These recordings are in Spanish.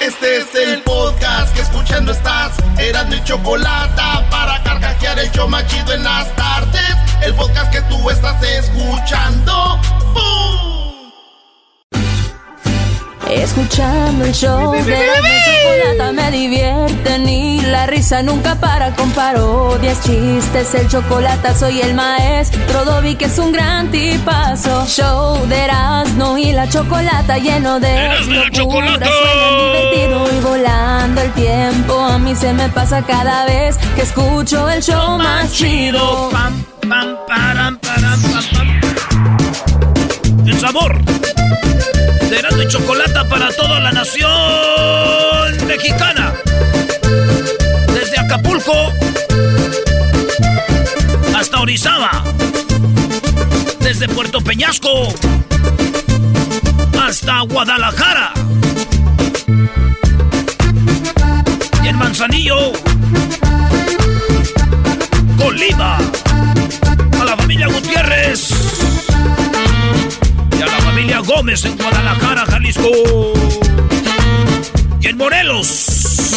Este es el podcast que escuchando estás. Eran mi chocolate para carcajear el show machido en las tardes. El podcast que tú estás escuchando. ¡Bum! Escuchando el show de la chocolata me divierten y la risa nunca para con parodias, chistes, el chocolate soy el maestro Dobby que es un gran tipazo. Show de Erasmo y la chocolata lleno de Erasmo y la locura, Chocolata. suena divertido y volando el tiempo. A mí se me pasa cada vez que escucho el show más chido. Pam, pam, param, param, pam, pam. El sabor Erasmo y Chocolata para toda la nación mexicana. Desde Acapulco hasta Orizaba. Desde Puerto Peñasco hasta Guadalajara. Y en Manzanillo, Colima. A la familia Gutiérrez. Y a la familia Gómez en Guadalajara, Jalisco. Y en Morelos.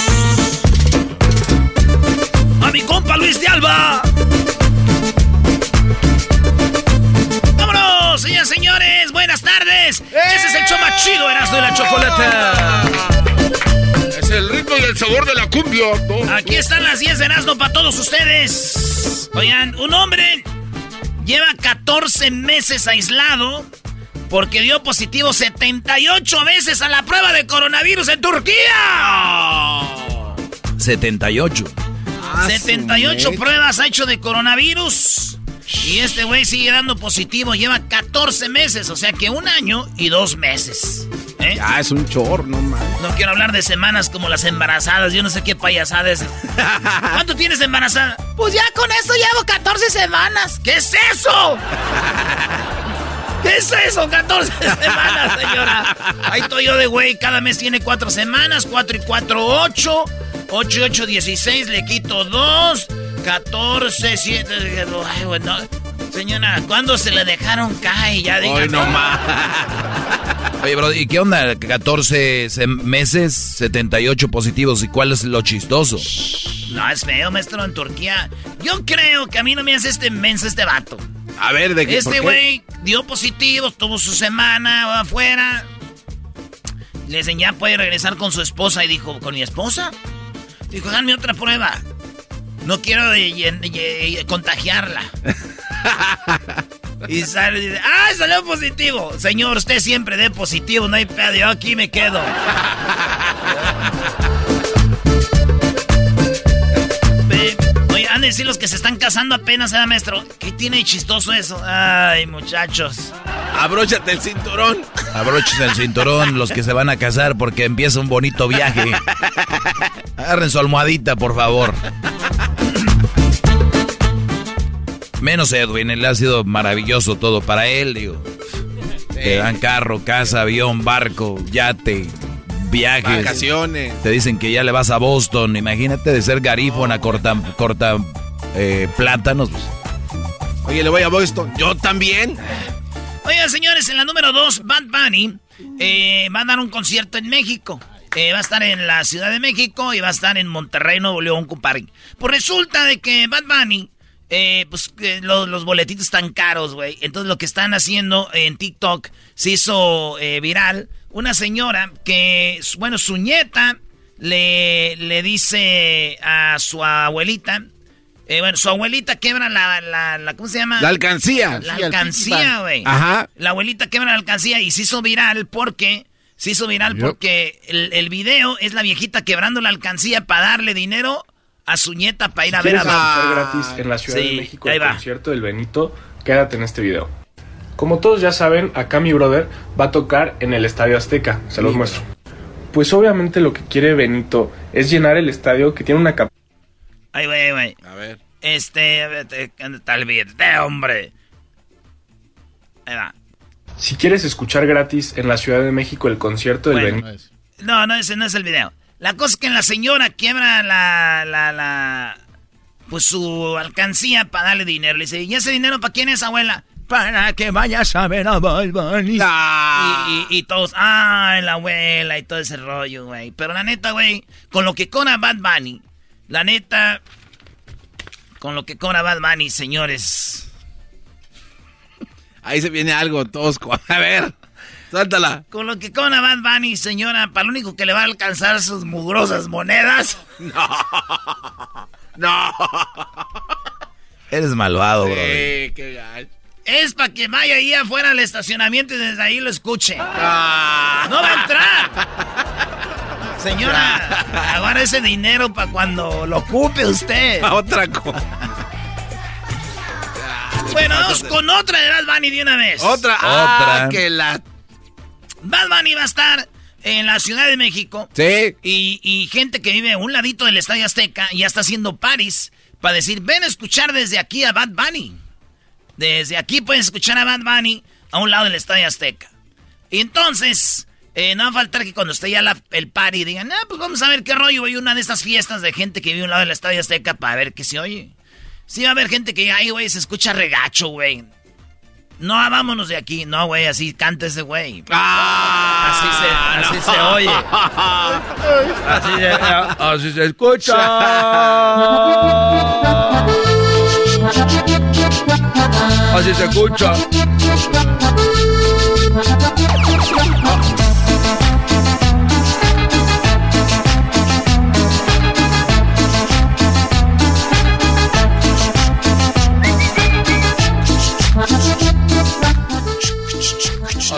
A mi compa Luis de Alba. ¡Vámonos, señoras y señores! ¡Buenas tardes! Ese es el show más chido, Erasmo de la Chocolata. Es el ritmo y el sabor de la cumbia. Aquí están las 10 de Erasmo para todos ustedes. Oigan, un hombre lleva 14 meses aislado porque dio positivo 78 veces a la prueba de coronavirus en Turquía. 78. 78 pruebas ha hecho de coronavirus. Y este güey sigue dando positivo. Lleva 14 meses, o sea que un año y dos meses. ¿eh? Ya, es un chorro, no mames. No quiero hablar de semanas como las embarazadas. Yo no sé qué payasada es. ¿Cuánto tienes embarazada? Pues ya con eso llevo 14 semanas. ¿Qué es eso? ¿Qué es eso? 14 semanas, señora. Ahí estoy yo de güey. Cada mes tiene 4 semanas. 4 y 4, 8. 8 y 8, 16. Le quito 2. 14, 7. Ay, bueno. Señora, ¿cuándo se le dejaron caer? Ya diga. Hoy no más. Oye, bro, ¿y qué onda? 14 se- meses, 78 positivos. ¿Y cuál es lo chistoso? No, es feo, maestro, en Turquía. Yo creo que a mí no me hace este menso este vato. A ver, ¿de qué? Este güey dio positivo, tuvo su semana afuera. Le ya puede regresar con su esposa. Y dijo, ¿con mi esposa? Dijo, dame otra prueba. No quiero eh, eh, eh, contagiarla. y sale y dice, ¡ah, salió positivo! Señor, usted siempre dé positivo, no hay pedo, yo aquí me quedo. Oye, han de decir los que se están casando apenas, ¿eh, maestro? ¿Qué tiene chistoso eso? Ay, muchachos. Abróchate el cinturón. Abróchense el cinturón los que se van a casar porque empieza un bonito viaje. Agarren su almohadita, por favor. Menos Edwin, él ha sido maravilloso todo para él, digo. Te dan carro, casa, avión, barco, yate, viajes. Vacaciones. Te dicen que ya le vas a Boston. Imagínate de ser garífona, corta, corta eh, plátanos. Oye, le voy a Boston. Yo también. Oigan, señores, en la número 2, Bad Bunny eh, va a dar un concierto en México. Eh, va a estar en la Ciudad de México y va a estar en Monterrey, Nuevo León, compadre. Pues resulta de que Bad Bunny eh, pues lo- los boletitos están caros, güey. Entonces lo que están haciendo en TikTok se hizo eh, viral. Una señora que, bueno, su nieta le, le dice a su abuelita, eh, bueno, su abuelita quebra la, la, la- ¿cómo se llama? La alcancía. La Sí, alcancía, güey. Ajá. La abuelita quebra la alcancía y se hizo viral porque... Se hizo viral porque el, el video es la viejita quebrando la alcancía para darle dinero a su nieta para ir a ver a ¿Quieres Bad escuchar gratis en la Ciudad Sí, de México el va. concierto del Benito? Quédate en este video. Como todos ya saben, acá mi brother va a tocar en el Estadio Azteca. Se los muestro. Pues obviamente lo que quiere Benito es llenar el estadio que tiene una capacidad. Ay, güey, güey. A ver. Este, vete, ¿dónde está el billete, hombre? Ahí va. Si quieres escuchar gratis en la Ciudad de México el concierto del Bueno. Benito. No, no, ese no es el video. La cosa es que la señora quiebra la, la, la, pues su alcancía para darle dinero. Le dice, ¿y ese dinero para quién es, abuela? Para que vayas a ver a Bad Bunny. Ah. Y, y- y todos, ah, la abuela y todo ese rollo, güey. Pero la neta, güey, con lo que cobra Bad Bunny, la neta, con lo que cobra Bad Bunny, señores. Ahí se viene algo tosco. A ver, suéltala. Con lo que cobra Bad Bunny, señora, para lo único que le va a alcanzar sus mugrosas monedas. No. Eres malvado, bro. Sí, qué gacho. Es para que vaya ahí afuera al estacionamiento y desde ahí lo escuche. Ah. ¡No va a entrar! Señora, agarra ese dinero para cuando lo ocupe usted. A otra cosa. Bueno, vamos con otra de Bad Bunny de una vez. Otra. Otra. Ah, que la. Bad Bunny va a estar en la Ciudad de México. Sí. Y, y gente que vive a un ladito del Estadio Azteca ya está haciendo paris para decir, ven a escuchar desde aquí a Bad Bunny. Desde aquí puedes escuchar a Bad Bunny a un lado del Estadio Azteca. Y entonces, eh, no va a faltar que cuando esté ya la- el party digan, ah, pues vamos a ver qué rollo, hay una de estas fiestas de gente que vive a un lado del Estadio Azteca para ver qué se oye. Sí va a haber gente que ay, güey, se escucha regacho, güey. No, vámonos de aquí. No, güey, así canta ese güey. Ah, Así se, así no. se oye. Así se, así se escucha. Así se escucha.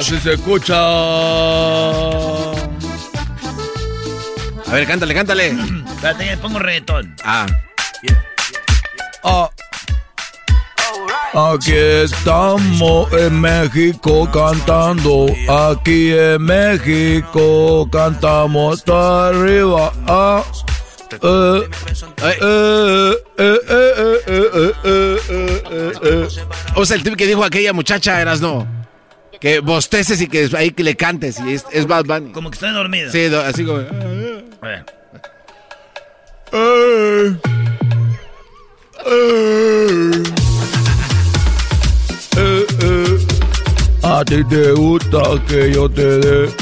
Así se escucha. A ver, cántale, cántale. Espérate, que pongo reggaetón. Ah. Yeah. Aquí estamos en México cantando, aquí en México cantamos hasta arriba. O sea, el tip que dijo aquella muchacha eras no. Que bosteces y que ahí que le cantes. Y es, es Bad Bunny. Como que estoy dormido. Sí, do- así como. A. Eh. Eh. Eh, eh. Ti te gusta que yo te dé.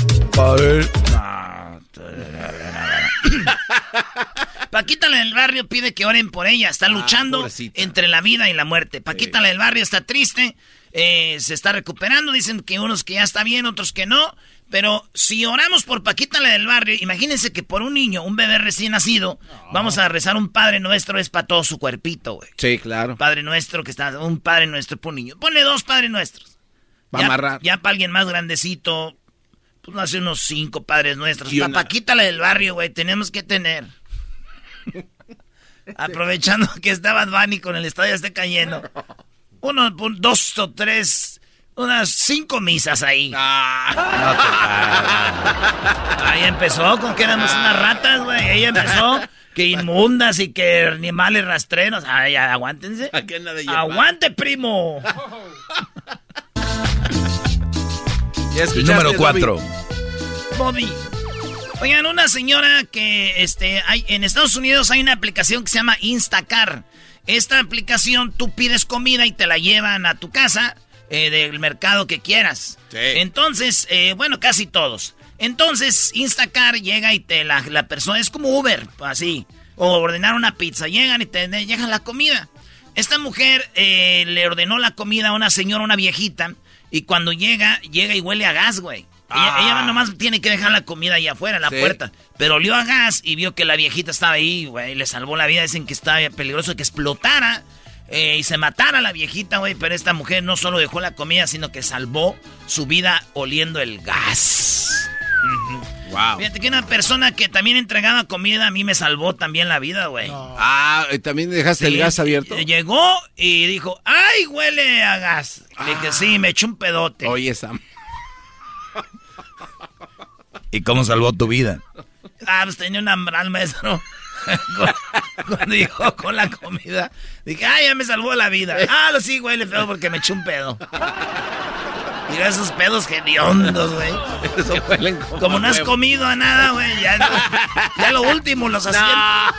Paquita la del barrio pide que oren por ella. Está luchando pobrecita. entre la vida y la muerte. Paquita la del barrio está triste. Eh, se está recuperando. Dicen que unos que ya está bien, otros que no. Pero si oramos por Paquita la del barrio, imagínense que por un niño, un bebé recién nacido, vamos a rezar un Padre Nuestro, es para todo su cuerpito, güey. Sí, claro. Padre Nuestro que está, un Padre Nuestro por un niño. Ponle dos Padres Nuestros. Va a amarrar. Ya para alguien más grandecito, pues no hace unos cinco Padres Nuestros. Y Pa' una- Paquita la del barrio, güey, tenemos que tener. Aprovechando que está Bad Bunny con el estadio esté cayendo. Uno, dos o tres, unas cinco misas ahí. Ahí empezó con que éramos unas ratas, güey. Ella empezó que inmundas y que animales rastreros. Ay, aguántense. Aguante, primo. Número? 4. Bobby. Oigan, una señora que este, hay, en Estados Unidos hay una aplicación que se llama Instacar. Esta aplicación tú pides comida y te la llevan a tu casa eh, del mercado que quieras. Sí. Entonces, eh, bueno, casi todos. Entonces, Instacar llega y te la, la persona, es como Uber, así. O ordenar una pizza, llegan y te dejan la comida. Esta mujer eh, le ordenó la comida a una señora, una viejita, y cuando llega, llega y huele a gas, güey. Ella, Ah. ella nomás tiene que dejar la comida ahí afuera, en la Sí. puerta. Pero olió a gas y vio que la viejita estaba ahí, güey. Le salvó la vida. Dicen que estaba peligroso que explotara eh, y se matara la viejita, güey. Pero esta mujer no solo dejó la comida, sino que salvó su vida oliendo el gas. Wow. Fíjate que una persona que también entregaba comida a mí me salvó también la vida, güey. Ah, ¿y ¿también dejaste el gas abierto? eh, Llegó y dijo, ¡ay, huele a gas! Le dije, sí, me eché un pedote. Oye, Sam. ¿Y cómo salvó tu vida? Ah, pues tenía una hambre, maestro. Cuando llegó con la comida, dije, ¡ay, ya me salvó la vida! Ah, lo sí, huele feo porque me eché un pedo. Mira esos pedos hediondos, güey. Eso huelen como, Como no has huevo. comido a nada, güey. Ya, ya lo último, los asientos.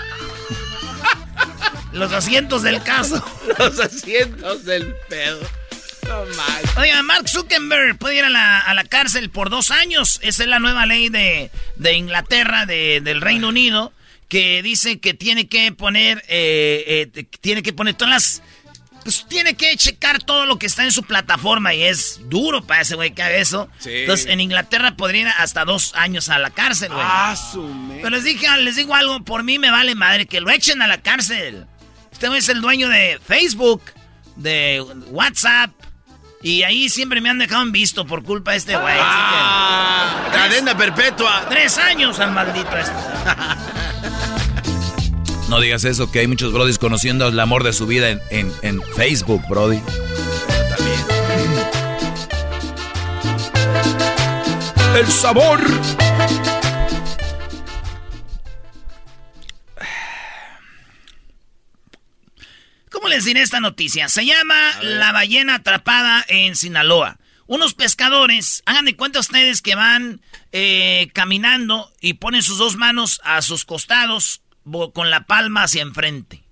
Los asientos del caso. Los asientos del pedo. Oiga, Mark Zuckerberg puede ir a la, a la cárcel por dos años. Esa es la nueva ley de, de Inglaterra, de- del Reino Unido, que dice que tiene que poner, eh, eh, tiene que poner todas las... Pues tiene que checar todo lo que está en su plataforma y es duro para ese güey que haga eso. Sí. Entonces, en Inglaterra podría ir hasta dos años a la cárcel, güey. Ah, Pero les dije, les digo algo, por mí me vale madre que lo echen a la cárcel. Este güey es el dueño de Facebook, de WhatsApp, y ahí siempre me han dejado en visto por culpa de este güey. Ah, cadena perpetua. tres años al maldito este. No digas eso, que hay muchos brodis conociendo el amor de su vida en, en- en Facebook, brody. El sabor. ¿Cómo les diré esta noticia? Se llama La ballena atrapada en Sinaloa. Unos pescadores, hagan de cuenta ustedes que van eh, caminando y ponen sus dos manos a sus costados con la palma hacia enfrente.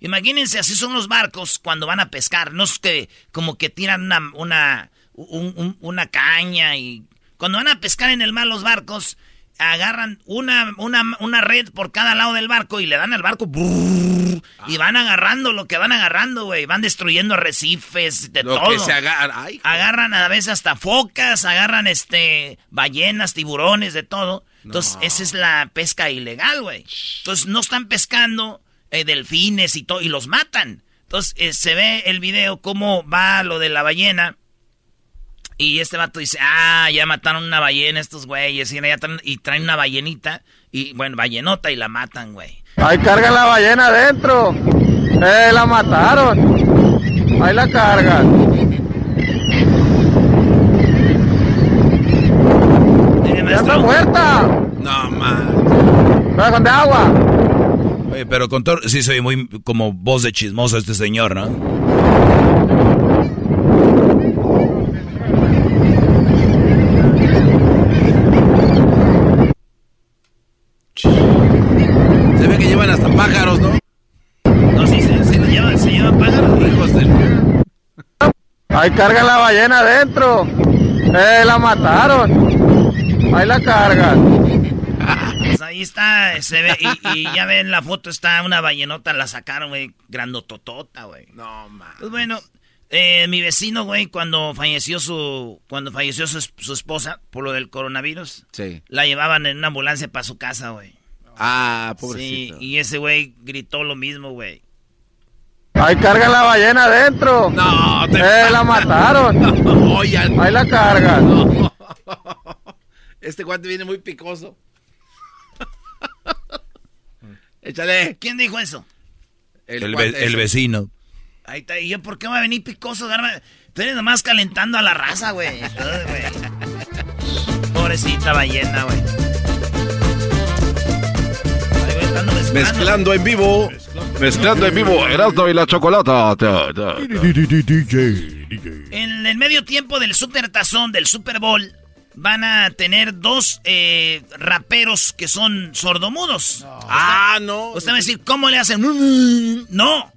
Imagínense, así son los barcos cuando van a pescar. No es que como que tiran una, una, un- un- una caña y... Cuando van a pescar en el mar los barcos, agarran una, una, una red por cada lado del barco y le dan al barco... brrr, y van agarrando lo que van agarrando, güey. Van destruyendo arrecifes, de Lo todo. que se agarra. Ay, Agarran a veces hasta focas, agarran este ballenas, tiburones, de todo. Entonces, esa es la pesca ilegal, güey. Entonces, no están pescando eh, delfines y todo, y los matan. Entonces, eh, se ve el video cómo va lo de la ballena. Y este vato dice, ah, ya mataron una ballena estos güeyes. Y, ya traen, y traen una ballenita, y bueno, ballenota, y la matan, güey. Ahí cargan la ballena adentro. Eh, la mataron. Ahí la cargan. ¡Ya está muerta! No, man. ¡Pero con de agua! Oye, pero con todo, sí soy muy como voz de chismoso este señor, ¿no? Se ve que llevan hasta pájaros, ¿no? No, sí, se, se lo llevan, se llevan pájaros. Hijos del... Ahí cargan la ballena adentro. Eh, la mataron. Ahí la cargan. Pues ahí está, se ve, y, y ya ven la foto, está una ballenota, la sacaron, güey, grandototota, güey. No, man. Pues bueno, eh, mi vecino, güey, cuando falleció su, cuando falleció su, su esposa por lo del coronavirus, Sí. la llevaban en una ambulancia para su casa, güey. Ah, Sí, pobrecito. y ese güey gritó lo mismo, güey. Ahí cargan la ballena adentro. No, te Eh, la mataron. Oigan. Ahí la cargan. Este guante viene muy picoso. Échale. ¿Quién dijo eso? El, ve- vecino. Ahí está, y yo, ¿por qué va a venir picoso, garba? Tú eres nomás calentando a la raza, güey. Ay, güey. Pobrecita ballena, güey. Mezclando. En vivo. Mezclando en vivo. Erasmo y la chocolata. Ta, ta, ta. En el medio tiempo del Super Tazón, del Super Bowl, van a tener dos eh, raperos que son sordomudos. Ah, no. Usted va a decir, ¿cómo le hacen? No.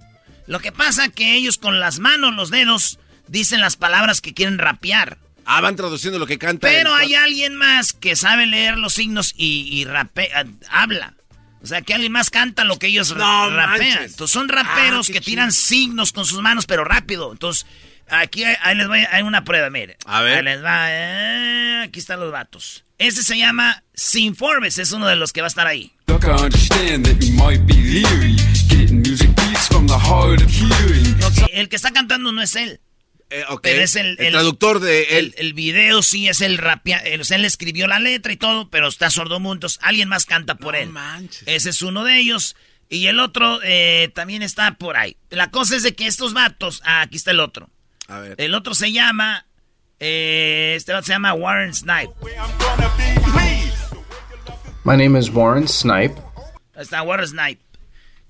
Lo que pasa que ellos con las manos, los dedos, dicen las palabras que quieren rapear. Ah, van traduciendo lo que canta. Pero el- hay alguien más que sabe leer los signos y, y rapea- habla. O sea, que alguien más canta lo que ellos No rapean. manches. Entonces son raperos Ah, que chido. tiran signos con sus manos, pero rápido. Entonces, aquí hay, ahí les voy, hay una prueba, mire. A ver. Ahí les va, eh, aquí están los vatos. Ese se llama Sin Forbes, es uno de los que va a estar ahí. Look, I from the hard of hearing. Ok, el que está cantando no es él. Eh. Pero es el, El traductor de él. El, el video sí es el rapia, el- o sea, él escribió la letra y todo, pero está sordomudo, entonces alguien más canta por él. Ese es uno de ellos. Y el otro eh, también está por ahí. La cosa es de que estos vatos, ah, aquí está el otro. A ver. El otro se llama, eh, este vato se llama Warren Snipe. My name is Warren Snipe. Ahí Está Warren Snipe.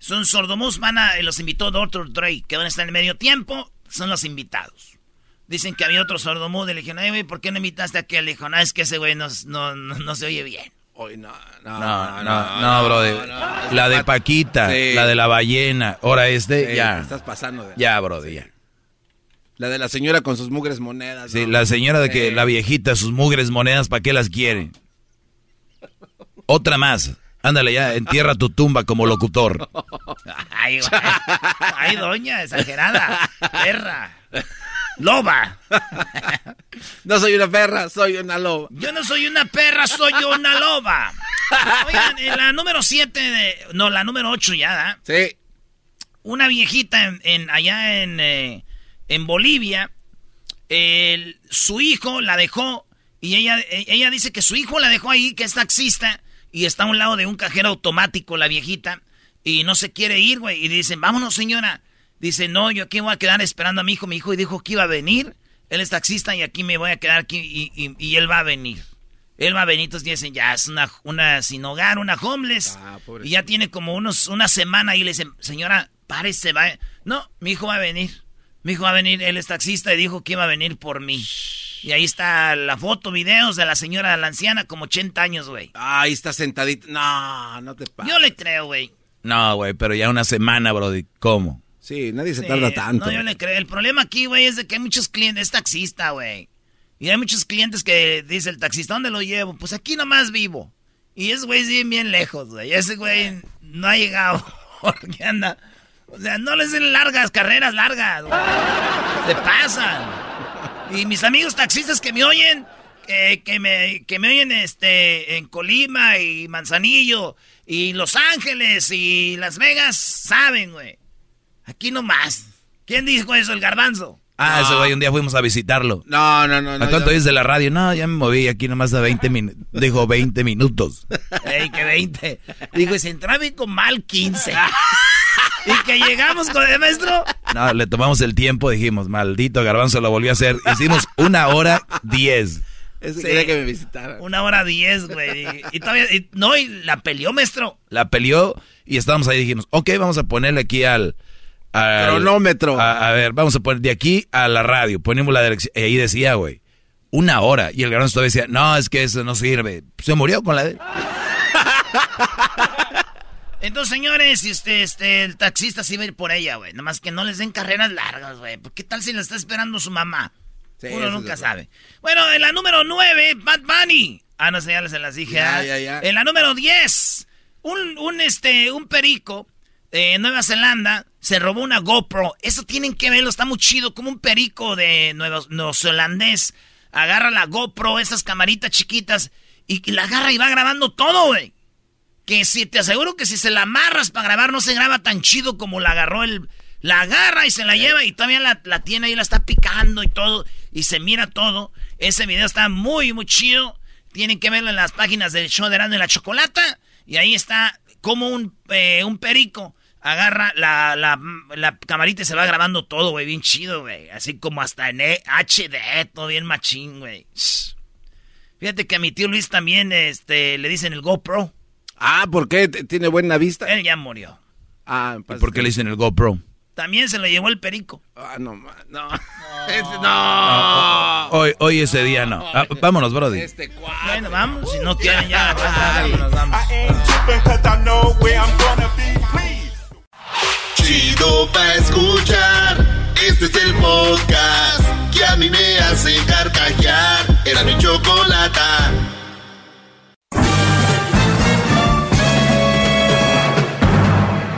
Son sordomudos, van a, los invitó Dr. Dre, que van a estar en el medio tiempo, son los invitados. Dicen que había otro sordomudo y le dijeron, "Ay, güey, ¿por qué no invitaste a aquel? Le dijo, no, es que ese güey no, no, no, no se oye bien. Hoy no, no, No, no, no, brother. La de Paquita, Sí. la de la ballena. Ahora este, Sí, ya. Estás pasando de. Ya, brother, ya. La de la señora con sus mugres monedas. Sí, ¿no? la señora de que Sí. la viejita, sus mugres monedas, ¿para qué las quiere? Otra más. Ándale ya, entierra tu tumba como locutor. Ay. Ay, doña, exagerada. Perra. Loba. No soy una perra, soy una loba. Yo no soy una perra, soy una loba. Oigan, en la número 7 de... No, la número 8 ya, ¿da? Sí. Una viejita en, en- allá en, eh, en Bolivia, el- su hijo la dejó y ella, eh, ella dice que su hijo la dejó ahí, que es taxista, y está a un lado de un cajero automático la viejita, y no se quiere ir, güey, y dicen, vámonos señora. Dice, no, yo aquí voy a quedar esperando a mi hijo, mi hijo dijo que iba a venir, él es taxista y aquí me voy a quedar aquí y, y- y él va a venir. Él va a venir, entonces dicen, ya es una, una sin hogar, una homeless. y ya tiene como unos, una semana y le dicen, señora, párese, va. No, mi hijo va a venir. Mi hijo va a venir, él es taxista y dijo que iba a venir por mí. Y ahí está la foto, videos de la señora, la anciana, como 80 años, güey. Ahí está sentadita. No, no te pases. Yo le creo, güey. No, güey, pero ya una semana, brody. ¿Cómo? Sí, nadie se Sí, tarda tanto. No, yo le creo. El problema aquí, güey, es de que hay muchos clientes, es taxista, güey. Y hay muchos clientes que dice el taxista, ¿dónde lo llevo? Pues aquí nomás vivo. Y ese güey sí bien lejos, güey. Ese güey no ha llegado porque anda... O sea, no les den largas, carreras largas, güey. Se pasan. Y mis amigos taxistas que me oyen, que, que me, que me oyen este, en Colima y Manzanillo y Los Ángeles y Las Vegas, saben, güey. Aquí nomás. ¿Quién dijo eso? El garbanzo. Ah, ese güey, un día fuimos a visitarlo. No, no, no. no ¿A cuánto yo- es de la radio? No, ya me moví aquí nomás a 20 minutos. Dijo 20 minutos. Ey, que 20. Dijo, y sin tráfico mal 15. y que llegamos con el maestro. No, le tomamos el tiempo, dijimos, maldito garbanzo, lo volvió a hacer. Hicimos una hora 10. Ese Sí. quería que me visitara. Una hora 10, güey. Y, y todavía, y- no, y la peleó, maestro. La peleó y estábamos ahí dijimos, ok, vamos a ponerle aquí al... al- Cronómetro. A, a ver, vamos a poner de aquí a la radio. Ponemos la dirección. Y ahí decía, güey, una hora. Y el garbanzo todavía decía, no, es que eso no sirve. Se murió con la de... Entonces, señores, este, este, el taxista sí va a ir por ella, güey. Nada más que no les den carreras largas, güey. ¿Por qué tal si la está esperando su mamá? Sí, Uno nunca sabe. Bueno, en la número 9, Bad Bunny. Ah, no sé, ya se las dije. Ya, ya, ya. En la número 10, un, un, este, un perico de Nueva Zelanda se robó una GoPro. Eso tienen que verlo, está muy chido. Como un perico de nuevo, neozelandés agarra la GoPro, esas camaritas chiquitas, y, y la agarra y va grabando todo, güey. Que si te aseguro que si se la amarras para grabar no se graba tan chido como la agarró el... La agarra y se la lleva y todavía la, la tiene ahí, la está picando y todo. Y se mira todo. Ese video está muy, muy chido. Tienen que verlo en las páginas del show de Erasmo y la Chocolata. Y ahí está como un, eh, un perico agarra la, la, la camarita y se va grabando todo, güey. Bien chido, güey. Así como hasta en E- HD, todo bien machín, güey. Fíjate que a mi tío Luis también este, le dicen el GoPro. Ah, ¿por qué? ¿T- ¿Tiene buena vista? Él ya murió. Ah, ¿Y ¿Por qué le dicen el GoPro? También se lo llevó el perico. Ah, no, no. Este- no. Hoy, hoy ese día no. Ah, vámonos, Brody. Este cuadro. Bueno, vamos, si no quieren ya, vámonos, vamos. Chido pa' escuchar. Este es el podcast que a mí me hace carcajear. Era mi chocolata.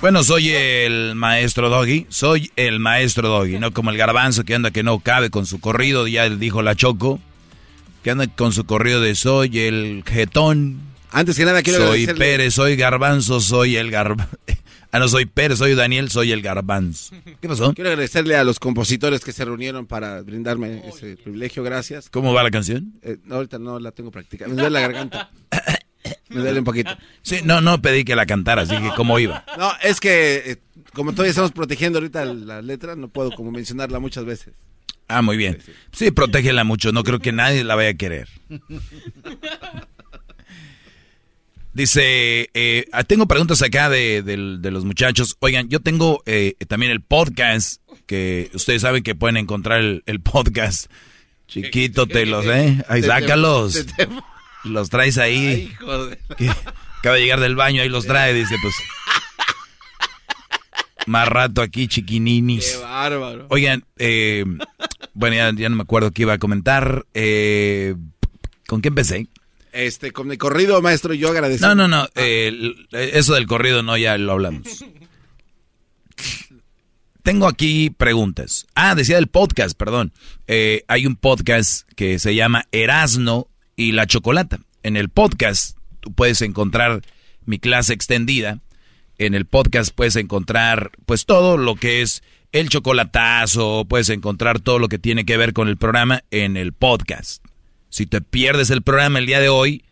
Bueno, soy el maestro Doggy, soy el maestro Doggy, no como el garbanzo que anda que no cabe con su corrido, ya dijo la Choco, que anda con su corrido de soy el jetón. Antes que nada quiero Soy agradecerle- Pérez, soy garbanzo, soy el garbanzo. Ah, no, soy Pérez, soy Daniel, soy el garbanzo. ¿Qué pasó? Quiero agradecerle a los compositores que se reunieron para brindarme ese privilegio, gracias. ¿Cómo va la canción? Eh, no, ahorita no la tengo practicada, me duele la garganta. Me duele un poquito. Sí, no, no pedí que la cantara, así que cómo iba. No, es que eh, como todavía estamos protegiendo ahorita la letra, no puedo como mencionarla muchas veces. Ah, muy bien. Sí, protégela mucho, no creo que nadie la vaya a querer. Dice, eh, ah, tengo preguntas acá de, de los muchachos. Oigan, yo tengo eh, también el podcast, que ustedes saben que pueden encontrar el, el podcast. Chiquito te los, ¿eh? Ahí sácalos. Los traes ahí. Que Acaba de llegar del baño, ahí los trae, dice, pues. Más rato aquí, chiquininis. Qué bárbaro. Oigan, eh, bueno, ya, ya no me acuerdo qué iba a comentar. Eh, ¿Con qué empecé? Este, con mi corrido, maestro, yo agradezco. No, no, no. eh, eso del corrido no, ya lo hablamos. Tengo aquí preguntas. Ah, decía del podcast, perdón. Eh, hay un podcast que se llama Erasno y la Chocolata. En el podcast tú puedes encontrar mi clase extendida. En el podcast puedes encontrar pues todo lo que es el chocolatazo, puedes encontrar todo lo que tiene que ver con el programa en el podcast. Si te pierdes el programa el día de hoy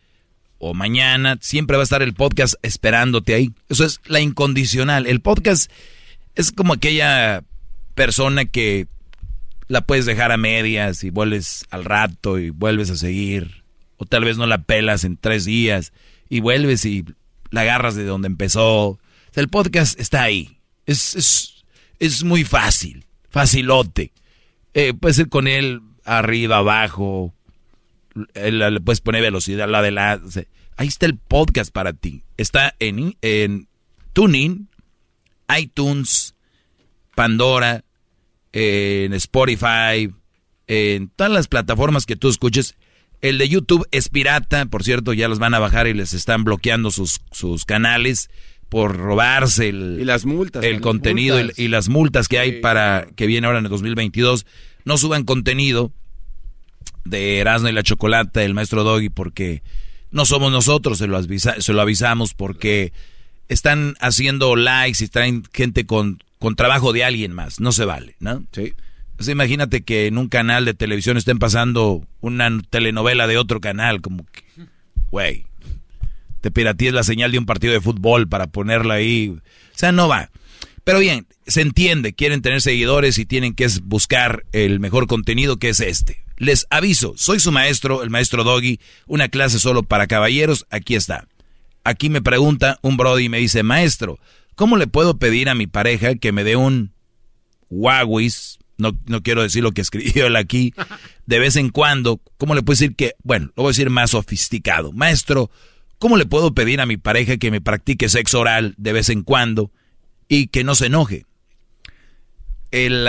o mañana, siempre va a estar el podcast esperándote ahí. Eso es la incondicional. El podcast es como aquella persona que la puedes dejar a medias y vuelves al rato y vuelves a seguir. O tal vez no la pelas en tres días y vuelves y la agarras de donde empezó. El podcast está ahí. Es, es, es muy fácil, facilote. Eh, puedes ir con él arriba, abajo. Le puedes poner velocidad, la de la... ahí está el podcast para ti. Está en, en TuneIn, iTunes, Pandora, en Spotify, en todas las plataformas que tú escuches. El de YouTube es pirata, por cierto, ya los van a bajar y les están bloqueando sus, sus canales por robarse el, Y las multas. el contenido y- multas. Y, las multas que hay para que viene ahora en el 2022. No suban contenido de Erasmo y la Chocolata, el maestro Doggy, porque no somos nosotros, se lo, avisa- se lo avisamos, porque están haciendo likes y traen gente con, con trabajo de alguien más. No se vale, ¿no? Sí. Imagínate que en un canal de televisión estén pasando una telenovela de otro canal, como que, güey, te piratees la señal de un partido de fútbol para ponerla ahí. O sea, no va. Pero bien, se entiende, quieren tener seguidores y tienen que buscar el mejor contenido que es este. Les aviso, soy su maestro, el maestro Doggy, una clase solo para caballeros, aquí está. Aquí me pregunta un brody y me dice, maestro, ¿cómo le puedo pedir a mi pareja que me dé un Huawei? No, no quiero decir lo que escribió él aquí. De vez en cuando, ¿cómo le puedo decir que, bueno, lo voy a decir más sofisticado. Maestro, ¿cómo le puedo pedir a mi pareja que me practique sexo oral de vez en cuando y que no se enoje? El,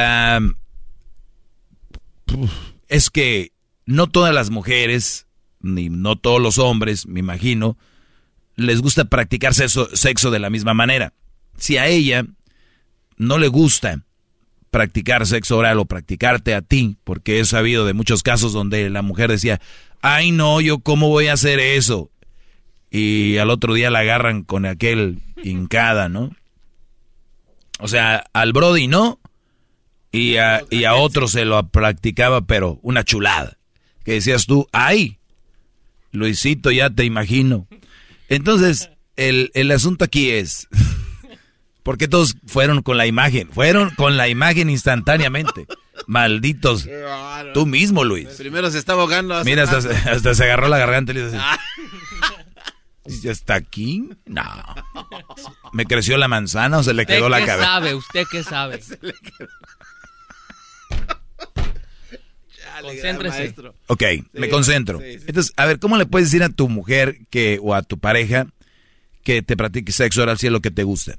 es que no todas las mujeres, ni no todos los hombres, me imagino, les gusta practicar sexo, sexo de la misma manera. Si a ella no le gusta practicar sexo oral o practicarte a ti, porque he sabido de muchos casos donde la mujer decía, ay no, yo cómo voy a hacer eso. Y al otro día la agarran con aquel hincada, ¿no? O sea, al Brody no, y a, y a otro se lo practicaba, pero una chulada. Que decías tú, ay, Luisito, ya te imagino. Entonces, el, el asunto aquí es, ¿por qué todos fueron con la imagen? Fueron con la imagen instantáneamente. Malditos. Tú mismo, Luis. Primero se estaba ahogando. hace Mira, hasta, hasta se agarró la garganta y le dice, ¿ya está aquí? No. ¿Me creció la manzana o se le ¿Usted quedó la qué cabeza? sabe? ¿Usted qué sabe? Concéntrese. Ok, me concentro. Entonces, a ver, ¿cómo le puedes decir a tu mujer que o a tu pareja que te practique sexo oral si es lo que te gusta?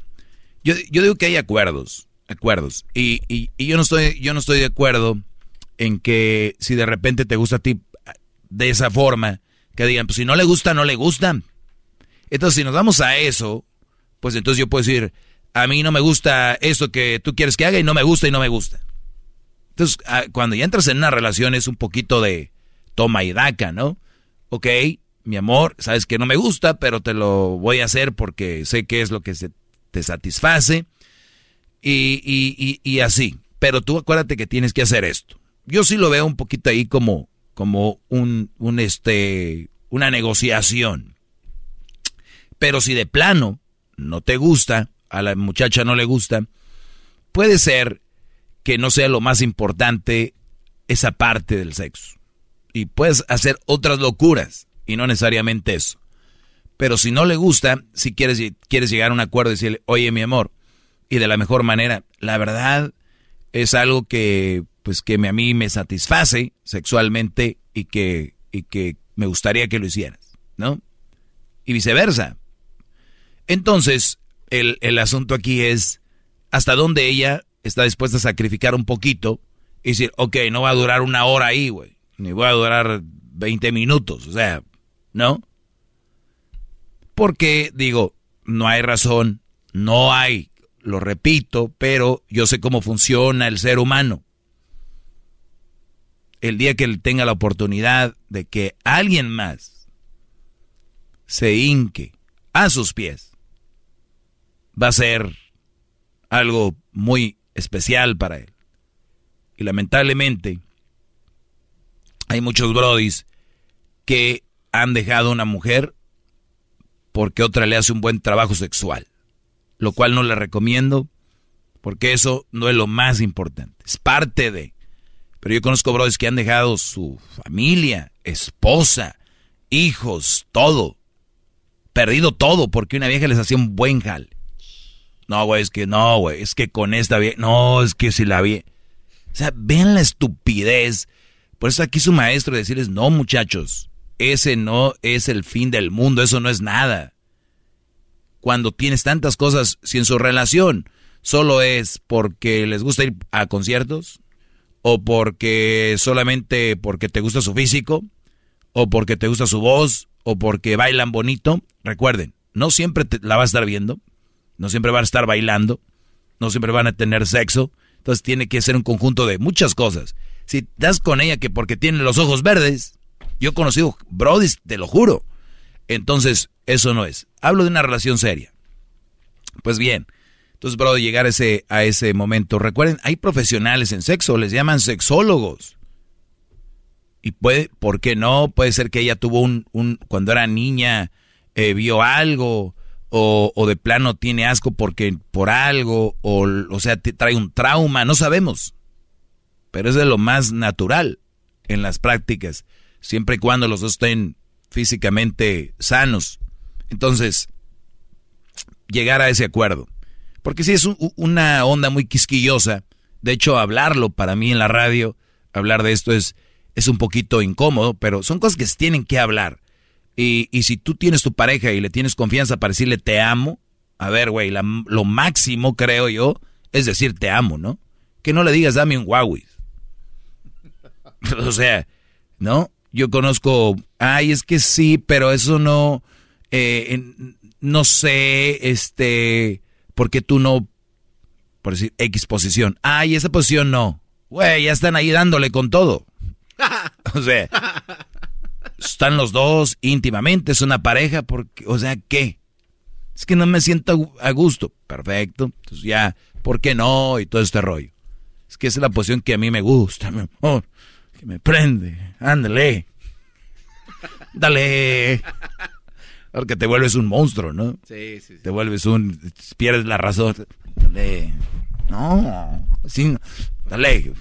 Yo, yo digo que hay acuerdos, acuerdos. Y, y, y yo no estoy, yo no estoy de acuerdo en que si de repente te gusta a ti de esa forma, que digan, pues si no le gusta, no le gusta. Entonces, si nos vamos a eso, pues entonces yo puedo decir, a mí no me gusta esto que tú quieres que haga y no me gusta y no me gusta. Entonces, ah, cuando ya entras en una relación es un poquito de toma y daca, ¿no? Ok, mi amor, sabes que no me gusta, pero te lo voy a hacer porque sé que es lo que se te satisface y, y, y, y así. Pero tú acuérdate que tienes que hacer esto. Yo sí lo veo un poquito ahí como, como un, un este, una negociación. Pero si de plano no te gusta, a la muchacha no le gusta, puede ser que no sea lo más importante esa parte del sexo. Y puedes hacer otras locuras y no necesariamente eso. Pero si no le gusta, si quieres, quieres llegar a un acuerdo y decirle, oye mi amor, y de la mejor manera, la verdad es algo que pues que a mí me satisface sexualmente y que, y que me gustaría que lo hicieras, ¿no? Y viceversa. Entonces, el, el asunto aquí es hasta dónde ella está dispuesta a sacrificar un poquito y decir, ok, no va a durar una hora ahí, güey, ni voy a durar 20 minutos, o sea, ¿no? Porque, digo, no hay razón, no hay, lo repito, pero yo sé cómo funciona el ser humano el día que él tenga la oportunidad de que alguien más se hinque a sus pies, va a ser algo muy especial para él. Y lamentablemente hay muchos brodis que han dejado a una mujer porque otra le hace un buen trabajo sexual, lo cual no le recomiendo porque eso no es lo más importante, es parte de pero yo conozco brothers que han dejado su familia, esposa, hijos, todo. Perdido todo porque una vieja les hacía un buen jal. No, güey, es que no, güey, es que con esta vieja, no, es que si la vi. O sea, vean la estupidez. Por eso aquí su maestro decirles, no, muchachos, ese no es el fin del mundo, eso no es nada. Cuando tienes tantas cosas, si en su relación solo es porque les gusta ir a conciertos, o porque solamente porque te gusta su físico, o porque te gusta su voz, o porque bailan bonito. Recuerden, no siempre la va a estar viendo, no siempre van a estar bailando, no siempre van a tener sexo. Entonces tiene que ser un conjunto de muchas cosas. Si das con ella que porque tiene los ojos verdes, yo he conocido Brody, te lo juro. Entonces, eso no es. Hablo de una relación seria. Pues bien, entonces, bro, llegar a ese, a ese momento. Recuerden, hay profesionales en sexo, les llaman sexólogos. Y puede, ¿por qué no? Puede ser que ella tuvo un, un cuando era niña, eh, vio algo, o, o, de plano tiene asco porque, por algo, o, o sea, te trae un trauma, no sabemos. Pero es de lo más natural en las prácticas, siempre y cuando los dos estén físicamente sanos. Entonces, llegar a ese acuerdo. Porque sí es una onda muy quisquillosa. De hecho, hablarlo para mí en la radio, hablar de esto es, es un poquito incómodo, pero son cosas que se tienen que hablar. Y, y si tú tienes tu pareja y le tienes confianza para decirle te amo, a ver, güey, lo máximo creo yo es decir te amo, ¿no? Que no le digas dame un Huawei. o sea, ¿no? Yo conozco, ay, es que sí, pero eso no, eh, no sé, este, ¿por qué tú no, por decir, X posición? Ay, esa posición no. Güey, ya están ahí dándole con todo. o sea, están los dos íntimamente, es una pareja, porque, o sea, ¿qué? Es que no me siento a gusto. Perfecto. Entonces ya, ¿por qué no? Y todo este rollo. Es que esa es la posición que a mí me gusta, mi amor. Que me prende. Ándale. Dale. Porque te vuelves un monstruo, ¿no? Sí, sí, sí. Te vuelves un... Pierdes la razón. Dale. No. Sí. Dale.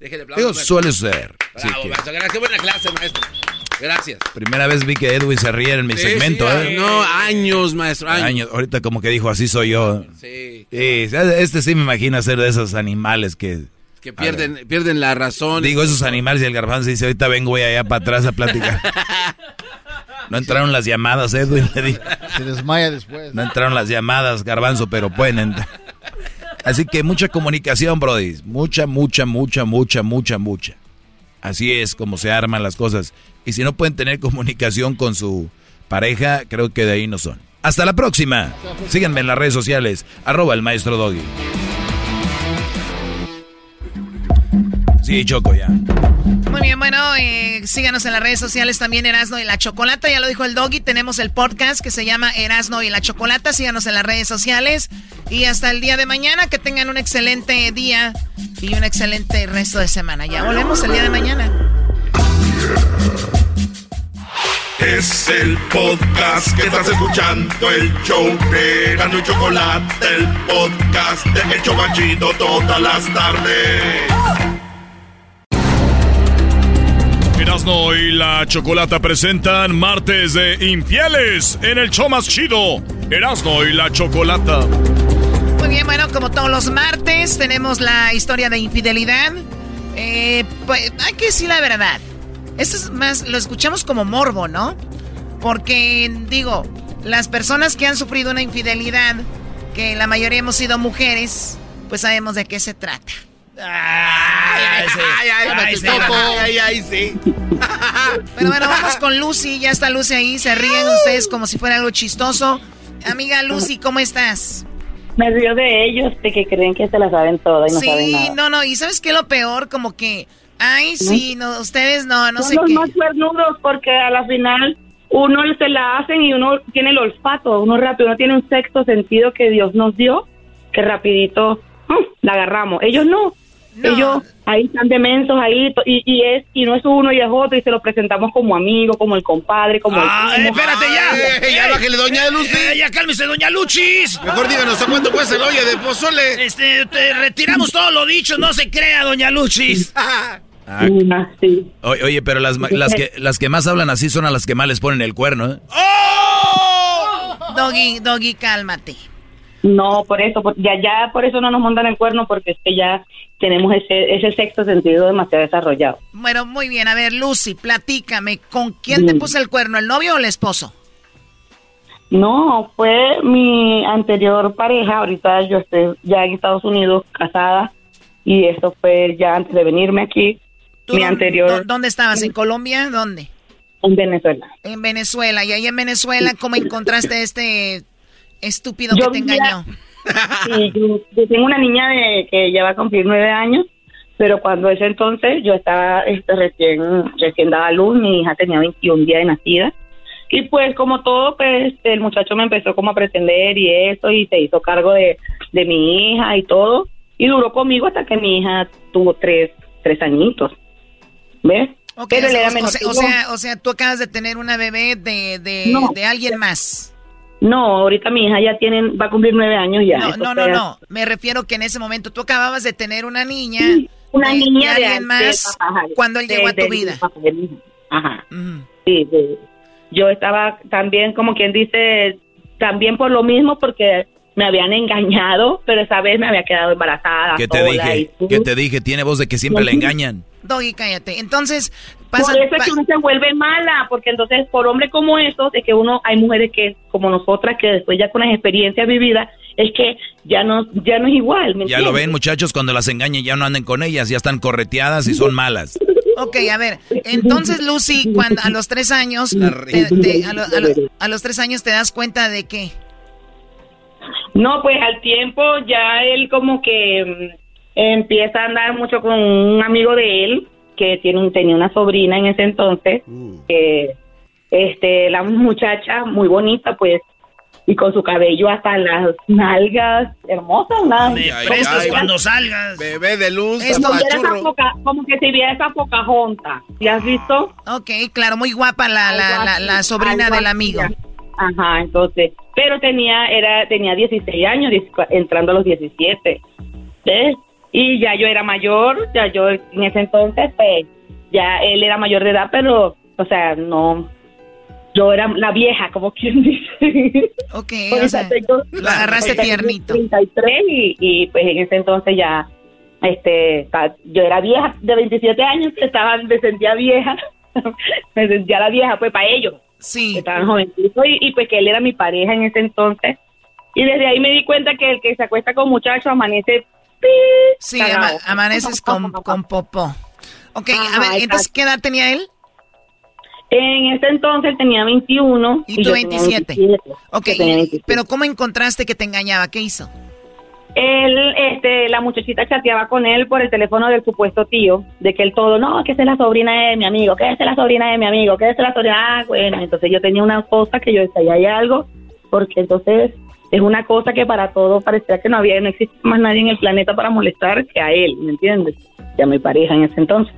Déjale Digo, suele ser. Bravo, que- maestro. Gracias. Qué buena clase, maestro. Gracias. Primera vez vi que Edwin se ríe en mi Sí, segmento, sí, ¿eh? No, años, maestro. Años. Años. Ahorita como que dijo, así soy yo. Sí. Sí, este sí me imagino ser de esos animales que... Que pierden, pierden la razón. Digo, esos animales y el garbanzo dice, ahorita vengo voy allá para atrás a platicar. no entraron las llamadas, Edwin. Se desmaya después. No entraron las llamadas, garbanzo, pero pueden entrar. Así que mucha comunicación, Brody. Mucha, mucha, mucha, mucha, mucha, mucha. Así es como se arman las cosas. Y si no pueden tener comunicación con su pareja, creo que de ahí no son. Hasta la próxima. Síganme en las redes sociales. Arroba el maestro Doggy. Sí, Choco, ya. Muy bien, bueno, eh, síganos en las redes sociales también Erasno y la Chocolata, ya lo dijo el Doggy, tenemos el podcast que se llama Erasno y la Chocolata, síganos en las redes sociales y hasta el día de mañana, que tengan un excelente día y un excelente resto de semana. Ya volvemos el día de mañana. Es el podcast que estás escuchando, el show de Gano y Chocolate, el podcast de El Chocachito todas las tardes. Erasno y la Chocolata presentan Martes de Infieles en el show más chido. Erasno y la Chocolata. Muy bien, bueno, como todos los martes tenemos la historia de infidelidad. Eh, pues hay que decir la verdad. Esto es más, lo escuchamos como morbo, ¿no? Porque, digo, las personas que han sufrido una infidelidad, que la mayoría hemos sido mujeres, pues sabemos de qué se trata. Ay, ay, ay, sí. Pero bueno, vamos con Lucy. Ya está Lucy ahí. Se ríen ustedes como si fuera algo chistoso. Amiga Lucy, ¿cómo estás? Me río de ellos, de que creen que se la saben toda y no saben nada. Sí, no, no. ¿Y sabes qué lo peor? Como que, ay, sí, no, ustedes no, no Son sé los qué. más cuernudos porque a la final uno se la hacen y uno tiene el olfato, uno rápido, uno tiene un sexto sentido que Dios nos dio, que rapidito ¡hum! la agarramos. Ellos no. Ellos ahí están demensos ahí y, y es y no es uno y es otro y se lo presentamos como amigo, como el compadre, como Ah, el eh, espérate ya. Eh, ya bájele, doña Lucy. Eh, ya cálmese, doña Luchis. Mejor díganos, ¿a cuánto cuesta el olla de pozole? Este, te retiramos todo lo dicho, no se crea, doña Luchis. Ah, sí. oye, oye, pero las, ma- las, que, las que más hablan así son a las que más les ponen el cuerno, ¿eh? Doggy, Doggy, cálmate. No, por eso, por- ya ya por eso no nos montan el cuerno porque es que ya tenemos ese ese sexto sentido demasiado desarrollado. Bueno, muy bien. A ver, Lucy, platícame. ¿Con quién te puso el cuerno, el novio o el esposo? No, fue mi anterior pareja, ahorita yo estoy ya en Estados Unidos casada y eso fue ya antes de venirme aquí. ¿Tú Mi dó- anterior dó- ¿Dónde estabas? ¿En Colombia? ¿Dónde? en Venezuela. En Venezuela. Y ahí en Venezuela, ¿cómo encontraste este estúpido Yo que te engañó? Sí, yo, yo tengo una niña de que ya va a cumplir nueve años, pero cuando ese entonces yo estaba este, recién recién dada a luz, mi hija tenía 21 días de nacida. Y pues como todo, pues el muchacho me empezó como a pretender y eso, y se hizo cargo de, de mi hija y todo. Y duró conmigo hasta que mi hija tuvo tres, tres añitos. ¿Ves? Ok, Pero o, sea, o sea- o sea, o sea, tú acabas de tener una bebé de, de, No. de alguien más. No, ahorita mi hija ya tiene, va a cumplir nueve años ya. No, no, no, no. Me refiero que en ese momento tú acababas de tener una niña. Una de- niña de alguien de- más ajá, cuando él de- llegó a de- tu vida. Ajá. Sí, sí. Yo estaba también, como quien dice, también por lo mismo, porque me habían engañado, pero esa vez me había quedado embarazada. ¿Qué te sola dije? y- ¿Qué te dije? Tiene voz de que siempre la engañan. Doggy, cállate. Entonces, Por pasa, eso es que uno se vuelve mala, porque entonces por hombre como esos, de que uno, hay mujeres que, como nosotras, que después ya con las experiencias vividas, es que ya no, ya no es igual, ¿me Ya lo ven, muchachos, cuando las engañan ya no anden con ellas, ya están correteadas y son malas. Ok, a ver. Entonces, Lucy, cuando a los tres años, te- te- a, lo- a lo- a los tres años te das cuenta de qué. No, pues al tiempo ya él como que mm, empieza a andar mucho con un amigo de él que tiene un, tenía una sobrina en ese entonces, que este la muchacha muy bonita pues y con su cabello hasta las nalgas hermosas, nada. Prestas cuando salgas. Bebé de luz, como, viera esa apachurro. poca- como que si viera esa poca junta. ¿Ya has visto? Ok, claro, muy guapa la, la, la, la sobrina del amigo. Ajá, entonces, pero tenía era tenía 16 años, 10 entrando a los 17. ¿Ves? Y ya yo era mayor, ya yo en ese entonces pues ya él era mayor de edad, pero o sea, no yo era la vieja, como quien dice. Ok, Ahorita o sea, tengo- lo agarraste tiernito. 33 y, y pues en ese entonces ya, este, yo era vieja de 27 años, estaba, me sentía vieja, me sentía la vieja, pues para ellos. Sí. Estaban jovencitos y, y pues que él era mi pareja en ese entonces. Y desde ahí me di cuenta que el que se acuesta con muchachos amanece Sí, ama- amaneces con, con popó. Ok, a ver, entonces. ¿qué edad tenía él? En ese entonces tenía 21. Y tú yo tenía 27. 27. Ok, Yo tenía 27. pero ¿cómo encontraste que te engañaba? ¿Qué hizo? Él, este, la muchachita chateaba con él por el teléfono del supuesto tío, de que él todo, no, que esa es la sobrina de mi amigo, que es la sobrina de mi amigo, que es la sobrina, ah, bueno, entonces yo tenía una cosa que yo decía, "Ahí hay algo, porque entonces es una cosa que para todos parecía que no había, no existe más nadie en el planeta para molestar que a él, ¿me entiendes? Que a mi pareja en ese entonces.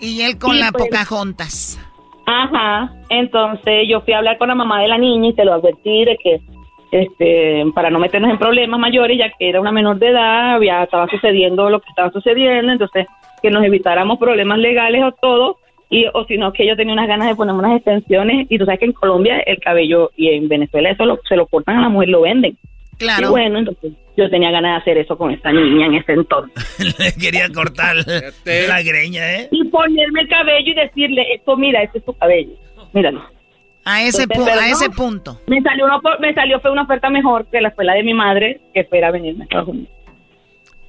Y él con Sí, la pues. Pocahontas. Ajá, entonces yo fui a hablar con la mamá de la niña y se lo advertí de que este para no meternos en problemas mayores ya que era una menor de edad, ya estaba sucediendo lo que estaba sucediendo, entonces que nos evitáramos problemas legales o todo y o si no que yo tenía unas ganas de ponerme unas extensiones y tú sabes que en Colombia el cabello y en Venezuela eso lo- se lo cortan a la mujer lo venden. Claro. Y bueno, entonces yo tenía ganas de hacer eso con esta niña en ese entonces. Le quería cortar la greña, ¿eh? Y ponerme el cabello y decirle, esto mira, este es tu cabello. Míralo. A ese, Entonces, a no. ese punto. Me salió, una, me salió fue una oferta mejor que la escuela de mi madre, que fuera a venirme a Estados Unidos.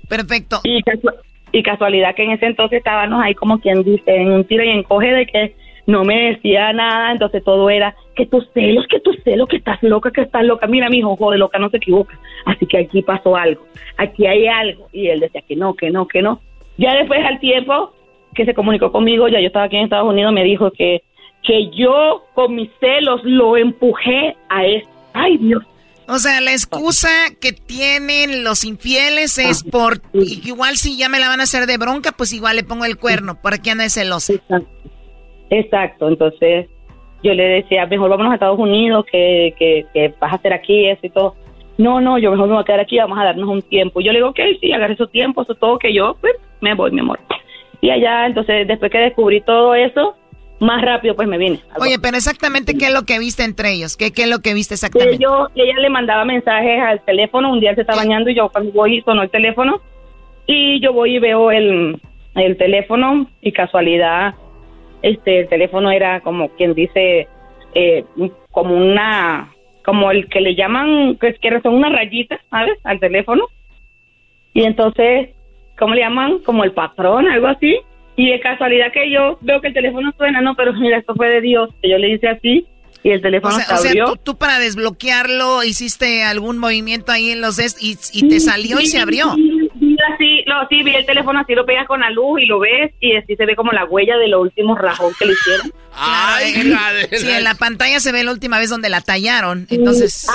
Perfecto. Y, casu- y casualidad que en ese entonces estábamos ahí como quien dice, en un tiro y encoge de que no me decía nada, entonces todo era que tus celos, que tus celos, que estás loca, que estás loca. Mira, mi hijo, joder, loca, no se equivoca. Así que aquí pasó algo, aquí hay algo. Y él decía que no, que no, que no. Ya después al tiempo que se comunicó conmigo, ya yo estaba aquí en Estados Unidos, me dijo que, que yo con mis celos lo empujé a eso. Ay, Dios. O sea, la excusa que tienen los infieles es por... igual si ya me la van a hacer de bronca, pues igual le pongo el cuerno. ¿Para qué anda de celosa? Exacto, entonces yo le decía, mejor vámonos a Estados Unidos, que, que, que vas a hacer aquí eso y todo. No, no, yo mejor me voy a quedar aquí, vamos a darnos un tiempo. Yo le digo, ok, sí, agarre su tiempo, eso todo, que yo pues, me voy, mi amor. Y allá, entonces, después que descubrí todo eso, más rápido pues me vine. Oye, pero exactamente qué es lo que viste entre ellos. ¿Qué, qué es lo que viste Que exactamente? yo, ella le mandaba mensajes al teléfono, un día se está bañando y yo cuando voy sonó el teléfono y yo voy y veo el, el teléfono y casualidad, este, el teléfono era como quien dice, eh, como una, como el que le llaman, que, que son unas rayitas, ¿sabes? Al teléfono. Y entonces, ¿cómo le llaman? Como el patrón, algo así. Y de casualidad que yo veo que el teléfono suena, no, pero mira, esto fue de Dios, que yo le hice así y el O teléfono sea, se o sea, tú, tú para desbloquearlo hiciste algún movimiento ahí en los des y, y te salió y se abrió. Sí, sí, así, lo, sí, vi el teléfono así, lo pegas con la luz y lo ves y así se ve como la huella de los últimos rajón que le hicieron. Claro, en- sí, en la pantalla se ve la última vez donde la tallaron. Entonces,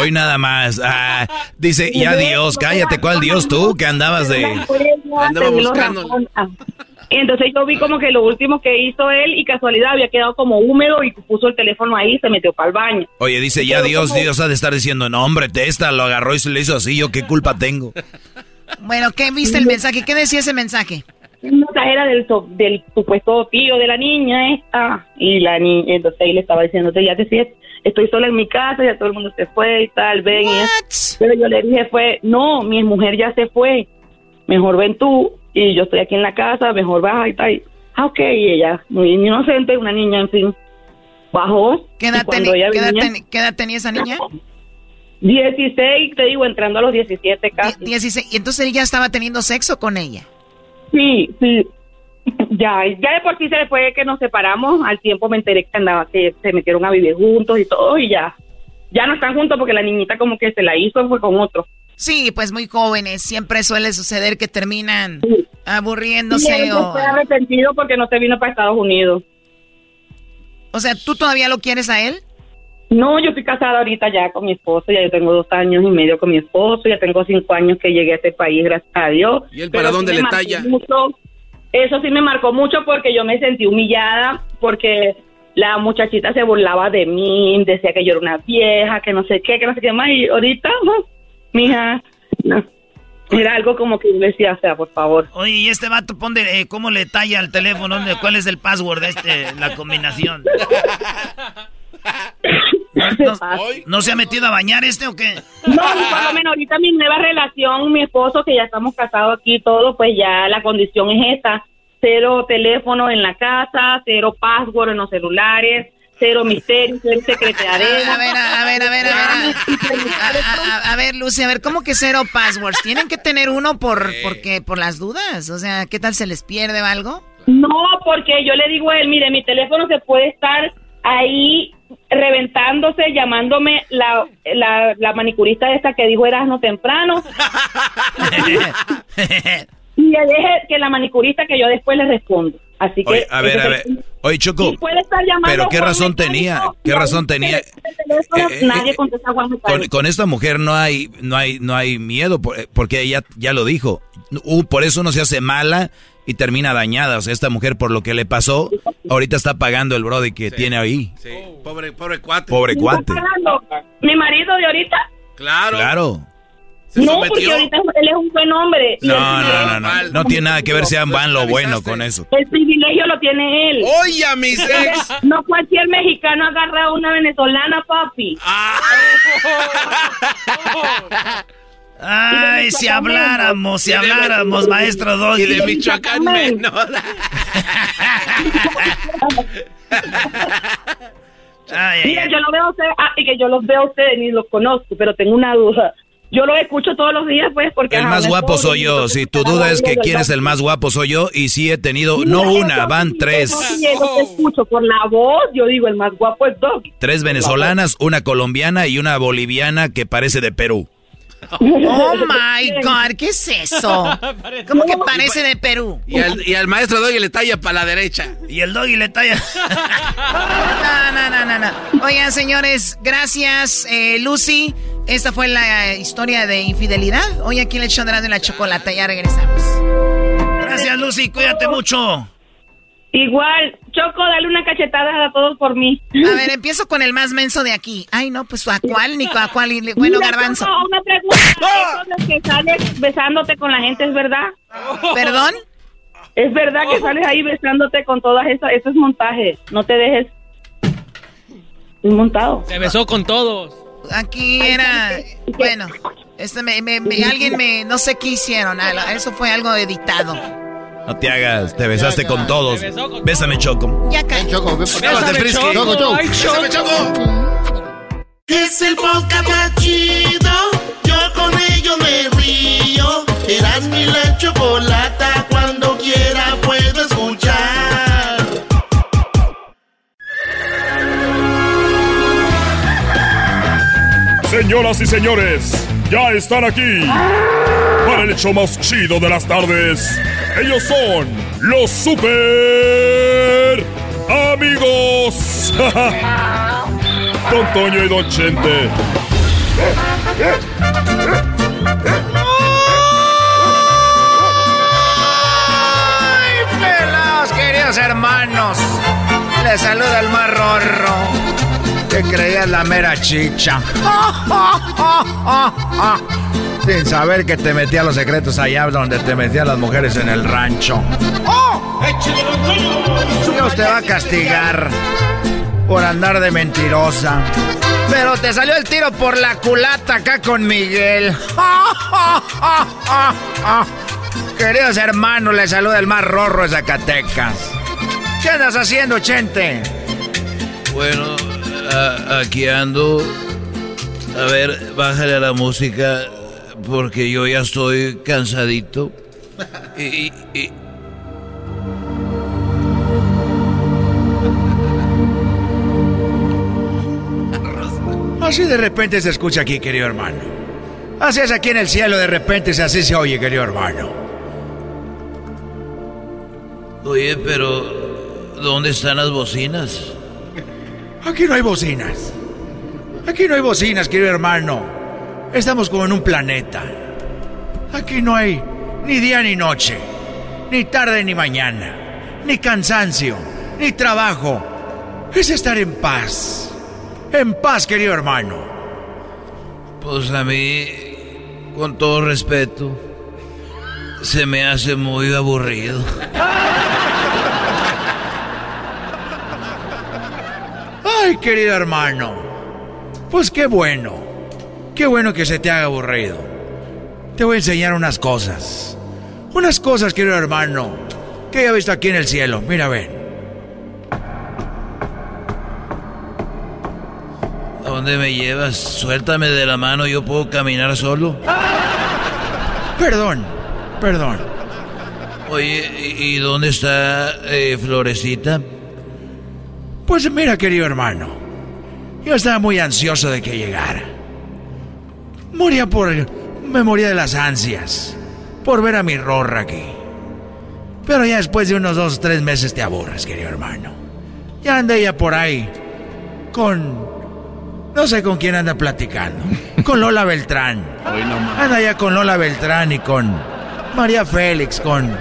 Hoy nada más. Ah, dice, ya Dios, cállate, ¿cuál Dios tú? Que andabas de... Andaba buscando. Y entonces yo vi como que lo último que hizo él y casualidad había quedado como húmedo y puso el teléfono ahí y se metió para el baño. Oye, dice, ya Dios, Dios ha de estar diciendo, no, hombre, esta lo agarró y se le hizo así, ¿yo qué culpa tengo? Bueno, ¿qué viste el mensaje? ¿Qué decía ese mensaje? El mensaje era del, so- del supuesto tío de la niña esta y la niña, entonces ahí le estaba diciendo, ya te sientes, estoy sola en mi casa, ya todo el mundo se fue y tal, ven y. Pero yo le dije fue, no, mi mujer ya se fue, mejor ven tú y yo estoy aquí en la casa, mejor baja y tal. Ah, ok, y ella, muy inocente, una niña, en fin, bajó. ¿Qué edad, qué edad teni- qué edad tenía esa niña? 16, te digo, entrando a los 17 casi. 16. Y entonces él ya estaba teniendo sexo con ella. Sí, sí. Ya, ya de por sí se fue que nos separamos. Al tiempo me enteré que andaba, que se metieron a vivir juntos y todo, y ya. Ya no están juntos porque la niñita como que se la hizo, fue con otro. Sí, pues muy jóvenes. Siempre suele suceder que terminan Y aburriéndose él o... se fue arrepentido porque no se vino para Estados Unidos. O sea, ¿tú todavía lo quieres a él? No, yo estoy casada ahorita ya con mi esposo, ya yo tengo dos años y medio con mi esposo, ya tengo cinco años que llegué a este país, gracias a Dios. ¿Y él para dónde sí le talla? mucho- eso sí me marcó mucho porque yo me sentí humillada, porque la muchachita se burlaba de mí, decía que yo era una vieja, que no sé qué, que no sé qué más, y ahorita, no, mija, no. Era algo como que yo le decía, o sea, por favor. Oye, y este vato, ponte, eh, ¿cómo le talla al teléfono? ¿Dónde- ¿Cuál es el password de este, la combinación? ¿No se ha metido a bañar este o qué? No, por lo menos ahorita mi nueva relación, mi esposo, que ya estamos casados aquí y todo, pues ya la condición es esta. Cero teléfono en la casa, cero password en los celulares, cero misterio, cero secretariado. A ver, a ver, a ver, a ver. A, a, a ver, Lucy, a ver, ¿cómo que cero passwords? Tienen que tener uno por, porque, por las dudas. O sea, ¿qué tal se les pierde o algo? No, porque yo le digo a él, mire, mi teléfono se puede estar ahí reventándose, llamándome la, la, la manicurista esta que dijo Erasmo temprano. y le deje que la manicurista que yo después le respondo. Así que Oye, a ver, a ver. Oye, Choco, puede estar llamando pero ¿qué razón tenía? ¿Qué razón tenía? Eh, eh, nadie contesta a Juan Con, con esta mujer no hay, no hay, no hay miedo, por- eh, porque ella ya lo dijo. Uh, por eso no se hace mala y termina dañada. O sea, esta mujer por lo que le pasó, ahorita está pagando el brody que tiene ahí. Sí, pobre, pobre cuate. Pobre cuate. Pagando. Mi marido de ahorita. Claro. Claro. No, porque ahorita él es un buen hombre. No, no, no, no. No tiene nada que ver sea van lo bueno con eso. El privilegio lo tiene él. Oye, mis ex. No cualquier mexicano agarra a una venezolana, papi. Ay, si habláramos, si habláramos, maestro Doggy. Y de Michoacán menos. Ay, ay, Mira, ay. yo lo veo a ustedes, ah, y que yo los veo a ustedes ni los conozco, pero tengo una duda. Yo los escucho todos los días, pues, porque... El ajá, más guapo soy yo. Si tu duda es que quién es el más guapo soy yo y sí he tenido, Mira, no una, van tres. sí, eso te escucho por la voz, yo digo, el más guapo es Doggy. Tres venezolanas, una colombiana y una boliviana que parece de Perú. Oh my God, ¿qué es eso? ¿Cómo que parece de Perú? Y al, y al maestro Doggy le talla para la derecha. Y el Doggy le talla. No, no, no, no, no. Oigan, señores, gracias, eh, Lucy. Esta fue la historia de infidelidad. Hoy aquí el show de la chocolata. Ya regresamos. Gracias, Lucy. Cuídate mucho. Igual, Choco, dale una cachetada a todos por mí. A ver, empiezo con el más menso de aquí. Ay, no, pues a cuál, ni a cuál. y- Bueno, Mira, garbanzo. Choco, una pregunta. ¿Eso de que sales besándote con la gente es verdad? ¿Perdón? Es verdad que sales ahí besándote con todas esas. Eso es montaje. No te dejes. Es montado. Se besó con todos. Aquí era. Bueno, este me, me- me- alguien me. No sé qué hicieron. ah, Eso fue algo editado. No te hagas, te besaste con todos. Bésame, Choco. Ya caí. Choco. Bésame. Choco. Choco, Choco. Ay, Bésame, Choco. Es el podcast más chido. Yo con ello me río. Eras mi la chocolata. Cuando quiera puedo escuchar. Señoras y señores, ya están aquí para el hecho más chido de las tardes. Ellos son los super amigos. Don Toño y Don Chente. ¡Ay, pelados, queridos hermanos! Les saluda el más Que creías la mera chicha. Sin saber que te metía los secretos allá donde te metían las mujeres en el rancho. Dios te va a castigar por andar de mentirosa. Pero te salió el tiro por la culata acá con Miguel. Queridos hermanos, les saluda el más rorro de Zacatecas. ¿Qué andas haciendo, Chente? Bueno, a- aquí ando. A ver, bájale a la música porque yo ya estoy cansadito. Y, y- y- Así de repente se escucha aquí, querido hermano. Así es aquí en el cielo, de repente así se oye, querido hermano. Oye, pero ¿dónde están las bocinas? Aquí no hay bocinas. Aquí no hay bocinas, querido hermano. Estamos como en un planeta. Aquí no hay ni día ni noche, ni tarde ni mañana, ni cansancio, ni trabajo. Es estar en paz. En paz, querido hermano. Pues a mí, con todo respeto, se me hace muy aburrido. Ay, querido hermano. Pues qué bueno. Qué bueno que se te haga aburrido. Te voy a enseñar unas cosas. Unas cosas, querido hermano, que he visto aquí en el cielo. Mira, ven. ¿A dónde me llevas? Suéltame de la mano, yo puedo caminar solo. Perdón, perdón. Oye, ¿y y dónde está eh, Florecita? Pues mira, querido hermano, yo estaba muy ansioso de que llegara. Moría por... Me moría de las ansias. Por ver a mi rorra aquí. Pero ya después de unos dos o tres meses te aburres, querido hermano. Ya anda ella por ahí. Con... No sé con quién anda platicando. Con Lola Beltrán. Anda ya con Lola Beltrán y con María Félix, con...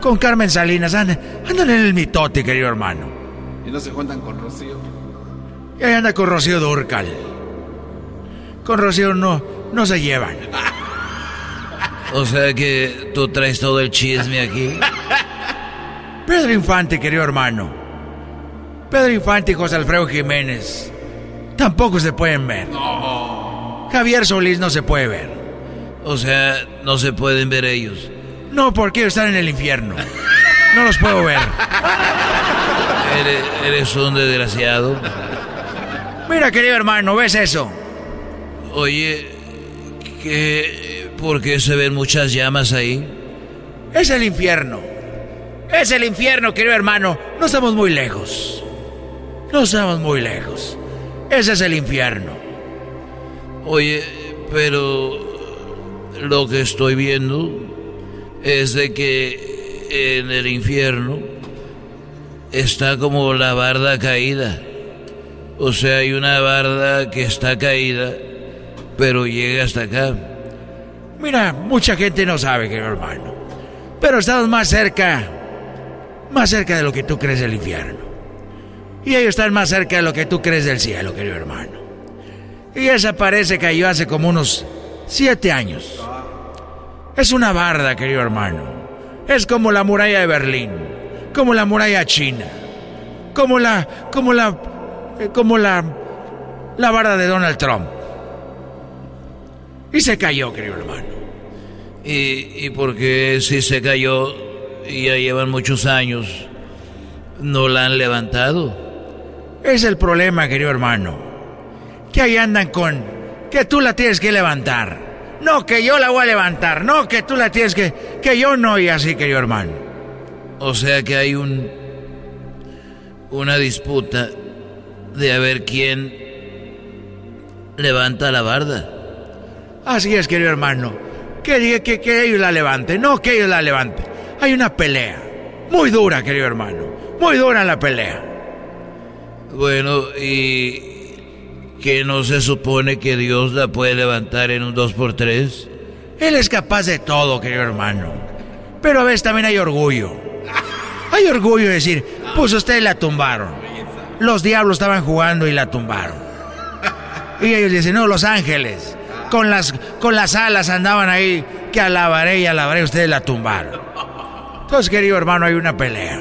Con Carmen Salinas. Anda- Andan en el mitote, querido hermano. Y no se juntan con Rocío. Y ahí anda con Rocío Durcal. Con Rocío no, no se llevan. O sea que tú traes todo el chisme aquí. Pedro Infante, querido hermano. Pedro Infante y José Alfredo Jiménez. Tampoco se pueden ver. Javier Solís no se puede ver. O sea, no se pueden ver ellos. No, porque ellos están en el infierno. No los puedo ver. Eres, eres un desgraciado. Mira, querido hermano, ¿ves eso? Oye, ¿qué, ¿por qué se ven muchas llamas ahí? Es el infierno. Es el infierno, querido hermano. No estamos muy lejos. No estamos muy lejos. Ese es el infierno. Oye, pero lo que estoy viendo es de que en el infierno está como la barda caída. O sea, hay una barda que está caída, pero llega hasta acá. Mira, mucha gente no sabe, querido hermano. Pero estamos más cerca, más cerca de lo que tú crees del infierno. Y ellos están más cerca de lo que tú crees del cielo, querido hermano. Y esa parece cayó hace como unos siete años. Es una barda, querido hermano. Es como la muralla de Berlín, como la muralla china, como la, como la, eh, como la, la barda de Donald Trump. Y se cayó, querido hermano. ¿Y, y por qué si se cayó y ya llevan muchos años, no la han levantado? Es el problema, querido hermano. Que ahí andan con que tú la tienes que levantar. No, que yo la voy a levantar. No, que tú la tienes que... Que yo no, y así, querido hermano. O sea que hay un... Una disputa de a ver quién levanta la barda. Así es, querido hermano. Que, que, que ellos la levanten. No, que ellos la levanten. Hay una pelea. Muy dura, querido hermano. Muy dura la pelea. Bueno, y que no se supone que Dios la puede levantar en un 2x3. Él es capaz de todo, querido hermano. Pero a veces también hay orgullo. Hay orgullo de decir, pues ustedes la tumbaron. Los diablos estaban jugando y la tumbaron. Y ellos dicen, no, los ángeles. Con las, con las alas andaban ahí, que alabaré y alabaré, ustedes la tumbaron. Entonces, querido hermano, hay una pelea.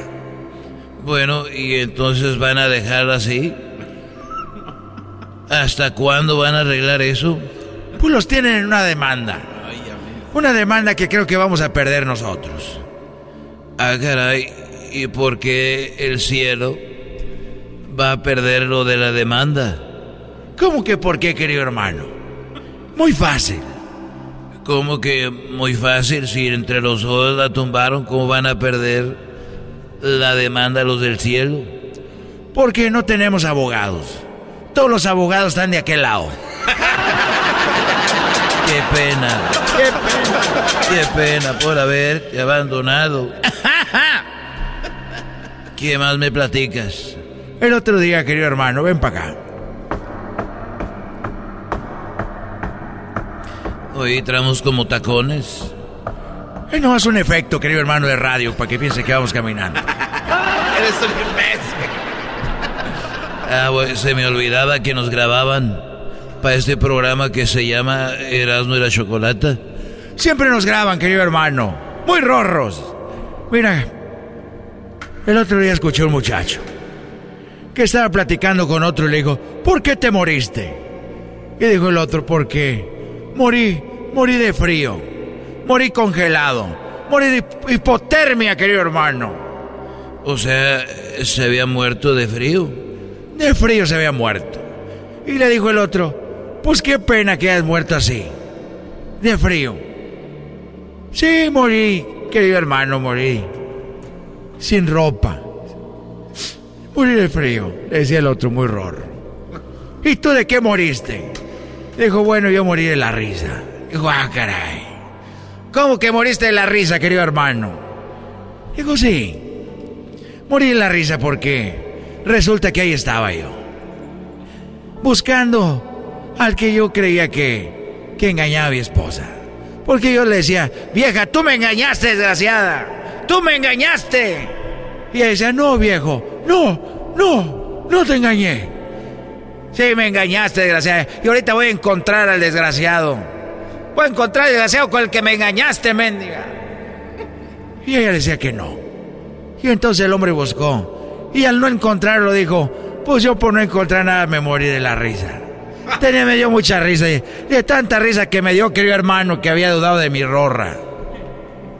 Bueno, ¿y entonces van a dejarla así? ¿Hasta cuándo van a arreglar eso? Pues los tienen en una demanda. Una demanda que creo que vamos a perder nosotros. Ah, caray. ¿Y por qué el cielo va a perder lo de la demanda? ¿Cómo que por qué, querido hermano? Muy fácil. ¿Cómo que muy fácil? Si entre los dos la tumbaron, ¿cómo van a perder la demanda los del cielo? Porque no tenemos abogados. Todos los abogados están de aquel lado. Qué pena. Qué pena. Qué pena por haberte abandonado. ¿Qué más me platicas? El otro día, querido hermano, ven para acá. Hoy traemos como tacones. Es nomás un efecto, querido hermano de radio, para que piense que vamos caminando. Eres un imbécil. Ah, se me olvidaba que nos grababan para este programa que se llama Erasmo y la Chocolata. Siempre nos graban, querido hermano. Muy rorros. Mira, el otro día escuché a un muchacho que estaba platicando con otro y le dijo, ¿por qué te moriste? Y dijo el otro, ¿por qué? Morí, morí de frío, morí congelado, morí de hipotermia, querido hermano. O sea, se había muerto de frío. De frío se había muerto. Y le dijo el otro, pues qué pena que hayas muerto así, de frío. Sí, morí, querido hermano, morí. Sin ropa. Morí de frío, le decía el otro muy rorro. ¿Y tú de qué moriste? Dijo, bueno, yo morí de la risa. Dijo, ah, caray. ¿Cómo que moriste de la risa, querido hermano? Dijo, sí. Morí de la risa porque resulta que ahí estaba yo. Buscando al que yo creía que, que engañaba a mi esposa. Porque yo le decía, vieja, tú me engañaste, desgraciada. Tú me engañaste. Y ella decía, no, viejo, no, no, no te engañé. Sí, me engañaste, desgraciada. Y ahorita voy a encontrar al desgraciado. Voy a encontrar al desgraciado con el que me engañaste, mendiga. Y ella decía que no. Y entonces el hombre buscó. Y al no encontrarlo dijo, pues yo por no encontrar nada me morí de la risa. Tenía, me dio mucha risa. Y de tanta risa que me dio, querido hermano, que había dudado de mi rorra.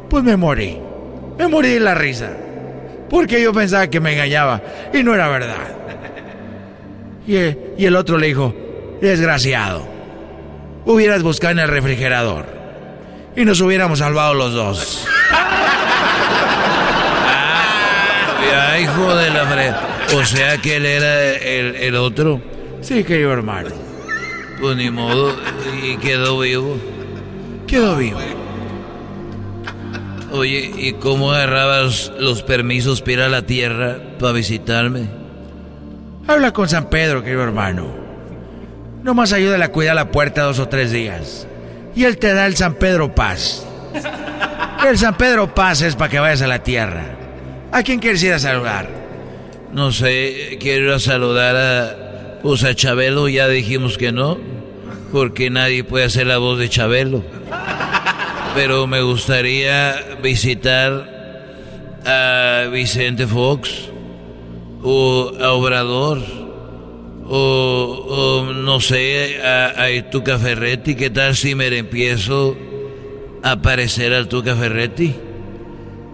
Pues me morí. Me morí de la risa. Porque yo pensaba que me engañaba. Y no era verdad. Y, y el otro le dijo, desgraciado. Hubieras buscado en el refrigerador. Y nos hubiéramos salvado los dos. Ah, hijo de la fre... O sea que él era el, el otro. Sí, querido hermano. Pues ni modo. Y quedó vivo. Quedó vivo. Oye, ¿y cómo agarrabas los permisos para ir a la tierra para visitarme? Habla con San Pedro, querido hermano. Nomás ayúdale a cuidar la puerta dos o tres días. Y él te da el San Pedro Paz. El San Pedro Paz es para que vayas a la tierra. ¿A quién quieres ir a saludar? No sé, quiero ir a saludar a, pues a Chabelo, ya dijimos que no, porque nadie puede hacer la voz de Chabelo. Pero me gustaría visitar a Vicente Fox, o a Obrador, o, no sé, a, a. ¿Qué tal si me empiezo a parecer al Tuca Ferretti?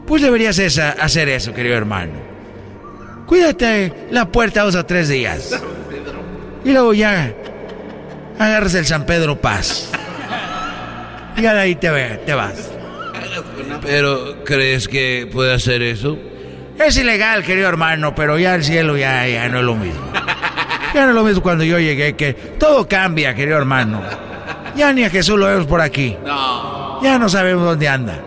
Pues deberías hacer eso, querido hermano. Cuídate la puerta dos o tres días. Y luego ya agarras el San Pedro Paz. Y de ahí te, te vas. Pero, ¿crees que puede hacer eso? Es ilegal, querido hermano, pero ya el cielo ya, ya no es lo mismo. Ya no es lo mismo cuando yo llegué, que todo cambia, querido hermano. Ya ni a Jesús lo vemos por aquí. Ya no sabemos dónde anda.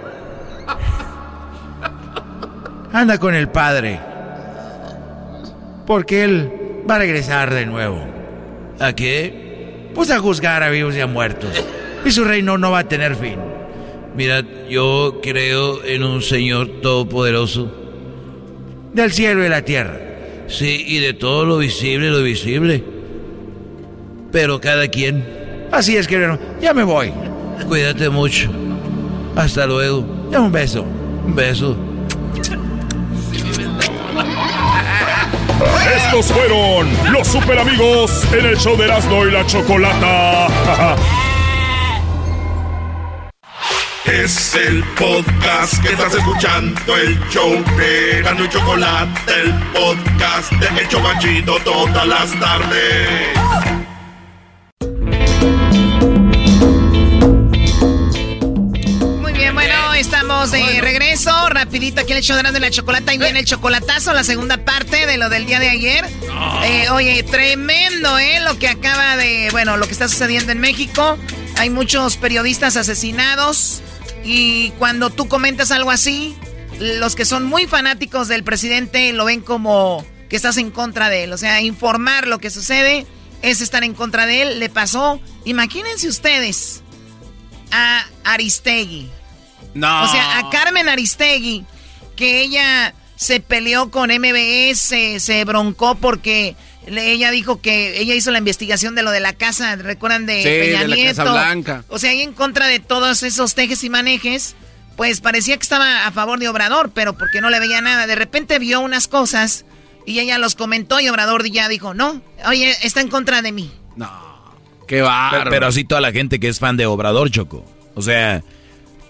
Anda con el Padre porque él va a regresar de nuevo. ¿A qué? Pues a juzgar a vivos y a muertos. Y su reino no va a tener fin. Mira, yo creo en un Señor todopoderoso. Del cielo y la tierra. Sí, y de todo lo visible y lo invisible. Pero cada quien. Así es, querido. Ya me voy. Cuídate mucho. Hasta luego. Un beso. Un beso. Estos fueron los super amigos en el show de Erasmo y la Chocolata. Es el podcast que estás escuchando, el show de Erasmo y Chocolata, el podcast de El Chocachito todas las tardes. Muy bien, bueno, estamos de regreso. Rapidito aquí en el show de la chocolata y viene el chocolatazo, la segunda parte de lo del día de ayer. Eh, oye, tremendo, ¿eh? Lo que acaba de, bueno, lo que está sucediendo en México. Hay muchos periodistas asesinados y cuando tú comentas algo así, los que son muy fanáticos del presidente lo ven como que estás en contra de él. O sea, informar lo que sucede es estar en contra de él. Le pasó, imagínense ustedes, a Aristegui. No. O sea, a Carmen Aristegui, que ella se peleó con MBS, se broncó porque ella dijo que ella hizo la investigación de lo de la casa, ¿recuerdan de Peña Nieto? Blanca. O sea, ahí en contra de todos esos tejes y manejes, pues parecía que estaba a favor de Obrador, pero porque no le veía nada. De repente vio unas cosas y ella los comentó y Obrador ya dijo, no, oye, está en contra de mí. No. Qué bárbaro. Pero, pero así toda la gente que es fan de Obrador, Choco. O sea,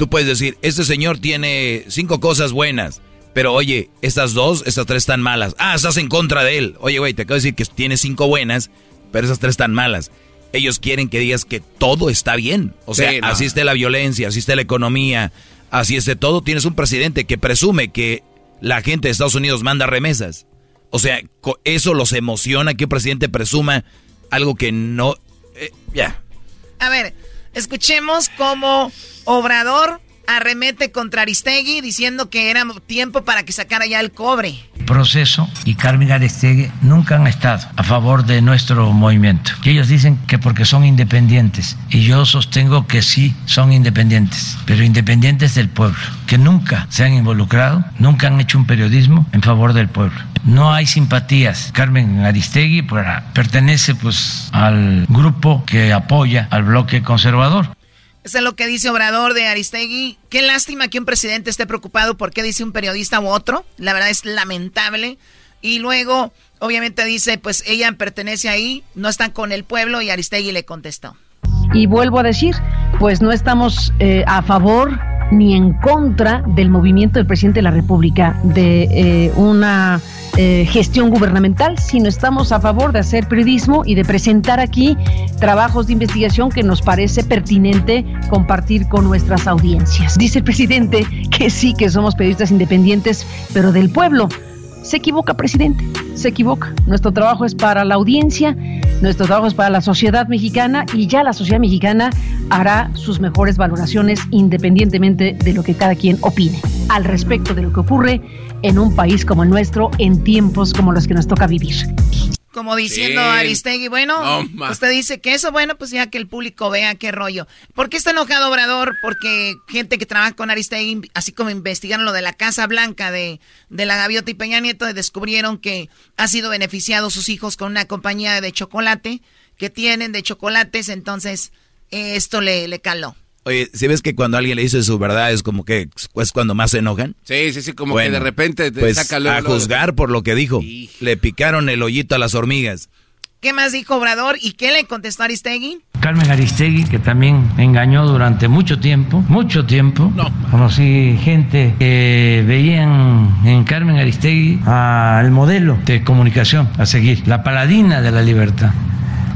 tú puedes decir, este señor tiene cinco cosas buenas. Pero oye, estas dos, estas tres están malas. Ah, estás en contra de él. Oye, güey, te acabo de decir que tiene cinco buenas, pero esas tres están malas. Ellos quieren que digas que todo está bien. O sea, Sí, no. así esté la violencia, así esté la economía, así esté todo. Tienes un presidente que presume que la gente de Estados Unidos manda remesas. O sea, co- eso los emociona que un presidente presuma algo que no... eh, ya. A ver, escuchemos cómo Obrador arremete contra Aristegui diciendo que era tiempo para que sacara ya el cobre. proceso y Carmen Aristegui nunca han estado a favor de nuestro movimiento. Y ellos dicen que porque son independientes. Y yo sostengo que sí son independientes, pero independientes del pueblo, que nunca se han involucrado, nunca han hecho un periodismo en favor del pueblo. No hay simpatías. Carmen Aristegui para- pertenece pues al grupo que apoya al bloque conservador. Eso es lo que dice Obrador de Aristegui. Qué lástima que un presidente esté preocupado por qué dice un periodista u otro. La verdad es lamentable. Y luego, obviamente dice, pues ella pertenece ahí, no están con el pueblo y Aristegui le contestó. Y vuelvo a decir, pues no estamos eh, a favor ni en contra del movimiento del presidente de la República de eh, una eh, gestión gubernamental, sino estamos a favor de hacer periodismo y de presentar aquí trabajos de investigación que nos parece pertinente compartir con nuestras audiencias. Dice el presidente que sí, que somos periodistas independientes, pero del pueblo. Se equivoca, presidente, se equivoca. Nuestro trabajo es para la audiencia, nuestro trabajo es para la sociedad mexicana y ya la sociedad mexicana hará sus mejores valoraciones independientemente de lo que cada quien opine al respecto de lo que ocurre en un país como el nuestro en tiempos como los que nos toca vivir. Como diciendo Sí. Aristegui, bueno, No, usted dice que eso, bueno, pues ya que el público vea qué rollo. ¿Por qué está enojado Obrador? Porque gente que trabaja con Aristegui, así como investigaron lo de la Casa Blanca de, de la Gaviota y Peña Nieto, descubrieron que ha sido beneficiado sus hijos con una compañía de chocolate que tienen de chocolates, entonces eh, esto le, le caló. Oye, si ves que cuando alguien le dice su verdad es como que es cuando más se enojan? Sí, sí, sí, como Bueno, que de repente te pues saca luego, a juzgar por lo que dijo. Le picaron el hoyito a las hormigas. ¿Qué más dijo Obrador y qué le contestó Aristegui? Carmen Aristegui, que también engañó durante mucho tiempo, mucho tiempo. Conocí gente que veían en Carmen Aristegui al modelo de comunicación a seguir, la paladina de la libertad.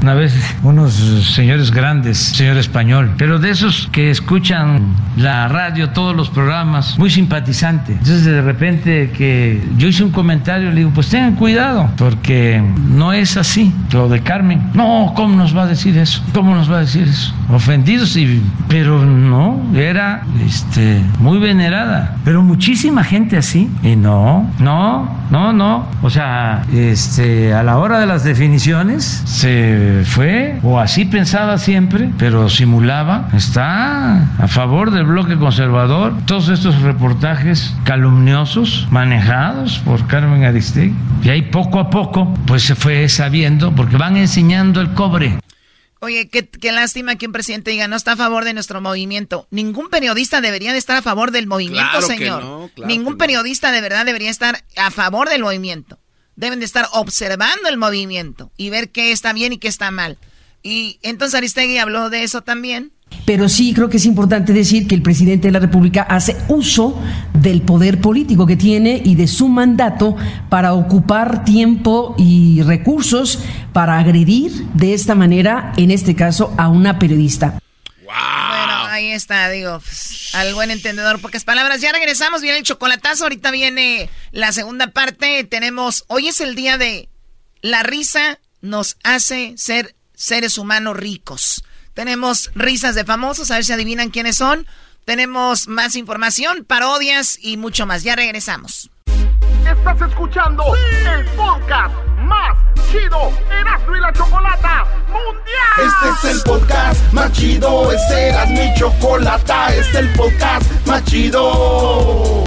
Una vez unos señores grandes, señor español, pero de esos que escuchan la radio, todos los programas, muy simpatizante. Entonces de repente que yo hice un comentario, le digo, pues tengan cuidado, porque no es así lo de Carmen. No, ¿cómo nos va a decir eso? ¿Cómo nos va a decir eso? Ofendidos, y, pero no, era este, muy venerada. Pero muchísima gente así. Y no, no, no, no. O sea, este, a la hora de las definiciones se fue, o así pensaba siempre, pero simulaba. Está a favor del bloque conservador. Todos estos reportajes calumniosos manejados por Carmen Aristegui. Y ahí poco a poco, pues se fue sabiendo, porque van enseñando el cobre. Oye, qué, qué lástima que un presidente diga no está a favor de nuestro movimiento. Ningún periodista debería de estar a favor del movimiento, Claro que señor. no, claro Ningún periodista de verdad debería estar a favor del movimiento. Deben de estar observando el movimiento y ver qué está bien y qué está mal. Y entonces Aristegui habló de eso también. Pero sí creo que es importante decir que el presidente de la República hace uso del poder político que tiene y de su mandato para ocupar tiempo y recursos para agredir de esta manera, en este caso, a una periodista. Bueno, ahí está, digo, pues, al buen entendedor, pocas palabras. Ya regresamos, viene el chocolatazo, ahorita viene la segunda parte. Tenemos, hoy es el día de la risa nos hace ser seres humanos ricos. Tenemos risas de famosos, a ver si adivinan quiénes son. Tenemos más información, parodias y mucho más. Ya regresamos. Estás escuchando el podcast más chido Erasmo y la Chocolata Mundial. Este es el podcast más chido, este era mi chocolata, este es el podcast más chido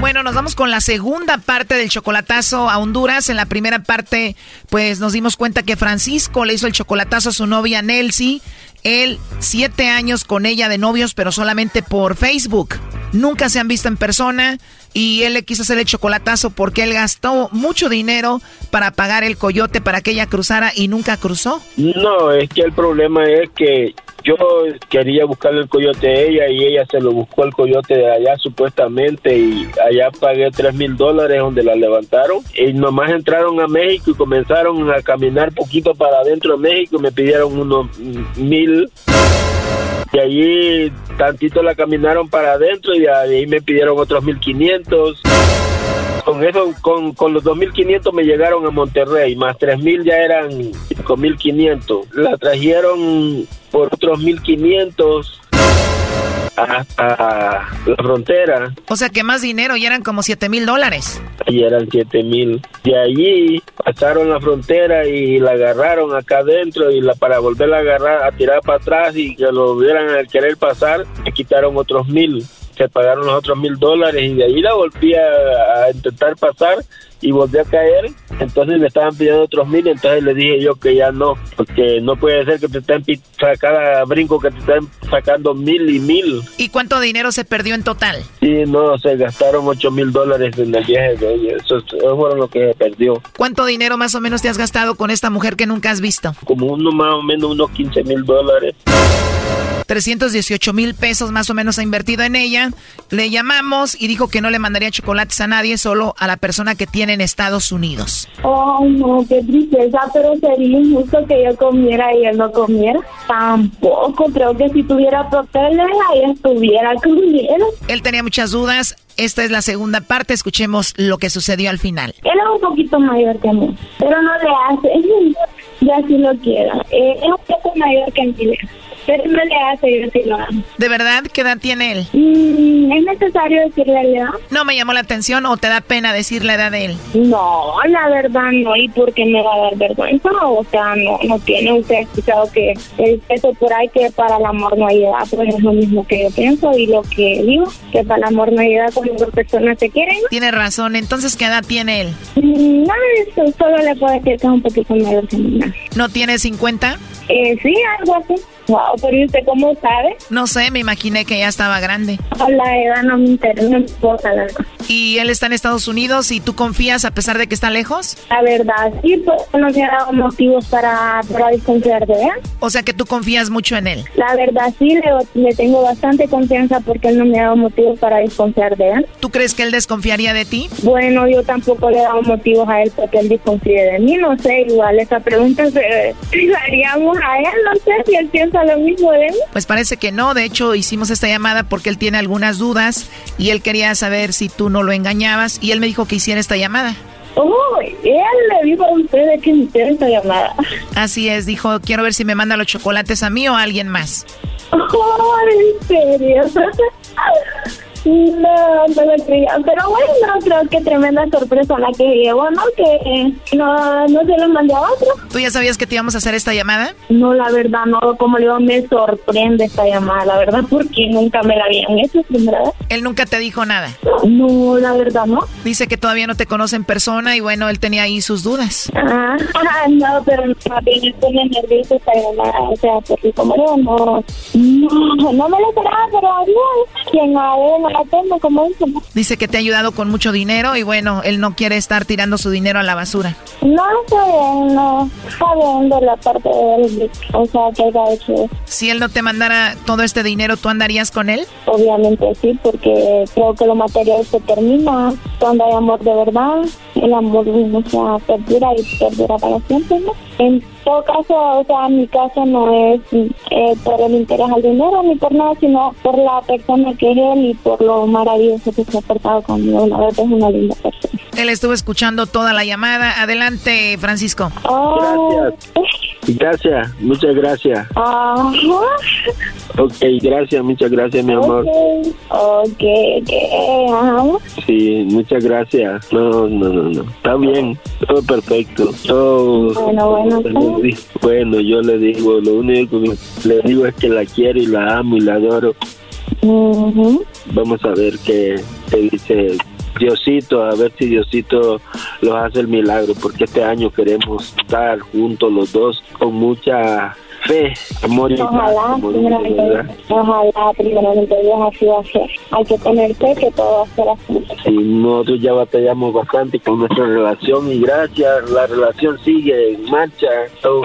Bueno, nos vamos con la segunda parte del chocolatazo a Honduras. En la primera parte, pues nos dimos cuenta que Francisco le hizo el chocolatazo a su novia Nelsie. Él, siete años con ella de novios, pero solamente por Facebook. Nunca se han visto en persona y él le quiso hacer el chocolatazo porque él gastó mucho dinero para pagar el coyote para que ella cruzara y nunca cruzó. No, es que el problema es que yo quería buscarle el coyote a ella y ella se lo buscó el coyote de allá supuestamente y allá pagué tres mil dólares donde la levantaron. Y nomás entraron a México y comenzaron a caminar poquito para adentro de México y me pidieron unos mil. Y allí tantito la caminaron para adentro y ahí me pidieron otros mil quinientos con eso, con, con los 2.500 me llegaron a Monterrey, más 3.000 ya eran 5.500. La trajeron por otros 1.500 hasta la frontera. O sea que más dinero y eran como 7 mil dólares. Y eran 7.000. De allí pasaron la frontera y la agarraron acá adentro y la para volverla a agarrar, a tirar para atrás y que lo hubieran al querer pasar, me quitaron otros mil se pagaron los otros mil dólares y de ahí la volví a, a intentar pasar y volví a caer. Entonces le estaban pidiendo otros mil, entonces le dije yo que ya no, porque no puede ser que te estén cada brinco que te estén sacando mil y mil. ¿Y cuánto dinero se perdió en total? Sí, no, se gastaron ocho mil dólares en el viaje de ella. Eso, eso fueron lo que se perdió. ¿Cuánto dinero más o menos te has gastado con esta mujer que nunca has visto? Como uno más o menos unos 15 mil dólares. 318 mil pesos más o menos ha invertido en ella. Le llamamos y dijo que no le mandaría chocolates a nadie, solo a la persona que tiene en Estados Unidos. Oh, no, qué tristeza, pero sería injusto que yo comiera y él no comiera. Tampoco, creo que si tuviera papeles, ahí estuviera comiendo. Él tenía muchas dudas. Esta es la segunda parte. Escuchemos lo que sucedió al final. Él es un poquito mayor que mí, pero no le hace. Yo así lo quiero. Eh, es un poco mayor que mí, pero no le hace, yo sí lo amo. ¿De verdad qué edad tiene él? Mm, ¿Es necesario decirle la edad? ¿No me llamó la atención o te da pena decir la edad de él? No, la verdad no, ¿y por qué me va a dar vergüenza? O sea, no, no tiene usted escuchado que el eso por ahí que para el amor no hay edad, pues es lo mismo que yo pienso y lo que digo, que para el amor no hay edad cuando dos personas se quieren. Tiene razón. Entonces, ¿qué edad tiene él? Mm, de eso, solo le puedo decir que es un poquito mayor que nada. ¿No tiene 50? Eh, sí, algo así. Wow, pero ¿y usted cómo sabe? No sé, me imaginé que ya estaba grande. La edad no me interesa, no me importa la verdad. ¿Y él está en Estados Unidos y tú confías a pesar de que está lejos? La verdad, sí, pues no me ha dado motivos para, para desconfiar de él. O sea que tú confías mucho en él. La verdad, sí, le, le tengo bastante confianza porque él no me ha dado motivos para desconfiar de él. ¿Tú crees que él desconfiaría de ti? Bueno, yo tampoco le he dado motivos a él porque él desconfíe de mí, no sé, igual esa pregunta se la haríamos a él, no sé si él piensa lo mismo de él. Pues parece que no, de hecho hicimos esta llamada porque él tiene algunas dudas y él quería saber si tú no lo engañabas y él me dijo que hiciera esta llamada. Oh, él le dijo a ustedes que hiciera esta llamada. Así es, dijo, quiero ver si me manda los chocolates a mí o a alguien más. Oh, ¿en serio? No, no lo creía. Pero bueno, creo que tremenda sorpresa la que llevo, ¿no? Que no, no se lo mandé a otro. ¿Tú ya sabías que te íbamos a hacer esta llamada? No, la verdad, no. Como le digo, me sorprende esta llamada, la verdad, porque nunca me la habían hecho, primera vez. Él nunca te dijo nada. No, la verdad, no. Dice que todavía no te conoce en persona y bueno, él tenía ahí sus dudas. Ah, no, pero más bien pone nerviosa esta llamada, o sea, porque como digo, no, no, no me lo esperaba, pero no, quien a tengo, como dice, que te ha ayudado con mucho dinero y bueno, él no quiere estar tirando su dinero a la basura. No, está bien, no, está bien de la parte de él, o sea, que haya hecho. Si él no te mandara todo este dinero, ¿tú andarías con él? Obviamente sí, porque creo que lo material se termina cuando hay amor de verdad. el amor, o sea, perdura y perdura para siempre, ¿no? En todo caso, o sea, mi caso no es eh, por el interés al dinero ni por nada, sino por la persona que es él y por lo maravilloso que se ha portado conmigo. La verdad es una linda persona. Él estuvo escuchando toda la llamada. Adelante, Francisco. Gracias. Gracias, muchas gracias. Ajá. Ok, gracias, muchas gracias, mi amor. Ok, ok. Ajá. Sí, muchas gracias. No, no, no, no. Está bien, todo perfecto. Todo. Bueno, bueno. Bueno, yo le digo, lo único que le digo es que la quiero y la amo y la adoro. Vamos a ver qué, qué dice Diosito, a ver si Diosito los hace el milagro, porque este año queremos estar juntos los dos con mucha fe, amor y Ojalá, ojalá, primeramente Dios así va a ser. Hay que tener fe que todo va a ser así. Sí, nosotros ya batallamos bastante con nuestra relación y gracias, la relación sigue en marcha.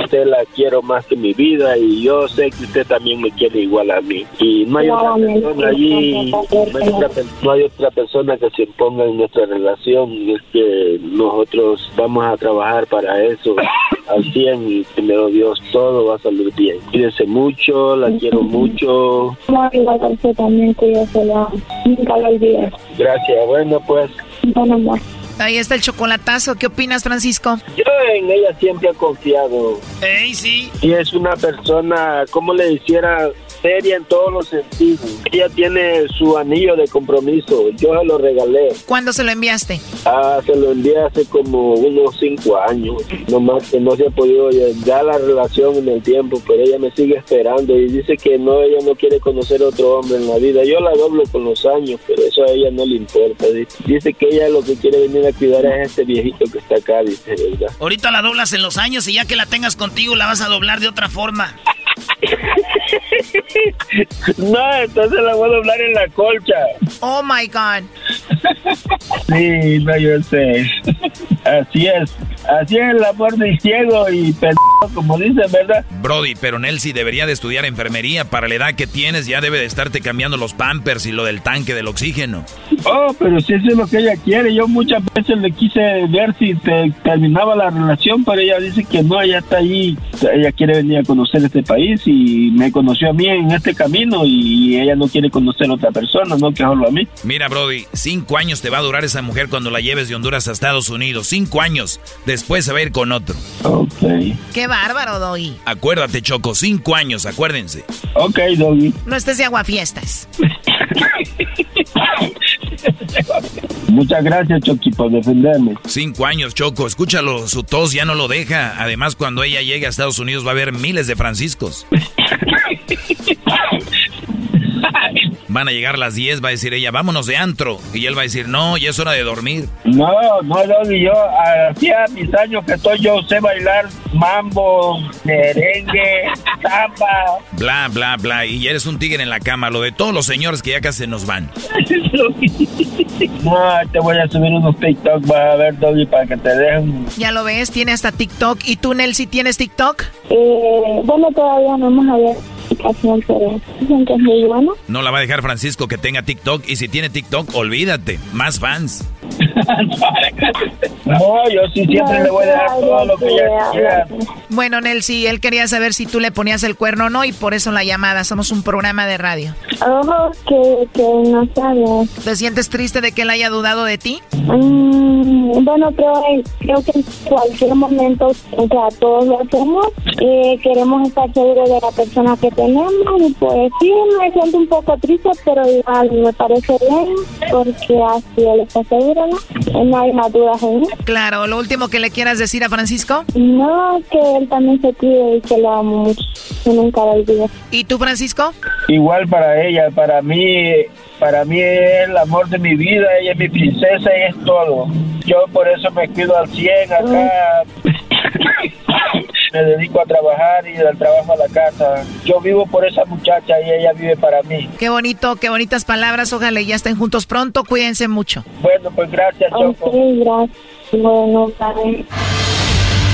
Usted la quiero más que mi vida y yo sé que usted también me quiere igual a mí. Y no hay otra persona allí, no hay otra, per- no hay otra persona que se imponga en nuestra relación. Es que nosotros vamos a trabajar para eso al 100 y primero Dios, todo va a salir bien. Cuídese mucho, la quiero mucho. No, igual que usted también, cuídese, la nunca lo olvides. Gracias, bueno pues. Bueno, amor. Ahí está el chocolatazo. ¿Qué opinas, Francisco? Yo en ella siempre he confiado. Ey, sí. Y es una persona, como le hiciera, seria en todos los sentidos. Ella tiene su anillo de compromiso. Yo se lo regalé. ¿Cuándo se lo enviaste? Ah, se lo envié hace como unos cinco años. Nomás que no se ha podido ya la relación en el tiempo, pero ella me sigue esperando y dice que no, ella no quiere conocer otro hombre en la vida. Yo la doblo con los años, pero eso a ella no le importa. Dice, dice que ella lo que quiere venir a cuidar es este viejito que está acá, dice, ¿verdad? Ahorita la doblas en los años y ya que la tengas contigo la vas a doblar de otra forma. No, entonces la voy a doblar en la colcha. Oh my God. Sí, no, yo sé. Así es. Así es el amor de ciego y pendejo, como dicen, ¿verdad? Brody, pero Nelsie debería de estudiar enfermería. Para la edad que tienes ya debe de estarte cambiando los pampers y lo del tanque del oxígeno. Oh, pero si eso es lo que ella quiere. Yo muchas veces le quise ver si te- terminaba la relación, pero ella dice que no, ella está ahí. Ella quiere venir a conocer este país y me conoció a mí en este camino y ella no quiere conocer a otra persona, no que solo a mí. Mira, Brody, cinco años te va a durar esa mujer cuando la lleves de Honduras a Estados Unidos. Cinco años. Después se va a ir con otro. Ok. Qué bárbaro, Doggy. Acuérdate, Choco, cinco años, acuérdense. Ok, Doggy. No estés de aguafiestas. Muchas gracias, Chucky, por defenderme. Cinco años, Choco. Escúchalo, su tos ya no lo deja. Además, cuando ella llegue a Estados Unidos va a haber miles de Franciscos. Adiós. Van a llegar las 10, va a decir ella, vámonos de antro. Y él va a decir, no, ya es hora de dormir. No, no, Doggy, yo hacía mis años que estoy, yo sé bailar mambo, merengue, samba. Bla, bla, bla. Y eres un tigre en la cama. Lo de todos los señores que ya casi se nos van. No, te voy a subir unos TikTok, vas a ver, Doggy, para que te dejen. Ya lo ves, tiene hasta TikTok. ¿Y tú, Nelsie, tienes TikTok? Eh, bueno, todavía no hemos abierto No la va a dejar Francisco que tenga TikTok. Y si tiene TikTok, olvídate. Más fans. No, yo sí siempre le voy a dar todo lo que ella quiera. Bueno, Nelsie, él quería saber si tú le ponías el cuerno o no y por eso la llamada. Somos un programa de radio. Ojo, que, que no sabes. ¿Te sientes triste de que él haya dudado de ti? Mm, bueno, creo, creo que en cualquier momento, o sea, todos lo hacemos. Eh, queremos estar seguros de la persona que tenemos. Y pues sí, me siento un poco triste, pero igual me parece bien, porque así él está seguro, ¿no? No hay más dudas en él. Claro, lo último que le quieras decir a Francisco. No, que él también se cuide y que lo amo mucho. Yo nunca lo olvido. ¿Y tú, Francisco? Igual para ella, para mí, para mí es el amor de mi vida, ella es mi princesa y es todo. Yo por eso me cuido al 100 acá. Me dedico a trabajar y del trabajo a la casa. Yo vivo por esa muchacha y ella vive para mí. Qué bonito, qué bonitas palabras. Ojalá ya estén juntos pronto. Cuídense mucho. Bueno, pues gracias, Choco. Ok, gracias. Bueno, bye.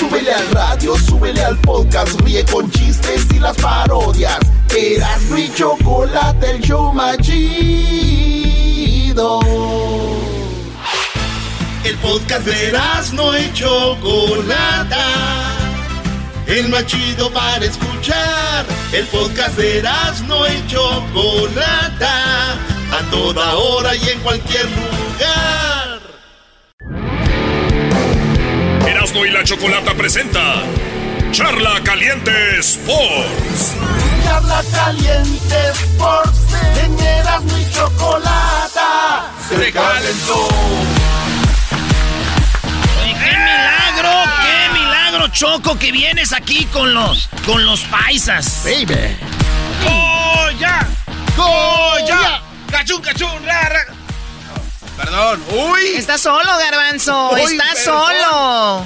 Súbele al radio, súbele al podcast, ríe con chistes y las parodias. Eras mi chocolate, el show más chido. El podcast de Erasmo y Chocolata. El más chido para escuchar. El podcast de Erasmo y Chocolata. A toda hora y en cualquier lugar. Y la chocolata presenta Charla Caliente Sports. Charla caliente Sports. En Erasmo y Chocolata. Se calentó. ¡Qué milagro! ¡Qué milagro, Choco! Que vienes aquí con los, con los paisas. Baby. ¡Goya! ¡Goya! ¡Cachún, cachún! Ra, ra. Perdón. Uy. Estás solo, Garbanzo. Uy, Estás perdón. solo.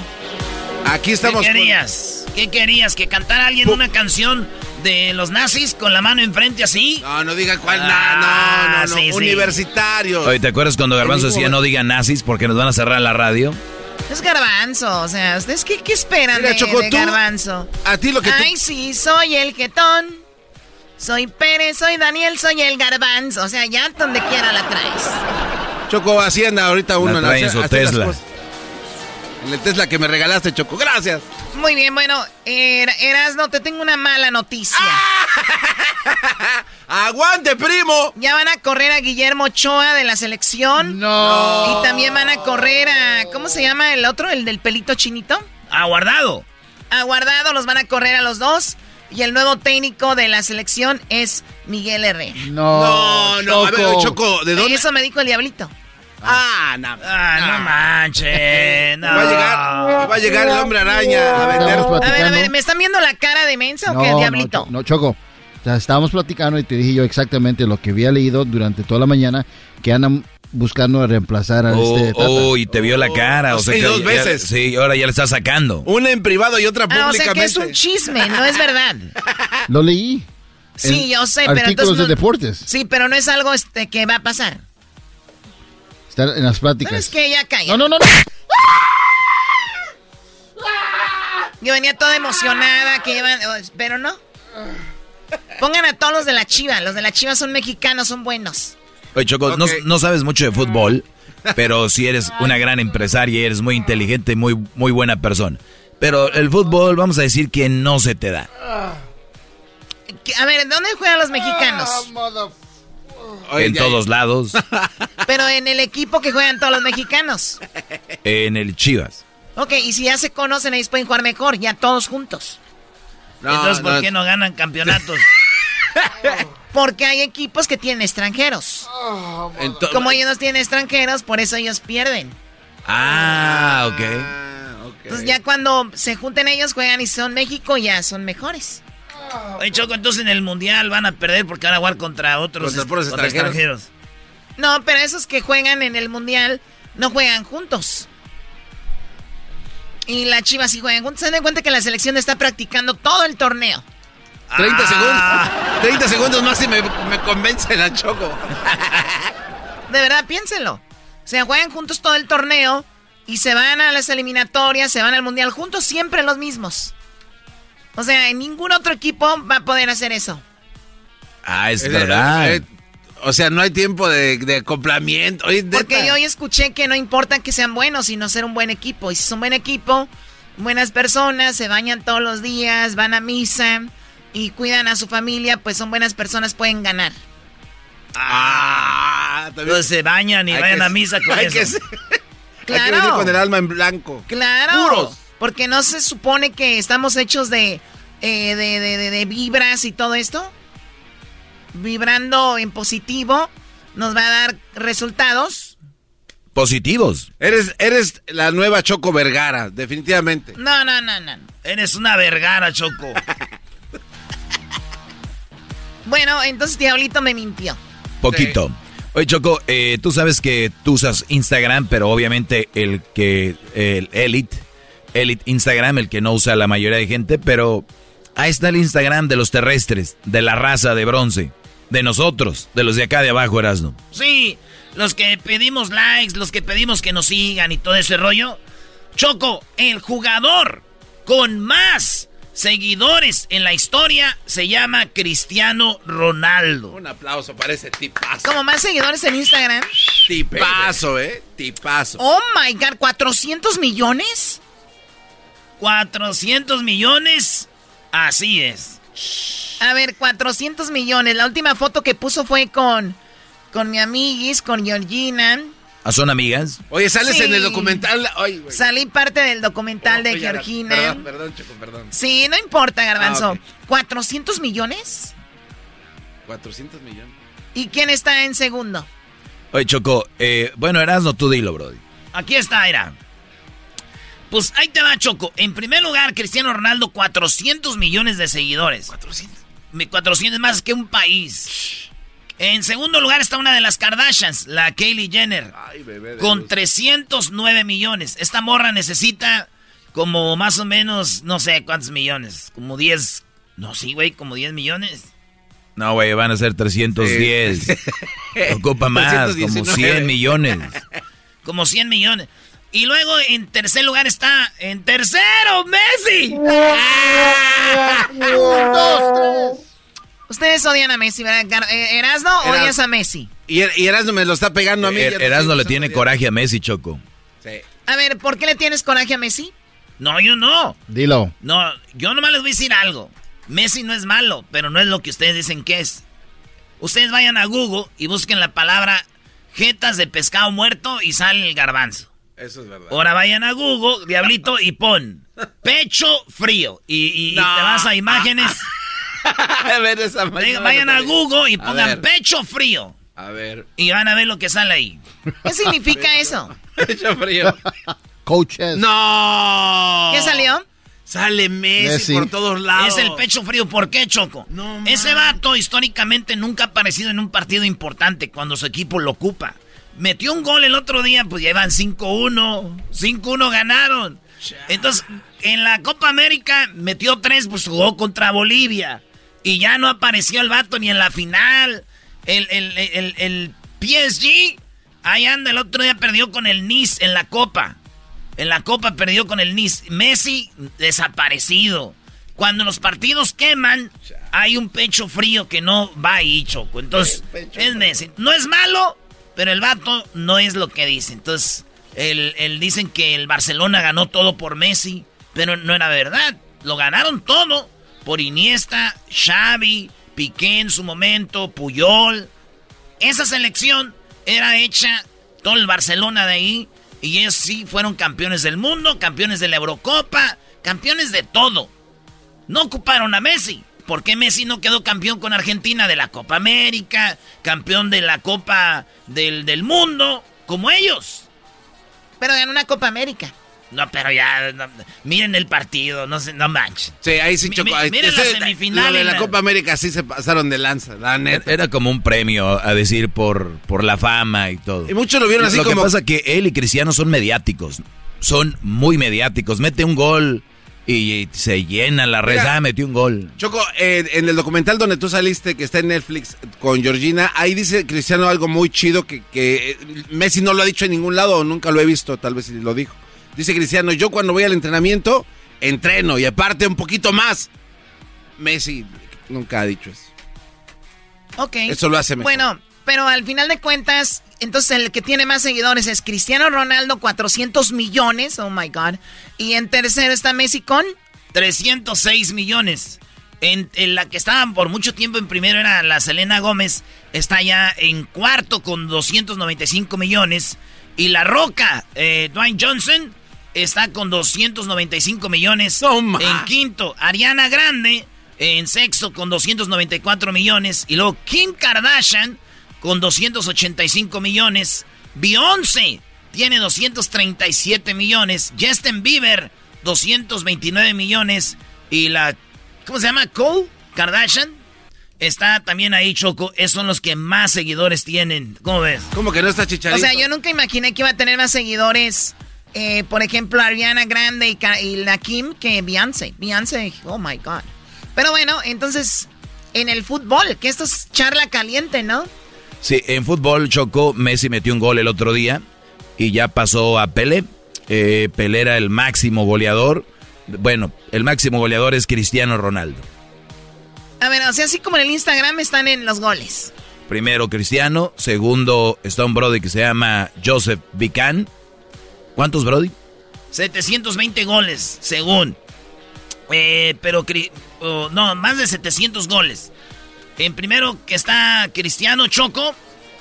Aquí estamos. ¿Qué con- querías? ¿Qué querías? ¿Que cantara alguien una canción de los nazis con la mano enfrente así? No, no diga cuál. no, Ah, no, no, no. sí, sí. Universitarios. Oye, ¿te acuerdas cuando Garbanzo decía no digan nazis porque nos van a cerrar la radio? Es Garbanzo. O sea, ¿ustedes qué, qué esperan Mira, de, Choco, de tú- Garbanzo? A ti lo que tú- Ay, sí, soy el jetón. Soy Pérez, soy Daniel, soy el Garbanzo. O sea, ya donde quiera la traes. Choco, Hacienda, ahorita uno. trae en su Tesla. En el Tesla que me regalaste, Choco. Gracias. Muy bien, bueno, Er- Erasno, te tengo una mala noticia. ¡Aguante, primo! Ya van a correr a Guillermo Ochoa de la selección. No. Y también van a correr a. ¿Cómo se llama el otro? ¿El del pelito chinito? Aguardado. A Guardado los van a correr a los dos. Y el nuevo técnico de la selección es Miguel Herrera. No. No, no, a ver, Choco, ¿de dónde? Eso me dijo el diablito. Ah, no. Ah, no manches. No. Va a llegar, va a llegar el hombre araña a vender. A ver, a ver, ¿me están viendo la cara de mensa o qué, no, diablito? No, Choco. O sea, estábamos platicando y te dije yo exactamente lo que había leído durante toda la mañana que andan buscando reemplazar a Oh, este Tata. oh, y te vio la cara. O sea Sí, que dos ya- veces. sí, ahora ya le está sacando. Una en privado y otra Ah, o sea públicamente. que es un chisme, no es verdad. Lo leí. Sí, en yo sé, pero Artículos entonces de no- deportes. Sí, pero no es algo este, que va a pasar. Está en las pláticas. ¿Sabes qué? Ya calla. No, no, no, no. Yo venía toda emocionada, que iban, pero no. Pongan a todos los de la Chiva. Los de la Chiva son mexicanos, son buenos. Oye, Choco, no, sabes mucho de fútbol, pero sí eres una gran empresaria y eres muy inteligente y muy, muy buena persona. Pero el fútbol, vamos a decir que no se te da. A ver, ¿dónde juegan los mexicanos? Oye, en todos lados, Pero en el equipo que juegan todos los mexicanos. en el Chivas. Ok, y si ya se conocen, ellos pueden jugar mejor, ya todos juntos. No, Entonces, ¿por no. qué no ganan campeonatos? Porque hay equipos que tienen extranjeros. Como ellos no tienen extranjeros, por eso ellos pierden. Ah, ok. Ah, ok. Entonces ya cuando se junten ellos, juegan y son México, ya son mejores. Oye, Choco, entonces en el Mundial van a perder porque van a jugar contra otros Contra extranjeros. No, pero esos que juegan en el Mundial no juegan juntos. Y la Chivas sí juegan juntos. Se dan cuenta que la selección está practicando todo el torneo. 30 Ah. segundos. 30 segundos más y me, me convence la Choco. De verdad, piénsenlo. O sea, juegan juntos todo el torneo y se van a las eliminatorias, se van al Mundial juntos, siempre los mismos. O sea, en ningún otro equipo va a poder hacer eso. Ah, es verdad. eh, o sea, no hay tiempo de, de acoplamiento. Oye, Porque yo hoy escuché que no importa que sean buenos, sino ser un buen equipo. Y si son buen equipo, buenas personas, se bañan todos los días, van a misa y cuidan a su familia, pues son buenas personas, pueden ganar. Ah, también- Entonces se bañan y Hay vayan que- a misa con hay eso. que ser- Hay que Claro. venir con el alma en blanco. Claro. Puros. Porque no se supone que estamos hechos de, eh, de, de- de- de vibras y todo esto. Vibrando en positivo nos va a dar resultados. Positivos. Eres, eres la nueva Choco Vergara, definitivamente. No, no, no, no. Eres una vergara, Choco. Bueno, entonces Diablito me mintió. Poquito. Oye, Choco, eh, tú sabes que tú usas Instagram, pero obviamente el que, el Elite, Elite Instagram, el que no usa la mayoría de gente, pero ahí está el Instagram de los terrestres, de la raza de bronce, de nosotros, de los de acá de abajo, Erasno. Sí, los que pedimos likes, los que pedimos que nos sigan y todo ese rollo. Choco, el jugador con más seguidores en la historia se llama Cristiano Ronaldo. Un aplauso para ese tipazo. Como más seguidores en Instagram. Tipazo, ¿eh? Tipazo. Oh my god, ¿400 millones? 400 millones. Así es. A ver, 400 millones. La última foto que puso fue con, con mi amiguis, con Georgina. ¿Ah, ¿Son amigas? Oye, sales Sí. en el documental. Ay, güey. Salí parte del documental de Oye, Georgina. Perdón, perdón, Choco, perdón. Sí, no importa, Garbanzo. Ah, ok. ¿400 millones? 400 millones. ¿Y quién está en segundo? Oye, Choco, eh, bueno, Erasno, tú dilo, Brody. Aquí está, era. Pues ahí te va, Choco. En primer lugar, Cristiano Ronaldo, 400 millones de seguidores. 400. 400 más que un país. En segundo lugar está una de las Kardashians, la Kylie Jenner, Ay, bebé con luz. 309 millones. Esta morra necesita como más o menos, no sé cuántos millones, como 10, no, sí, güey, como 10 millones. No, güey, van a ser 310. Ocupa más, como 319. 100 millones. Como 100 millones. Y luego en tercer lugar está, en tercero, Messi. Un, dos, tres. Ustedes odian a Messi, ¿verdad? Eh, ¿Erasno Eras- odias a Messi? Y, Er- y Erasmo me lo está pegando a mí. Er- ya no Erasmo sé, le tiene coraje a Messi, Choco. Sí. A ver, ¿por qué le tienes coraje a Messi? No, yo no. Dilo. No, yo nomás les voy a decir algo. Messi no es malo, pero no es lo que ustedes dicen que es. Ustedes vayan a Google y busquen la palabra jetas de pescado muerto y sale el garbanzo. Eso es verdad. Ahora vayan a Google, diablito, y pon pecho frío. Y, y- te vas a imágenes. a ver, esa Vayan- vayan a Google y A pongan pecho frío. A ver. Y van a ver lo que sale ahí. ¿Qué significa eso? Pecho frío. Coaches. ¡No! ¿Qué salió? Sale Messi, Messi. por todos lados. Es el pecho frío. ¿Por qué, Choco? Ese vato históricamente nunca ha aparecido en un partido importante cuando su equipo lo ocupa. Metió un gol el otro día, pues ya iban 5-1. 5-1 ganaron. Entonces, en la Copa América metió tres, pues jugó contra Bolivia. Y ya no apareció el vato ni en la final. El, el, el, el PSG, ahí anda, el otro día perdió con el Nice en la Copa. En la Copa perdió con el Nice. Messi desaparecido. Cuando los partidos queman, hay un pecho frío que no va ahí, Choco. Entonces, es Messi. No es malo, pero el vato no es lo que dice. Entonces, el, el- dicen que el Barcelona ganó todo por Messi, pero no era verdad. Lo ganaron todo por Iniesta, Xavi, Piqué en su momento, Puyol. Esa selección era hecha todo el Barcelona de ahí. Y ellos sí fueron campeones del mundo, campeones de la Eurocopa, campeones de todo. No ocuparon a Messi. ¿Por qué Messi no quedó campeón con Argentina de la Copa América, campeón de la Copa del, del Mundo, como ellos? Pero ganó una Copa América. No, pero ya, no, miren el partido, no sé, no manches. Sí, ahí sí chocó. mi- miren la semifinal Lo de en la la- Copa América sí se pasaron de lanza, la neta. Era como un premio a decir por, por la fama y todo. Y muchos lo vieron así Lo como- que pasa que él y Cristiano son mediáticos. Son muy mediáticos. Mete un gol y se llena la red. Mira. Ah, metió un gol. Choco, eh, en el documental donde tú saliste, que está en Netflix con Georgina, ahí dice Cristiano algo muy chido que, que eh, Messi no lo ha dicho en ningún lado o nunca lo he visto, tal vez si lo dijo. Dice Cristiano, yo cuando voy al entrenamiento, entreno y aparte un poquito más. Messi nunca ha dicho eso. Ok. Eso lo hace mejor. Bueno, pero al final de cuentas, entonces el que tiene más seguidores es Cristiano Ronaldo, 400 millones. Oh my God. Y en tercero está Messi con. 306 millones. En, en la que estaban por mucho tiempo en primero era la Selena Gómez. Está ya en cuarto con 295 millones. Y La Roca, eh, Dwayne Johnson, está con 295 millones. en quinto, Ariana Grande, en sexto con 294 millones. Y luego Kim Kardashian con 285 millones. Beyoncé tiene 237 millones. Justin Bieber, 229 millones. Y la, ¿cómo se llama? Cole Kardashian. está también ahí Choco. Esos son los que más seguidores tienen. ¿Cómo ves? ¿Cómo que no está Chicharito? O sea, yo nunca imaginé que iba a tener más seguidores. Eh, por ejemplo, Ariana Grande y, y la Kim que Beyoncé. Beyoncé, oh my God. Pero bueno, entonces, en el fútbol, que esto es charla caliente, ¿no? Sí, en fútbol Choco, Messi metió un gol el otro día y ya pasó a Pelé. Eh, Pelé era el máximo goleador. Bueno, el máximo goleador es Cristiano Ronaldo. A ver, o sea, así como en el Instagram están en los goles. Primero Cristiano, segundo está un brody que se llama Joseph Vican. ¿Cuántos brody? 720 goles, según. Eh, pero, no, más de 700 goles. En primero que está Cristiano Choco.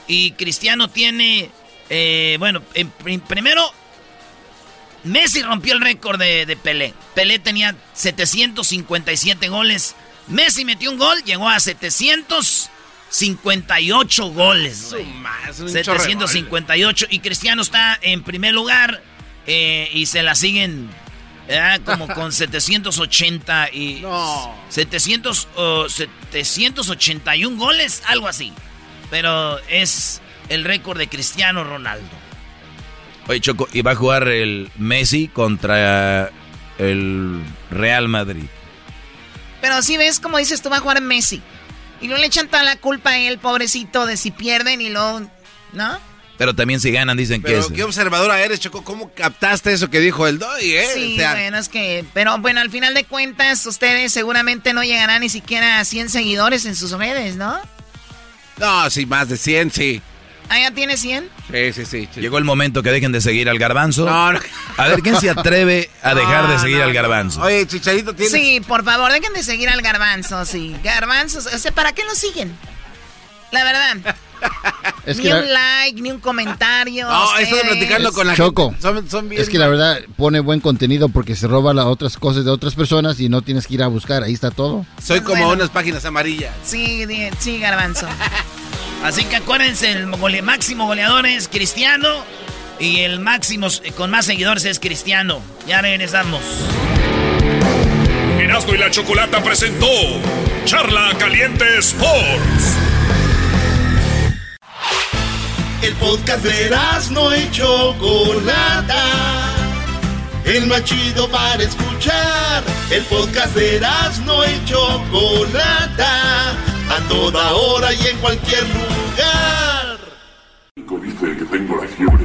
Y Cristiano tiene, eh, bueno, en prim- primero, Messi rompió el récord de, de Pelé. Pelé tenía 757 goles. Messi metió un gol, llegó a 758 goles. güey. es un 758. Y Cristiano está en primer lugar. eh, y se la siguen como con 780 y... 700, oh, 781 goles, algo así. Pero es el récord de Cristiano Ronaldo. Oye, Choco, y va a jugar el Messi contra el Real Madrid. Pero si ves, como dices, tú va a jugar Messi. Y no le echan toda la culpa a él, pobrecito, de si pierden y luego... ¿No? Pero también si ganan dicen que Pero es... qué observadora eres, Choco. ¿Cómo captaste eso que dijo el Doy, eh? Sí, O sea, bueno, es que... Pero bueno, al final de cuentas, ustedes seguramente no llegarán ni siquiera a 100 seguidores en sus redes, ¿no? No, sí, más de 100, sí. ¿Ah, ya tiene 100? Sí, sí, sí. Llegó el momento que dejen de seguir al garbanzo. No, no. A ver, ¿quién se atreve a dejar de seguir no, al garbanzo? Oye, Chicharito tiene... Sí, por favor, dejen de seguir al garbanzo, sí. Garbanzos, o sea, ¿para qué lo siguen? La verdad. Es ni que la- un like, ni un comentario. No, he estado ustedes. platicando con la Choco. gente. Son, son bien... Es que la verdad pone buen contenido porque se roba las otras cosas de otras personas y no tienes que ir a buscar. Ahí está todo. Soy como Bueno. unas páginas amarillas. Sí, sí, garbanzo. Así que acuérdense, el gole- máximo goleador es Cristiano. Y el máximo eh, con más seguidores es Cristiano. Ya regresamos. Erasmo y la Chocolata presentó Charla Caliente Sports. El podcast de no y Chocolata. El más chido para escuchar. El podcast de no y Chocolata. A toda hora y en cualquier lugar. Dice que tengo la fiebre.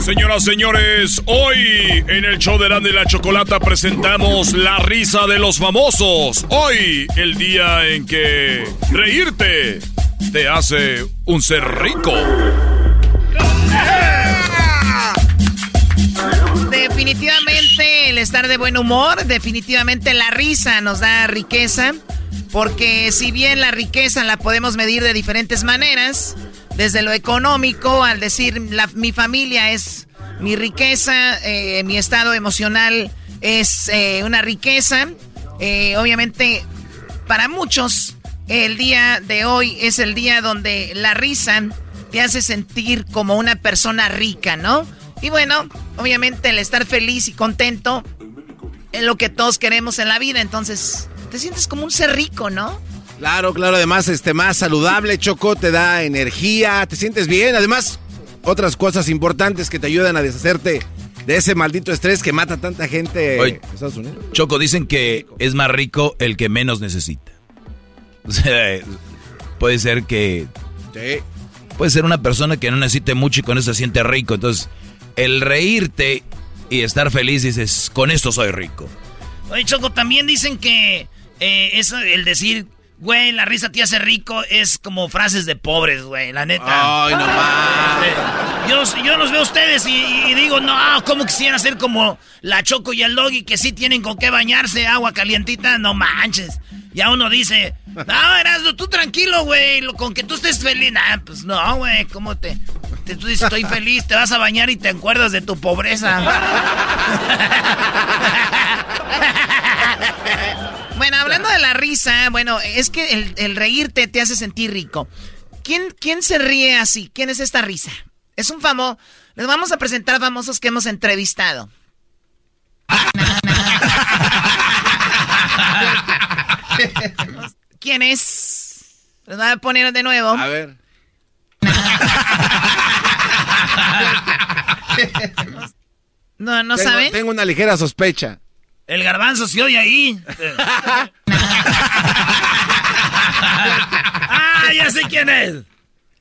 Señoras, señores, hoy en el show de Erasmo y la Chocolata presentamos la risa de los famosos. Hoy, el día en que reírte te hace un ser rico. Definitivamente el estar de buen humor, definitivamente la risa nos da riqueza, porque si bien la riqueza la podemos medir de diferentes maneras, desde lo económico, al decir la- mi familia es mi riqueza, eh, mi estado emocional es eh, una riqueza, eh, obviamente para muchos el día de hoy es el día donde la risa te hace sentir como una persona rica, ¿no? Y bueno, obviamente el estar feliz y contento es lo que todos queremos en la vida, entonces te sientes como un ser rico, ¿no? Claro, claro, además, este, más saludable, Choco, te da energía, te sientes bien, además, otras cosas importantes que te ayudan a deshacerte de ese maldito estrés que mata a tanta gente Oye, en Estados Unidos. Choco, dicen que es más rico el que menos necesita. O sea, puede ser que... Sí. Puede ser una persona que no necesite mucho y con eso se siente rico. Entonces, el reírte y estar feliz, dices, con esto soy rico. Oye, Choco, también dicen que eh, eso, el decir, güey, la risa te hace rico, es como frases de pobres, güey, la neta. Ay, no más. Yo, yo los veo a ustedes y, y digo, no, ¿cómo quisiera ser como la Choco y el Doggy que sí tienen con qué bañarse, agua calientita? No manches. Ya uno dice, no, Erasmo, tú tranquilo, güey, con que tú estés feliz. Nah, pues no, güey, ¿cómo te, te- Tú dices, estoy feliz, te vas a bañar y te acuerdas de tu pobreza. Bueno, hablando de la risa, bueno, es que el, el reírte te hace sentir rico. ¿Quién, ¿Quién se ríe así? ¿Quién es esta risa? Es un famoso. Les vamos a presentar famosos que hemos entrevistado. ¿Quién es? Los voy a poner de nuevo. A ver. No, ¿no tengo, saben? Tengo una ligera sospecha. El garbanzo se oye ahí. ah, ya sé quién es.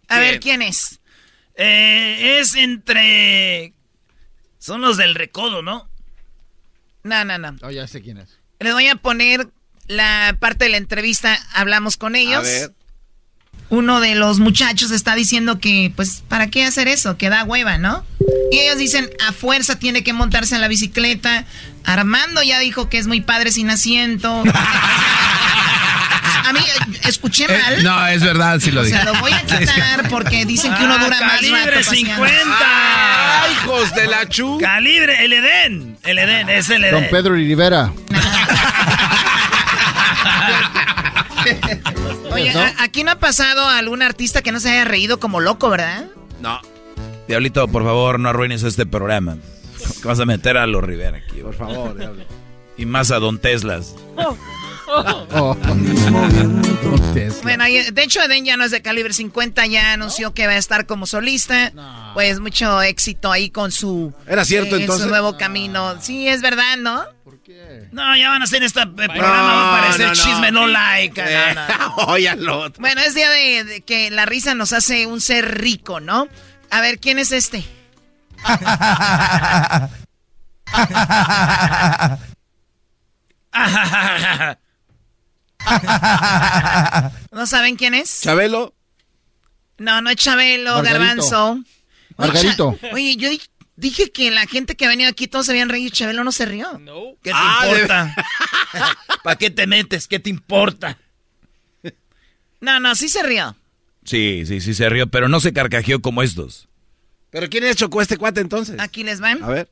A ver, ¿quién es? Eh, es entre... Son los del recodo, ¿no? No, no, no. Oh, ya sé quién es. Les voy a poner la parte de la entrevista. Hablamos con ellos. A ver. Uno de los muchachos está diciendo que, pues, ¿para qué hacer eso? Que da hueva, ¿no? Y ellos dicen, a fuerza tiene que montarse en la bicicleta. Armando ya dijo que es muy padre sin asiento. a mí, escuché mal. Eh, no, es verdad, sí lo O dije. sea, lo voy a quitar porque dicen que uno Ah, dura más calibre rato paseando. 50. hijos de la chu! Calibre, el Edén. El Edén, es el Edén. Don Pedro Rivera. Oye, a- aquí no ha pasado algún artista que no se haya reído como loco, ¿verdad? No. Diablito, por favor, no arruines este programa. Vas a meter a los Rivera aquí. Por favor, diablo. Y más a Don Teslas. Oh. Bueno, y, de hecho Eden ya no es de calibre 50, ya anunció que va a estar como solista. Pues mucho éxito ahí con su... ¿Era cierto, eh, entonces? su nuevo camino. Sí, es verdad, ¿no? No, ya van a hacer este eh, programa, va a no. chisme no like. Eh. Bueno, es día de, de que la risa nos hace un ser rico, ¿no? A ver, ¿quién es este? ¿No saben quién es? Chabelo. No, no es Chabelo, Margarito. Garbanzo. Margarito. Oye, yo di- dije que la gente que venía aquí todos se habían reído y Chabelo no se rió. ¿Qué te Ah, importa? ¿Para qué te metes? ¿Qué te importa? No, no, sí se rió. Sí, sí, sí se rió, pero no se carcajeó como estos. ¿Pero quién es Chocó este cuate entonces? Aquí les van. A ver.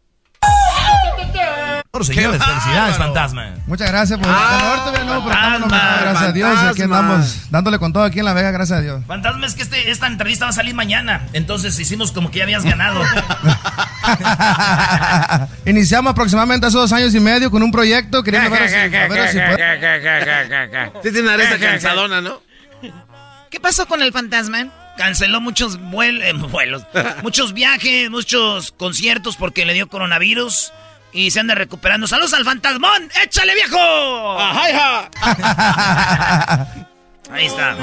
Señores, felicidades, fantasma. Muchas gracias por Ah, todavía no, pero fantasma, gracias a Dios. Aquí andamos dándole con todo aquí en La Vega, gracias a Dios. Fantasma, es que este- esta entrevista va a salir mañana. Entonces hicimos como que ya habías ganado. Iniciamos aproximadamente hace dos años y medio con un proyecto queriendo ver si, a ver si puede- Sí tiene una aresta cansadona, ¿no? ¿Qué pasó con el fantasma? Canceló muchos vuel- eh, vuelos, muchos viajes, muchos conciertos porque le dio coronavirus y se anda recuperando. ¡Saludos al fantasmón! ¡Échale, viejo! Ahí está.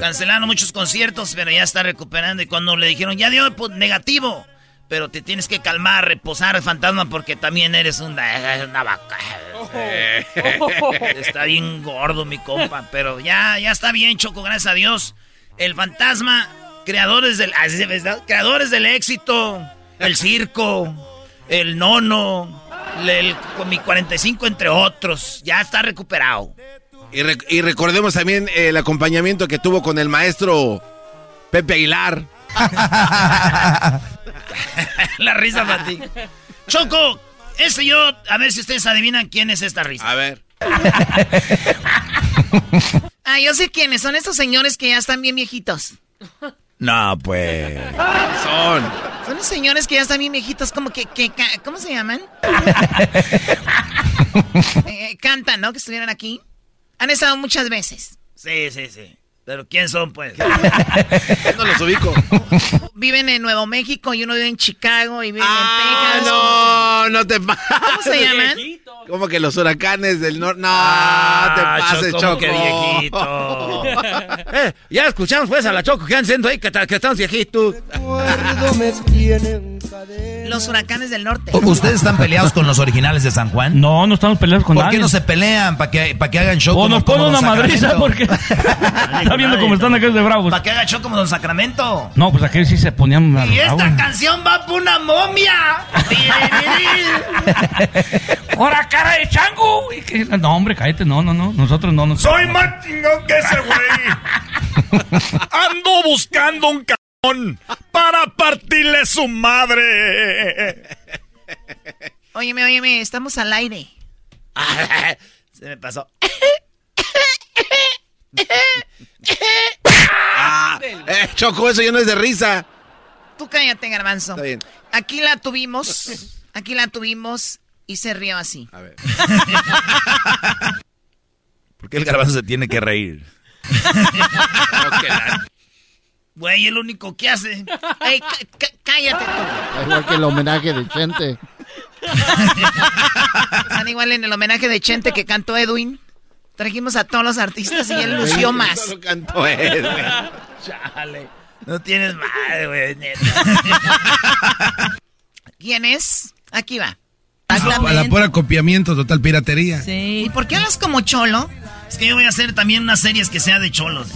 Cancelaron muchos conciertos, pero ya está recuperando. Y cuando le dijeron, ya dio pues, negativo, pero te tienes que calmar, reposar, fantasma, porque también eres una, una vaca. está bien gordo, mi compa. Pero ya, ya está bien, Choco, gracias a Dios. El fantasma, creadores del, ¿no? creadores del éxito, el circo, el nono, el, con mi 45, entre otros. Ya está recuperado. Y, re- y recordemos también el acompañamiento que tuvo con el maestro Pepe Aguilar. La risa para ti. Choco, ese yo, a ver si ustedes adivinan quién es esta risa. A ver. Ah, yo sé quiénes. Son estos señores que ya están bien viejitos. No, pues. Son. Son los señores que ya están bien viejitos, como que, que ¿cómo se llaman? Eh, cantan, ¿no? Que estuvieron aquí. Han estado muchas veces. Sí, sí, sí. Pero ¿quién son, pues? No los ubico. Viven en Nuevo México y uno vive en Chicago y viven Ah, en Texas. no, no te pases. ¿Cómo se llaman? Como que los huracanes del norte. No, Ah, te pases, Choco, Choco. qué viejito. Eh, ya escuchamos pues a la Choco que andan ahí que, que estamos viejitos. Los huracanes del norte. ¿Ustedes están peleados con los originales de San Juan? No, no estamos peleados con ¿Por nadie. qué no se pelean? ¿Para que, para que hagan show O como, nos ponen una Don madriza Sacramento? porque está viendo cómo están aquellos de bravos. ¿Para qué haga show como Don Sacramento? No, pues aquellos sí se ponían Y esta bravos. canción va por una momia. ¡Hora cara de chango! Que- No, hombre, cállate, no, no, no. Nosotros no nos. Soy más chingón que ese güey. Ando buscando un para partirle su madre. Óyeme, óyeme, estamos al aire. Se me pasó. Ah, eh, Choco, eso ya no es de risa. Tú cállate, garbanzo. Está bien. Aquí la tuvimos. Aquí la tuvimos y se rió así. A ver. Porque el garbanzo se tiene que reír. Güey, el único que hace. Ey, cá- cá- cállate tú. Igual que el homenaje de Chente. Están igual en el homenaje de Chente que cantó Edwin. Trajimos a todos los artistas y él lució más. Solo cantó güey. Chale. No tienes madre, güey, neta. ¿Quién es? Aquí va. A la pura copiamiento, total piratería. ¿Y por qué hablas como cholo? Es que yo voy a hacer también unas series que sea de cholos.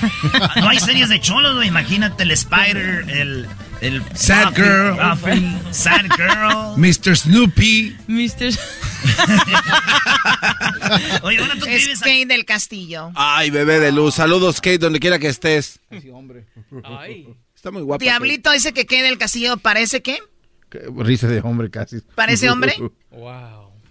no hay series de cholos, güey. Imagínate el Spider, el. el Sad Buffy, Girl. Buffy, Sad Girl. Mr. Snoopy. Mr. Oye, ahora tú Es Kate del Castillo. Ay, bebé de luz. Saludos, Kate, donde quiera que estés. Está muy guapa. Diablito dice que Kate del Castillo parece que. Risa de hombre casi. ¿Parece hombre?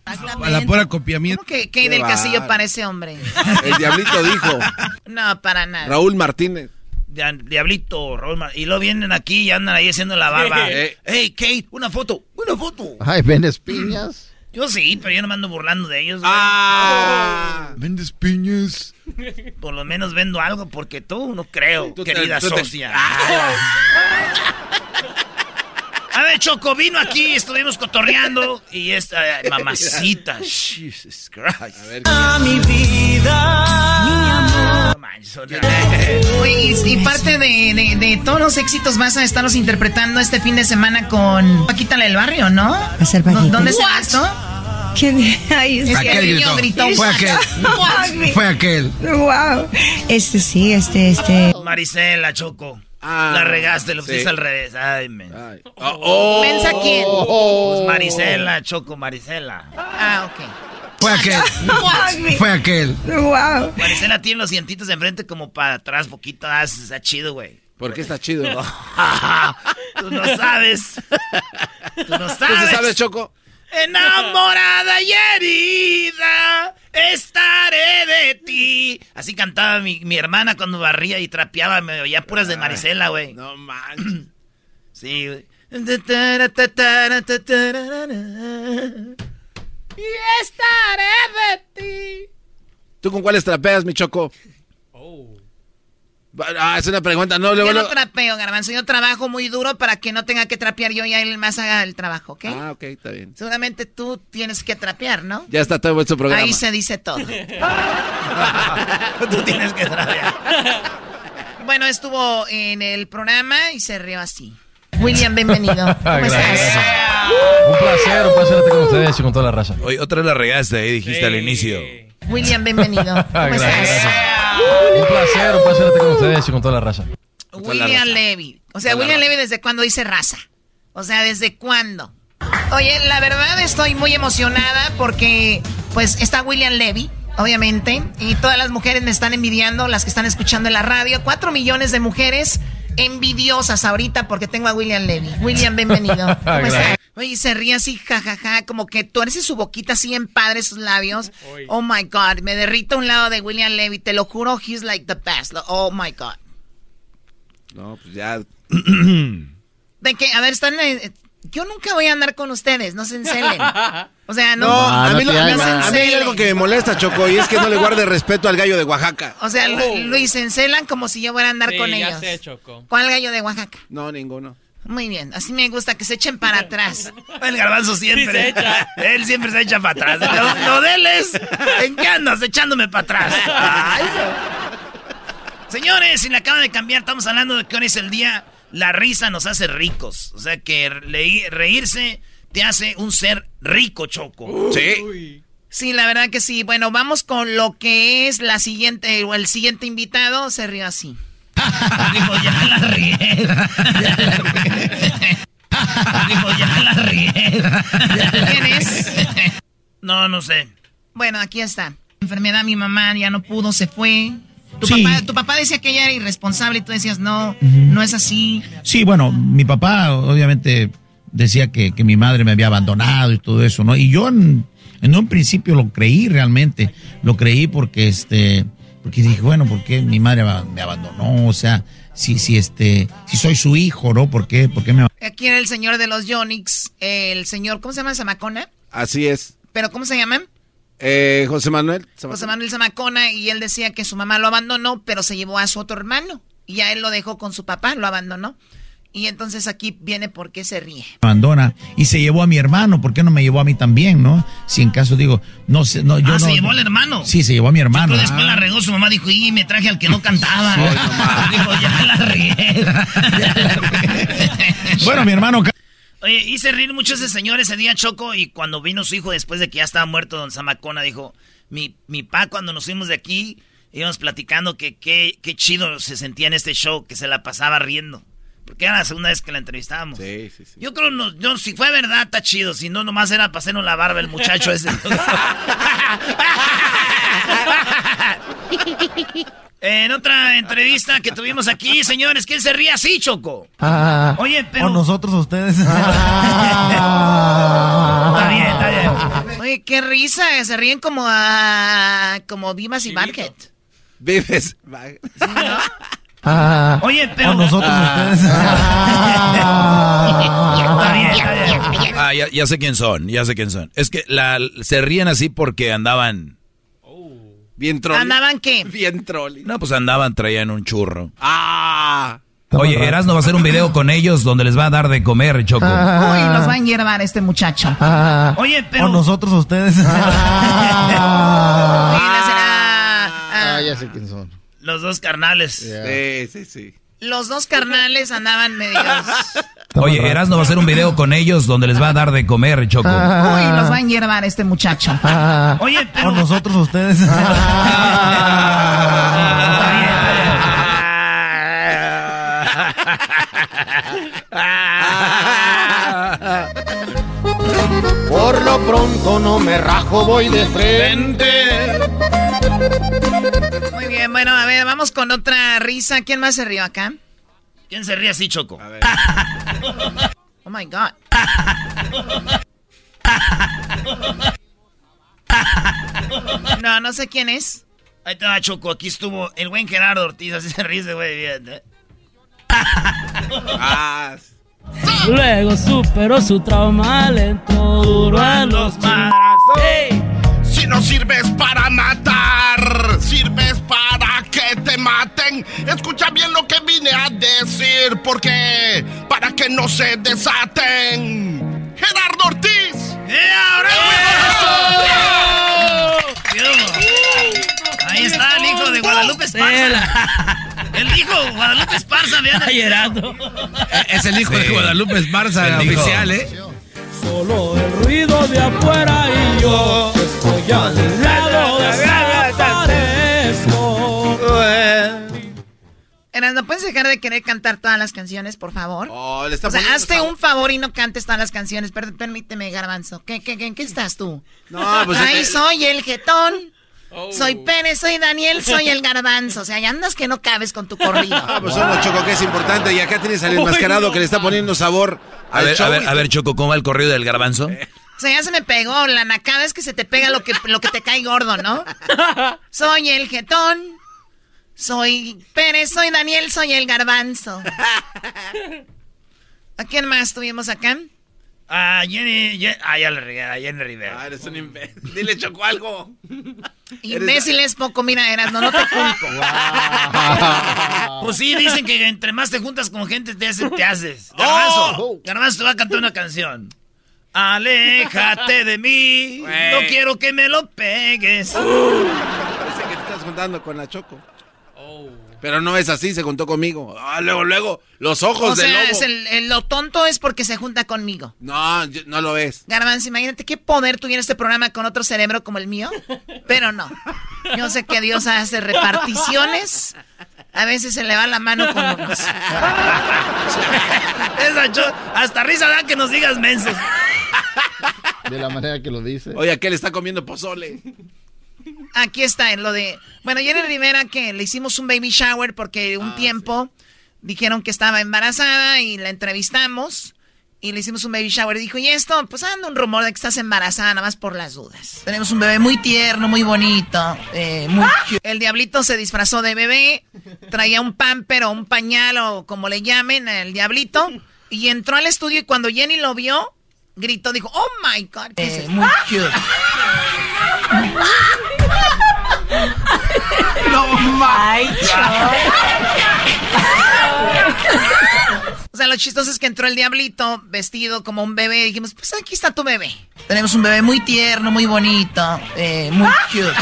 A la pura copiamiento. ¿Cómo que Kate Qué del Castillo bárbaro. parece hombre? El diablito dijo. No, para nada. Raúl Martínez. Dia- Diablito, Raúl Mar- Y lo vienen aquí y andan ahí haciendo la barba. Eh. Hey, Kate, una foto, una foto. Ay, ¿vendes piñas? Yo sí, pero yo no me ando burlando de ellos. Ah. ¿Vendes piñas? Por lo menos vendo algo porque tú no creo, Tú te- querida tú te- socia. A ver, Choco, vino aquí, estuvimos cotorreando y esta eh, mamacita. Jesus Christ. A ver, mi vida. manches, Oye, y, y parte de, de- de todos los éxitos vas a estarlos interpretando este fin de semana con Paquita la del Barrio, ¿no? Paquita. ¿Dónde será esto? ¿Quién? Ay, Es que Aquel el niño gritó. gritó. Fue aquel. Fue aquel. Wow. Este sí, este, este. Marisela, Choco. Ah, la regaste, lo sí. pusiste al revés. Ay, men. Oh, ¿Mensa quién? Pues Marisela, Choco, Marisela. Ah, ok. Fue aquel. Fue aquel. Wow. Marisela tiene los dientitos de enfrente como para atrás, poquito. Ah, está chido, güey. ¿Por qué está chido? Tú no sabes. Tú no ¿Tú sabes. sí sabes, Choco? Enamorada y herida, estaré de ti. Así cantaba mi, mi hermana cuando barría y trapeaba, me oía puras de Marisela, güey. No manches. Sí, güey. Y estaré de ti. ¿Tú con cuáles trapeas, mi Choco? Ah, es una pregunta. No, luego, Yo no trapeo, Garbanzo. Yo trabajo muy duro para que no tenga que trapear yo y él más haga el trabajo, ¿ok? Ah, ok, está bien. Seguramente tú tienes que trapear, ¿no? Ya está todo su programa. Ahí se dice todo. Tú tienes que trapear. Bueno, estuvo en el programa y se rió así. William, bienvenido. ¿Cómo estás? Un placer, un placer estar con ustedes y con toda la raza. Oye, otra la regaste ahí, dijiste al inicio. William, bienvenido. ¿Cómo Gracias, estás? Un placer, un placer estar con ustedes y con toda la raza. William Levy. O sea, William Levy, ¿desde cuándo dice raza? O sea, ¿desde cuándo? Oye, la verdad estoy muy emocionada porque, pues, está William Levy, obviamente, y todas las mujeres me están envidiando, las que están escuchando en la radio. Cuatro millones de mujeres envidiosas ahorita porque tengo a William Levy. William, bienvenido. ¿Cómo estás? Gracias. Oye, se ríe así, jajaja, como que tuerce su boquita así en padre, sus labios. Oh my God, me derrito a un lado de William Levy, te lo juro, he's like the best. Oh my God. No, pues ya. De que, a ver, están. Yo nunca voy a andar con ustedes, no se encelen. O sea, no. No, a mí, lo- no se a mí hay algo que me molesta, Choco, y es que no le guarde respeto al gallo de Oaxaca. O sea, Lu- Luis, se encelan como si yo fuera a andar Sí, con ya ellos. sé, Choco. ¿Cuál gallo de Oaxaca? No, ninguno. Muy bien, así me gusta que se echen para atrás. El garbanzo siempre. Sí, se echa. Él siempre se echa para atrás. Lo, lo de él es, ¿En qué andas echándome para atrás? Ay. Señores, si le acaban de cambiar, estamos hablando de que hoy es el día. La risa nos hace ricos. O sea que reírse te hace un ser rico, Choco. Sí. Sí, la verdad que sí. Bueno, vamos con lo que es la siguiente, o el siguiente invitado, se rió así. Dijo, ya la. Dijo, ya la. ¿Quién es? No, no sé. Bueno, aquí está. Enfermedad, mi mamá ya no pudo, se fue. Tu, Sí. papá, tu papá decía que ella era irresponsable y tú decías, no, no es así. Sí, bueno, mi papá obviamente decía que, que mi madre me había abandonado y todo eso, ¿no? Y yo en, en un principio lo creí realmente, lo creí porque este, porque dije, bueno, ¿por qué mi madre me abandonó? O sea, si, si este, si soy su hijo, ¿no? ¿Por qué, por qué me Aquí era el señor de los Yonix, el señor, ¿cómo se llama? Zamacona. Así es. ¿Pero cómo se llaman? Eh, José Manuel. José Manuel Zamacona, y él decía que su mamá lo abandonó, pero se llevó a su otro hermano. Y a él lo dejó con su papá, lo abandonó. Y entonces aquí viene por qué se ríe. abandona y se llevó a mi hermano, ¿por qué no me llevó a mí también, no? Si en caso digo, no sé, no, yo ah, no. se llevó al hermano. Sí, se llevó a mi hermano. Pero después la regó su mamá, dijo, y me traje al que no cantaba. dijo, ya la regué. bueno, mi hermano. Oye, hice reír mucho ese señor ese día, Choco, y cuando vino su hijo después de que ya estaba muerto, don Zamacona, dijo, mi, mi pa, cuando nos fuimos de aquí, íbamos platicando que qué chido se sentía en este show, que se la pasaba riendo. Porque era la segunda vez que la entrevistábamos. Sí, sí, sí. Yo creo, no, yo, si fue verdad, está chido. Si no, nomás era para hacernos la barba el muchacho ese. en otra entrevista que tuvimos aquí, señores, ¿quién se ríe así, Choco? Ah, Oye, pero... O nosotros, ustedes. está bien, está bien. Oye, qué risa. Se ríen como a... Como Vimas y Barket. Vives. Ah, Oye, pero... O nosotros, ustedes. está bien, está bien. Ah, ya, ya sé quién son, ya sé quién son. Es que la, se ríen así porque andaban... Bien trolli. ¿Andaban qué? Bien trolli. No, pues andaban, traían un churro. Ah. Oye, Erasmo va a hacer un video con ellos donde les va a dar de comer, Choco. Uy, los va a hiervar este muchacho. Oye, pero... O nosotros, ustedes. Oye, la será... Ah, ya sé quién son. Los dos carnales. Sí, sí, sí. Los dos carnales andaban medios... Oye, Erasmo va a hacer un video con ellos donde les va a dar de comer, Choco. Uy, los va a hiervar este muchacho. Oye, pero... O nosotros, ustedes. Por lo pronto no me rajo, voy de frente. Muy bien, bueno, a ver, vamos con otra risa. ¿Quién más se rió acá? ¿Quién se ríe así, Choco? A ver. Oh my God. No, no sé quién es. Ahí está, Choco. Aquí estuvo el buen Gerardo Ortiz. Así se ríe ese güey bien. Luego superó su trauma, le entró duro a los Si no sirves para matar, sirves para te maten. Escucha bien lo que vine a decir, porque para que no se desaten. Gerardo Ortiz. Ahí está el hijo de Guadalupe Esparza. El hijo de Guadalupe Esparza, vean. Ay, Gerardo. Es el hijo de Guadalupe Esparza, El hijo. oficial, ¿eh? Solo el ruido de afuera y yo estoy a un lado desaparezco. Eras, ¿no puedes dejar de querer cantar todas las canciones, por favor? Oh, le está o sea, hazte un favor y no cantes todas las canciones. Per- permíteme, Garbanzo. ¿Qué, qué, qué, en qué estás tú? No, pues, Ay, eh, soy el jetón. Soy Pérez, soy Daniel, soy el garbanzo. O sea, ya andas que no cabes con tu corrido. Ah, pues somos Choco, que es importante. Y acá tienes al enmascarado que le está poniendo sabor A al ver, show a ver, a ver, Choco, ¿cómo va el corrido del garbanzo? O sea, ya se me pegó. La nacada es que se te pega lo que, lo que te cae gordo, ¿no? Soy el jetón. Soy Pérez, soy Daniel, soy el garbanzo. ¿A quién más tuvimos acá? Ah, Jenny, Jenny- ah, ya le a Jenny Rivera. Ah, eres un imbécil. Dile, Choco, algo. Imbécil es poco, mira, eras, no, no te culpo. Pues sí, dicen que entre más te juntas con gente te, hace- te haces. Garbanzo, Oh. Garbanzo te va a cantar una canción. Aléjate de mí, no quiero que me lo pegues. Parece que te estás juntando con la Choco. Pero no es así, se juntó conmigo. Ah, luego, luego, los ojos O del sea, lobo. es el, el- lo tonto es porque se junta conmigo. No, yo- no lo es. Garbanzo, imagínate qué poder tuviera este programa con otro cerebro como el mío. Pero no. Yo sé que Dios hace reparticiones. A veces se le va la mano con unos. Hasta risa da que nos digas mensos. De la manera que lo dice. Oye, aquel está comiendo pozole. Aquí está en lo de. Bueno, Jenny Rivera, que le hicimos un baby shower porque un tiempo dijeron que estaba embarazada y la entrevistamos y le hicimos un baby shower. Dijo, ¿y esto? Pues anda un rumor de que estás embarazada, nada más por las dudas. Tenemos un bebé muy tierno, muy bonito, eh, muy cute. El diablito se disfrazó de bebé, traía un pamper o un pañal o como le llamen, el diablito, y entró al estudio y cuando Jenny lo vio, gritó, dijo, oh my God, que es muy cute. No manches. O sea, lo chistoso es que entró el diablito vestido como un bebé. Y dijimos, pues aquí está tu bebé. Tenemos un bebé muy tierno, muy bonito, eh, muy cute.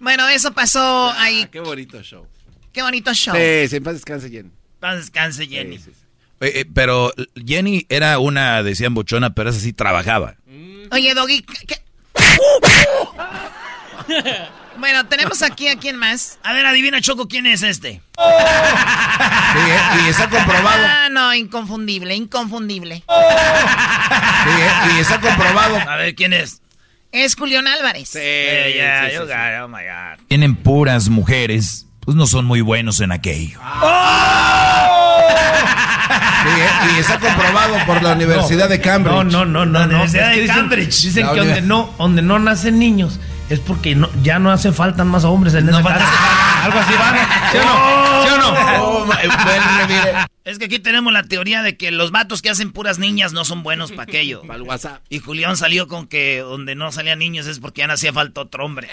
bueno, eso pasó ahí. Ah, Qué bonito show. Qué bonito show. Sí, sí, paz descanse, Jenny. Paz descanse, Jenny. Eh, eh, pero Jenny era una, decían bochona, pero esa sí trabajaba. Oye, Doggy, ¿qué- qué? Bueno, tenemos aquí a quién más. A ver, adivina, Choco, ¿quién es este? y está comprobado. Ah, no, inconfundible, inconfundible. y está comprobado. A ver, ¿quién es? Es Julián Álvarez. Eh, got it, oh my God. Tienen puras mujeres, pues no son muy buenos en aquello. y está comprobado por la Universidad de Cambridge. No, no, no, no. La no. Universidad que de dicen, Cambridge. Dicen La que donde no, donde no nacen niños es porque no, ya no hace falta más hombres en esa casa. Algo así va, ¿no? ¿Sí o no? ¿Sí o no? Es que aquí tenemos la teoría de que los vatos que hacen puras niñas no son buenos para aquello. Para el WhatsApp. Y Julián salió con que donde no salían niños es porque ya no hacía falta otro hombre.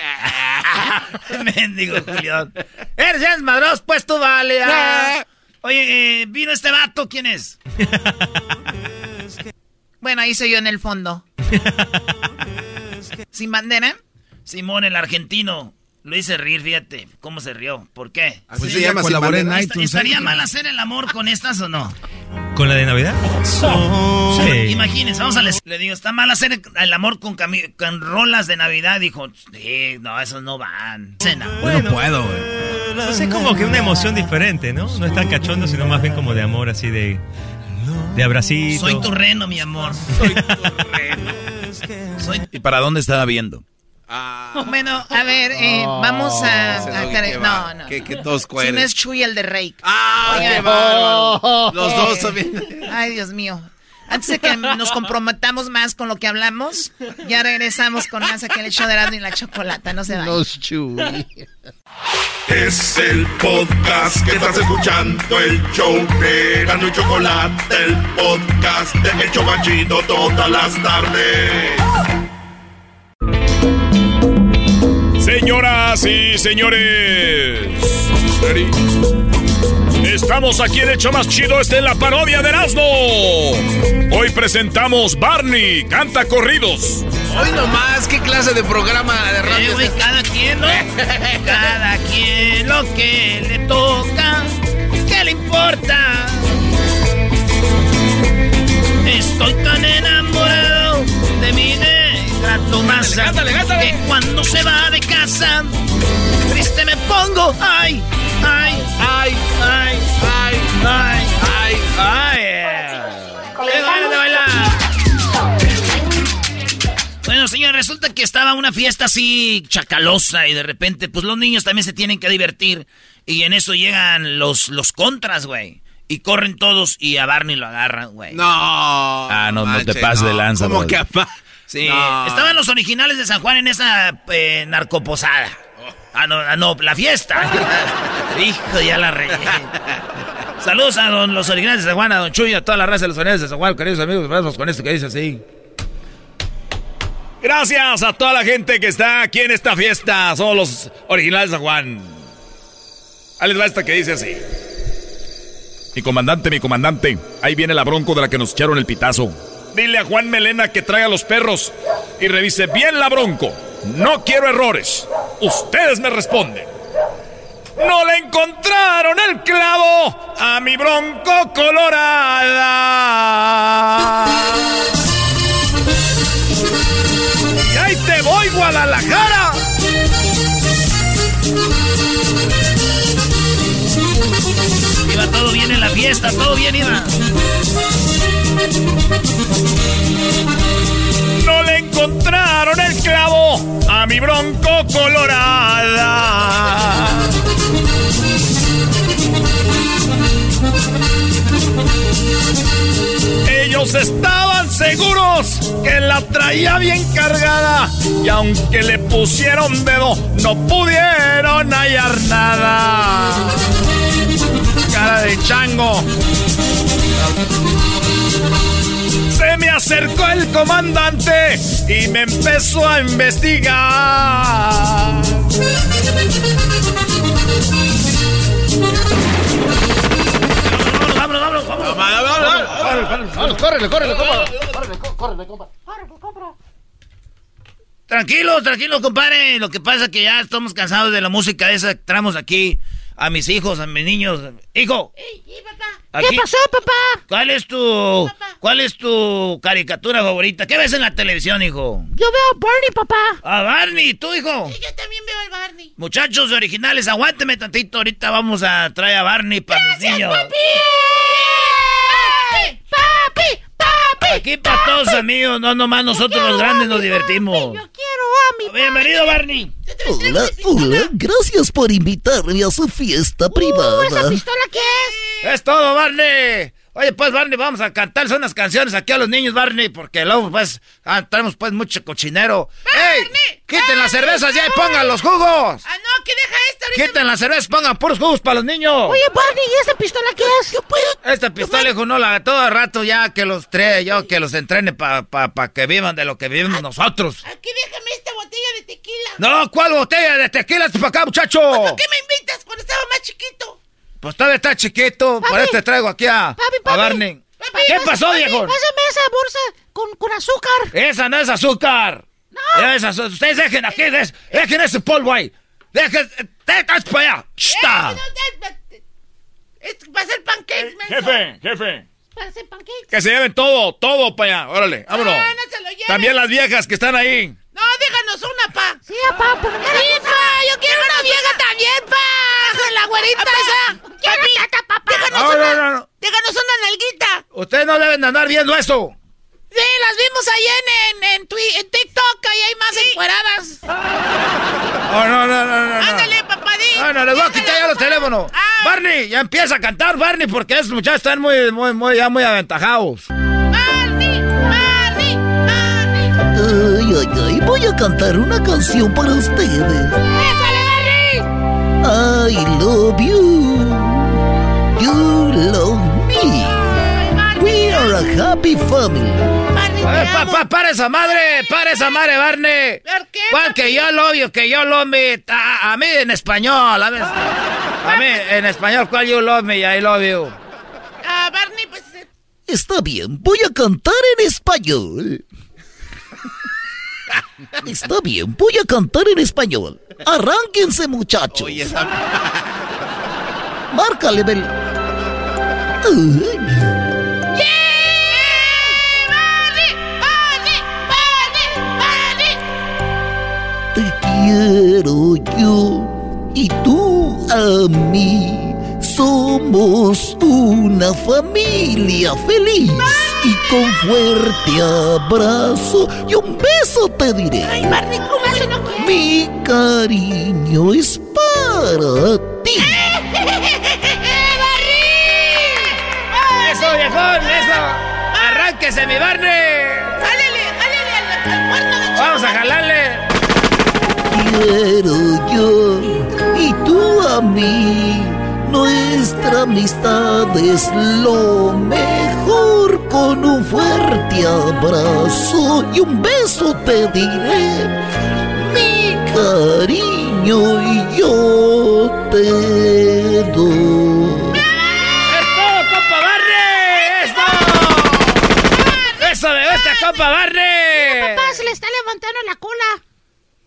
Mendigo Julián. Eres ya desmadroso, pues tú vale. ah. Oye, eh, vino este vato, ¿quién es? Bueno, ahí soy yo en el fondo. ¿Sin bandera? Simón, el argentino. Lo hice reír, fíjate. ¿Cómo se rió? ¿Por qué? Así se llama, colaboré Bandera. ¿Est- ¿Estaría mal hacer el amor con estas o no? ¿Con la de Navidad? Sí. Imagínense, vamos a les... Le digo, ¿está mal hacer el amor con, con rolas de Navidad? Dijo, sí, no, esos no van. Cena. Bueno, puedo, güey. Pues es como que una emoción diferente, ¿no? No es tan cachondo, sino más bien como de amor, así de. de abracito. Soy tu reno, mi amor. Soy tu reno. Soy... ¿Y para dónde estaba viendo? Bueno, a ver, eh, Oh, vamos a... a- no, no. no. tosco Si no es Chuy el de Rake. ¡Ah, Oigan. qué bárbaro! Los dos son bien- Ay, Dios mío. Antes de que nos comprometamos más con lo que hablamos, ya regresamos con más aquí en el show de Erasmo y la Chocolata. No se vayan. Los Chuy. Es el podcast que estás escuchando, el show de Erasmo y Chocolate, el podcast de El Chobachito todas las tardes. Señoras y señores, estamos aquí en el show más chido, esta es la parodia de Erasmo. Hoy presentamos Barney, canta corridos. Hoy nomás, ¿qué clase de programa de Eh, radio es este? cada quien, ¿no? cada quien lo que le toca, ¿qué le importa? Estoy tan enamorado Tomasa que cuando se va de casa, triste me pongo. Ay, ay, ay, ay, ay, ay, ay, ay. Bueno, señor, resulta que estaba una fiesta así chacalosa y de repente, pues los niños también se tienen que divertir. Y en eso llegan los, los contras, güey. Y corren todos y a Barney lo agarran, güey. No. Ah, no, no te pases de lanza, ¿Cómo brother. que apa? Sí, No. estaban los originales de San Juan en esa eh, narcoposada. Ah, no, ah, no, la fiesta. Hijo, ya la regué. Saludos a don- los originales de San Juan, a don Chuy, a toda la raza de los originales de San Juan, queridos amigos, vamos con esto que dice así. Gracias a toda la gente que está aquí en esta fiesta. Somos los originales de San Juan. Ahí les va esta que dice así. Mi comandante, mi comandante. Ahí viene la bronco de la que nos echaron el pitazo. Dile a Juan Melena que traiga los perros y revise bien la bronco. No quiero errores. Ustedes me responden. No le encontraron el clavo a mi bronco colorada. Y ahí te voy, Guadalajara. Iba todo bien en la fiesta, todo bien iba. No le encontraron el clavo a mi bronco colorada. Ellos estaban seguros que la traía bien cargada y aunque le pusieron dedo no pudieron hallar nada. Cara de chango. Se me acercó el comandante y me empezó a investigar. Vámonos, vámonos, vámonos. Vámonos, córrele, córrele, compa. Córrele, compa. Tranquilo, tranquilo, compadre. Lo que pasa es que ya estamos cansados de la música esa que traemos aquí a mis hijos, a mis niños. Hijo. ¿Qué pasó, papá? ¿Cuál es tu cuál es tu caricatura favorita? ¿Qué ves en la televisión, hijo? Yo veo a Barney, papá. A Barney, ¿tú, hijo? yo también veo al Barney. Muchachos originales, aguánteme tantito. Ahorita vamos a traer a Barney para mis niños. ¡Papi! ¡Papi! ¡Papi! Aquí para todos amigos, no nomás nosotros los grandes nos divertimos. Yo quiero a mi Bienvenido, Barney. Hola, hola, gracias por invitarme a su fiesta privada. ¿Esa pistola qué es? Es todo, Barney. Oye, pues, Barney, vamos a cantar unas canciones aquí a los niños, Barney, porque luego, pues, ah, traemos, pues, mucho cochinero. ¡Ey! ¡Quiten las cervezas ya y pongan los jugos! Ah, no, que deja esto ahorita. ¡Quiten las cervezas, pongan puros jugos para los niños! Oye, Barney, ¿y esa pistola qué es? Yo puedo. Esta pistola, hijo, no, la todo el rato ya que los trae, yo que los entrene para pa, pa que vivan de lo que vivimos nosotros. Aquí déjame esta botella de tequila. No, ¿cuál botella de tequila? para acá, muchacho! ¿Por qué me invitas cuando estaba más chiquito? Pues todavía está chiquito, por eso te traigo aquí a, Papi, a papi. Barney. Papi, ¿Qué pasó, papi, viejo? Pásame esa bolsa con, con azúcar. Esa no es azúcar. No. Es azu- Ustedes dejen aquí, des- dejen ese polvo ahí. Dejen, dejen para allá. ¡Shta! Es para hacer pancakes, menso. Jefe, jefe. Para hacer pancakes. Que se lleven todo, todo para allá. Órale, vámonos. Ah, no se lo lleven. También las viejas que están ahí. No, déjanos una, pa. Sí, pa, por Sí, pa, yo quiero una vieja también, pa. La güerita esa. Quiero tata, papá. Déjanos No, una, no, no, no. déjanos una nalguita. Ustedes no deben de andar viendo eso. Sí, las vimos ahí en, en, en, en TikTok, ahí hay más encueradas. Oh, no, no, no, no. Ándale, papadín. No, no, les voy a quitar ya los teléfonos. Barney, ya empieza a cantar, Barney, porque esos muchachos están muy, muy, muy, ya muy aventajados. Voy a cantar una canción para ustedes. I love you. You love me. We are a happy family. Eh, pa, pa, para esa madre, para esa madre, Barney. ¿Por qué? ¿Cuál que yo lo obvio, que yo lo me. A, a mí en español, a, ver, a mí en español, ¿cuál you love me? I love you. Ah, Barney, pues. eh, Está bien, voy a cantar en español. Está bien, voy a cantar en español. Arránquense, muchachos. Márcale, Bel. Te quiero yo y tú a mí. Somos una familia feliz y con fuerte abrazo y un beso te diré. Ay, Barney, ¿cómo eso no quiere? Mi cariño es para ti. Eso, viejón, eso. Arránquese, mi Barney. ¡Jálele, jálele al, al cuerno de Vamos a jalarle. Quiero yo y tú a mí. Nuestra amistad es lo mejor. Con un fuerte abrazo y un beso te diré. Mi cariño y yo te doy. ¡Es todo, compa Barney! ¡Es todo! ¡Eso me gusta, compa Barney! Papá, se le está levantando la cola.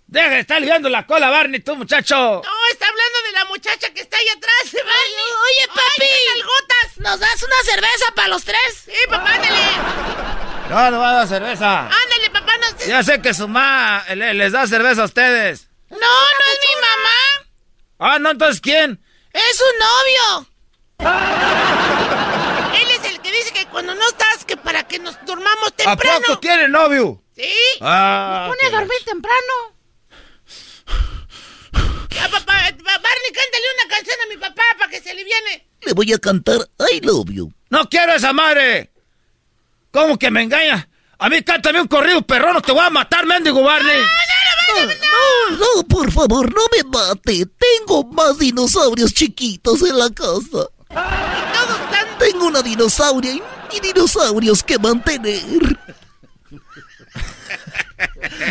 Deja de estar liando la cola, Barney, tú, muchacho. No, está hablando de la muchacha que está ahí atrás, Barney. oye, papi. Ay, ¿Nos das una cerveza para los tres? Sí, papá, ándale. No, no va a dar cerveza. Ándale, papá, no Ya sé que su mamá le- les da cerveza a ustedes. No, no es mi mamá. Ah, no, entonces ¿quién? Es su novio. Él es el que dice que cuando no estás, que para que nos durmamos ¿A temprano. poco tiene novio? ¿Sí? Ah, Nos pone a dormir temprano. Papá, Barney, cántale una canción a mi papá para que se aliviane. Le voy a cantar I love you. No quiero esa madre. ¿Cómo que me engaña? A mí cántame un corrido perrón, te voy a matar, mendigo Barney. No, no, por favor, no me mate. Tengo más dinosaurios chiquitos en la casa. Tengo una dinosauria y dinosaurios que mantener.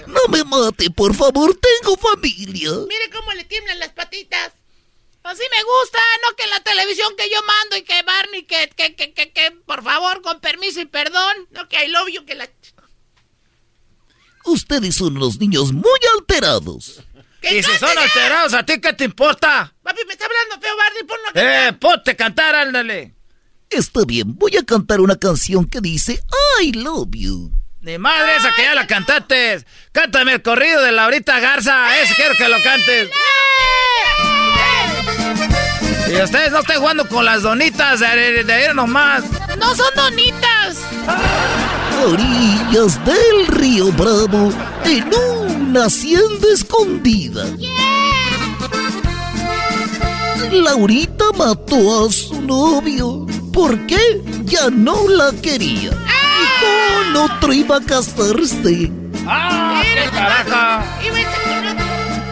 No me mate, por favor, tengo familia. Mire cómo le tiemblan las patitas. Así me gusta, no que en la televisión que yo mando y que Barney, que, que, que, que, que, por favor, con permiso y perdón, no que I love you, que la... Ustedes son los niños muy alterados. Y si son alterados, ¿a ti qué te importa? Papi, me está hablando feo, Barney, ponlo a Eh, ponte a cantar, ándale. Está bien, voy a cantar una canción que dice I love you. Ni madre esa que ya la cantaste. Cántame el corrido de Laurita Garza. Ese quiero que lo cantes. Y ustedes no estén jugando con las donitas de, de ir nomás. No son donitas. Orillas del río Bravo, en una hacienda escondida. Laurita mató a su novio porque ya no la quería. Y con otro iba a casarse. ¡Ah, qué caraja!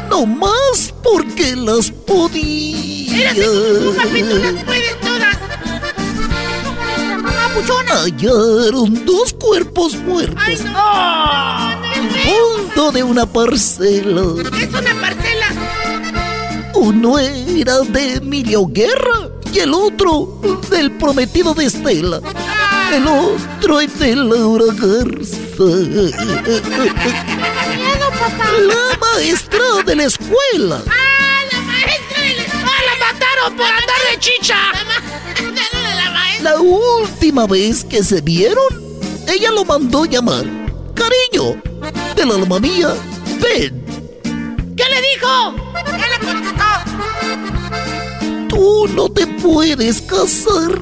No más porque las podía. Papi, tú las puedes todas. Hallaron dos cuerpos muertos. ¡Ay, no! En fondo de una parcela. Es una parcela. Uno era de Emilio Guerra y el otro del prometido de Estela. El otro es de Laura Garza. La maestra de la escuela. ¡Ah, la maestra de la escuela! ¡La mataron por andar de chicha! La maestra. La última vez que se vieron, ella lo mandó llamar. Cariño, de la alma mía, ven. ¿Qué le dijo? ¿Qué le contestó? Tú no te puedes casar.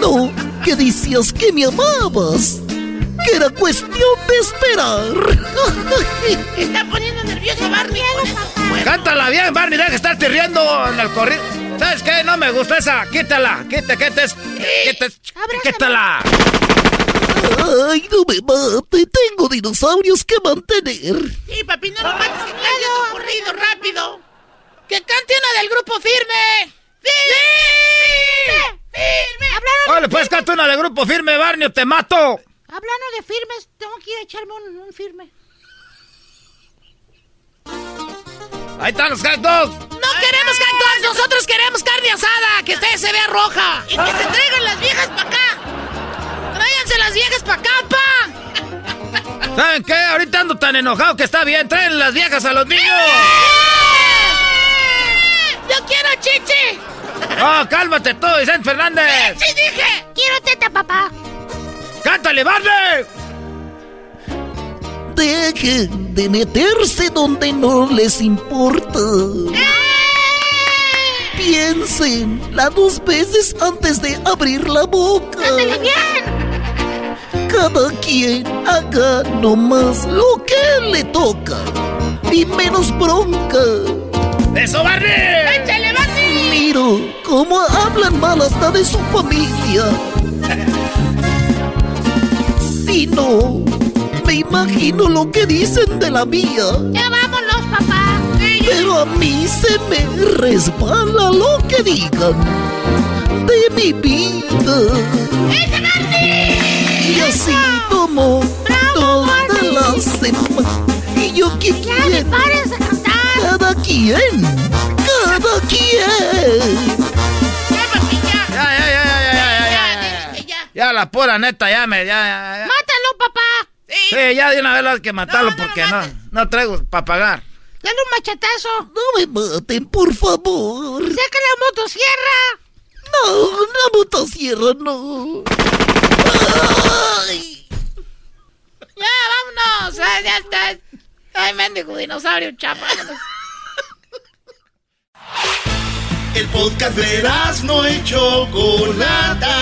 No, que decías que me amabas. Que era cuestión de esperar. Está poniendo nervioso Barney. Cántala bien, Barney. Deja de estarte riendo en el corrido. ¿Sabes qué? No me gusta esa. Quítala. Quita, quita. Quita. Quítala. Ay, no me mate. Tengo dinosaurios que mantener. Sí, papi, no lo mates. Que cante tu corrido rápido. Que cante una del grupo firme. ¡Firme! ¡Firme! Oye, ¿le puedes cantar una del grupo firme, Barney, o te mato? Hablando de firmes, tengo que ir a echarme un, un firme. Ahí están los hot dogs. No queremos hot dogs, nosotros queremos carne asada, que usted se vea roja. Y que se traigan las viejas para acá. Tráiganse las viejas para acá, pa. ¿Saben qué? Ahorita ando tan enojado que está bien. Traen las viejas a los niños. ¡Yo quiero chichi! ¡Oh, cálmate tú, Vicente Fernández! ¡Sí dije! ¡Quiero teta, papá! ¡Cántale, Barney! Dejen de meterse donde no les importa. Piensen las dos veces antes de abrir la boca. Cada quien haga nomás lo que le toca. Y menos bronca. ¡Eso, Barney! ¡Échale, Barney! Miro cómo hablan mal hasta de su familia. Y no, me imagino lo que dicen de la mía. ¡Ya vámonos, papá! Pero a mí se me resbala lo que digan de mi vida. ¡Ese Barney! Y así tomo toda la semana. Y yo que ¡Ya quiero. Cada quien, cada quien. ¡Ya, ya! Ya, ya, ya, ya, ya, ya, ya, ya, dile que ya. Ya, la pura neta, ya me, ya, ya, ya. ¡Mátalo, papá! Sí. Sí, ya de una vez hay que matarlo No, no porque no, no traigo para pagar. ¡Dale un machetazo! No me maten, por favor. ¡Saca la motosierra! No, una motosierra no. Ay. ¡Ya, vámonos! Ya está! ¡Ay, mendigo dinosaurio, chapa! El podcast de no y Chocolata.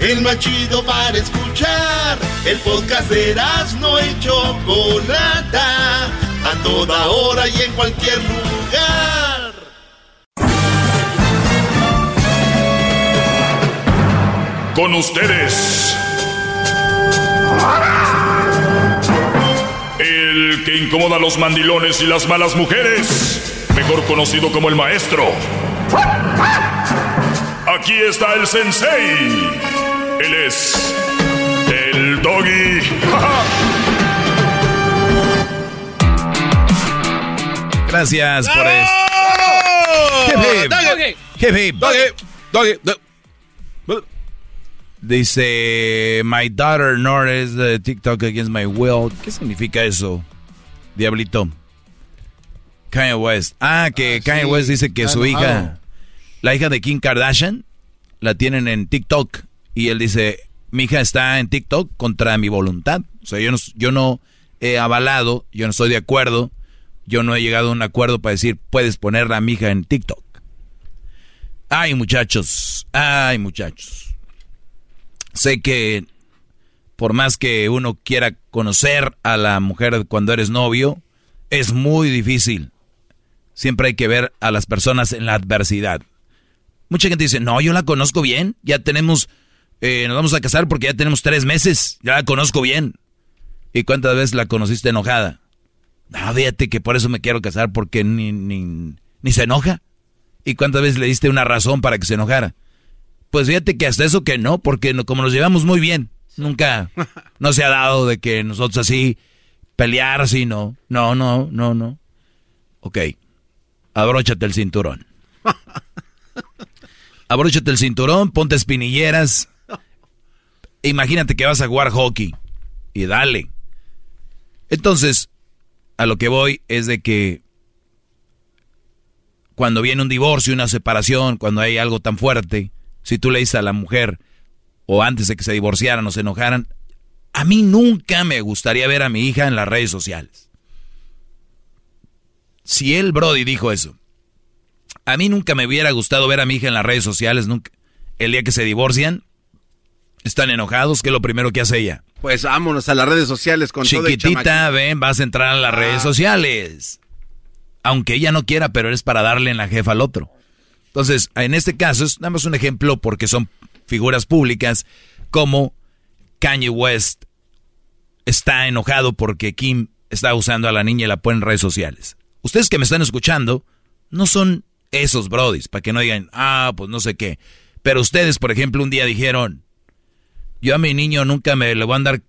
El más chido para escuchar. El podcast de no y Chocolata. A toda hora y en cualquier lugar. Con ustedes. El que incomoda a los mandilones y las malas mujeres. Mejor conocido como el maestro. Aquí está el sensei. Él es el doggy. Gracias por. Hip, hip. Hip, hip. Dice, my daughter Nora is the TikTok against my will. ¿Qué significa eso, Diablito? Kanye West. Ah, que Kanye West dice que Ah, su hija, la hija de Kim Kardashian, la tienen en TikTok. Y él dice, mi hija está en TikTok contra mi voluntad. O sea, yo no, yo no he avalado, yo no estoy de acuerdo, yo no he llegado a un acuerdo para decir, puedes poner a mi hija en TikTok. Ay, muchachos, ay, muchachos. Sé que por más que uno quiera conocer a la mujer cuando eres novio, es muy difícil. Siempre hay que ver a las personas en la adversidad. Mucha gente dice, no, yo la conozco bien, ya tenemos, eh, nos vamos a casar porque ya tenemos tres meses, ya la conozco bien. ¿Y cuántas veces la conociste enojada? No, fíjate que por eso me quiero casar porque ni, ni, ni se enoja. ¿Y cuántas veces le diste una razón para que se enojara? Pues fíjate que hasta eso que no, porque como nos llevamos muy bien, nunca, no se ha dado de que nosotros así pelear así, no, no, no, no, no. Ok, abróchate el cinturón. Abróchate el cinturón, ponte espinilleras. Imagínate que vas a jugar hockey y dale. Entonces, a lo que voy es de que cuando viene un divorcio, una separación, cuando hay algo tan fuerte, si tú le dices a la mujer, o antes de que se divorciaran o se enojaran, a mí nunca me gustaría ver a mi hija en las redes sociales. Si él, Brody, dijo eso, a mí nunca me hubiera gustado ver a mi hija en las redes sociales, nunca. El día que se divorcian, están enojados, ¿qué es lo primero que hace ella? Pues vámonos a las redes sociales con todo Chiquitita, ven, vas a entrar a las redes sociales. Aunque ella no quiera, pero es para darle en la jefa al otro. Entonces, en este caso, es nada más un ejemplo porque son figuras públicas como Kanye West está enojado porque Kim está usando a la niña y la pone en redes sociales. Ustedes que me están escuchando, no son esos brodis, para que no digan, ah, pues no sé qué. Pero ustedes, por ejemplo, un día dijeron, yo a mi niño nunca me le voy a andar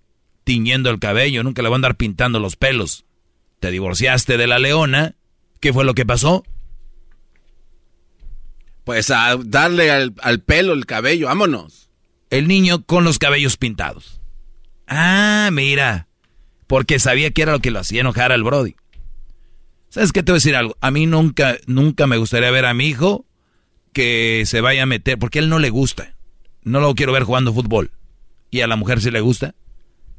tiñendo el cabello, nunca le voy a andar pintando los pelos. Te divorciaste de la leona, ¿qué fue lo que pasó? Pues a darle al, al pelo, el cabello, vámonos. El niño con los cabellos pintados. Ah, mira, porque sabía que era lo que lo hacía enojar al Brody. ¿Sabes qué te voy a decir algo? A mí nunca, nunca me gustaría ver a mi hijo que se vaya a meter, porque a él no le gusta. No lo quiero ver jugando fútbol. Y a la mujer sí le gusta.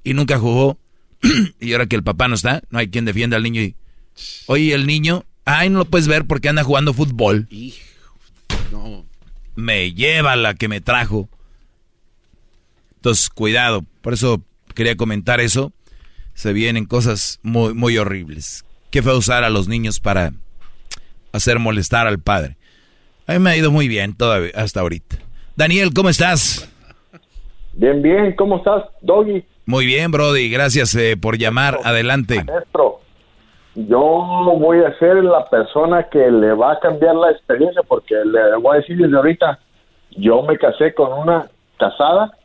Y nunca jugó. y ahora que el papá no está, no hay quien defienda al niño. Y, Oye, el niño, ay, no lo puedes ver porque anda jugando fútbol. No. Me lleva la que me trajo. Entonces, cuidado. Por eso quería comentar eso. Se vienen cosas muy, muy horribles. ¿Qué fue usar a los niños para hacer molestar al padre? A mí me ha ido muy bien todavía, hasta ahorita. Daniel, ¿cómo estás? Bien, bien, ¿cómo estás, Doggy? Muy bien, Brody. Gracias eh, por llamar. Adelante. Maestro, yo voy a ser la persona que le va a cambiar la experiencia porque le voy a decir desde ahorita, yo me casé con una casada,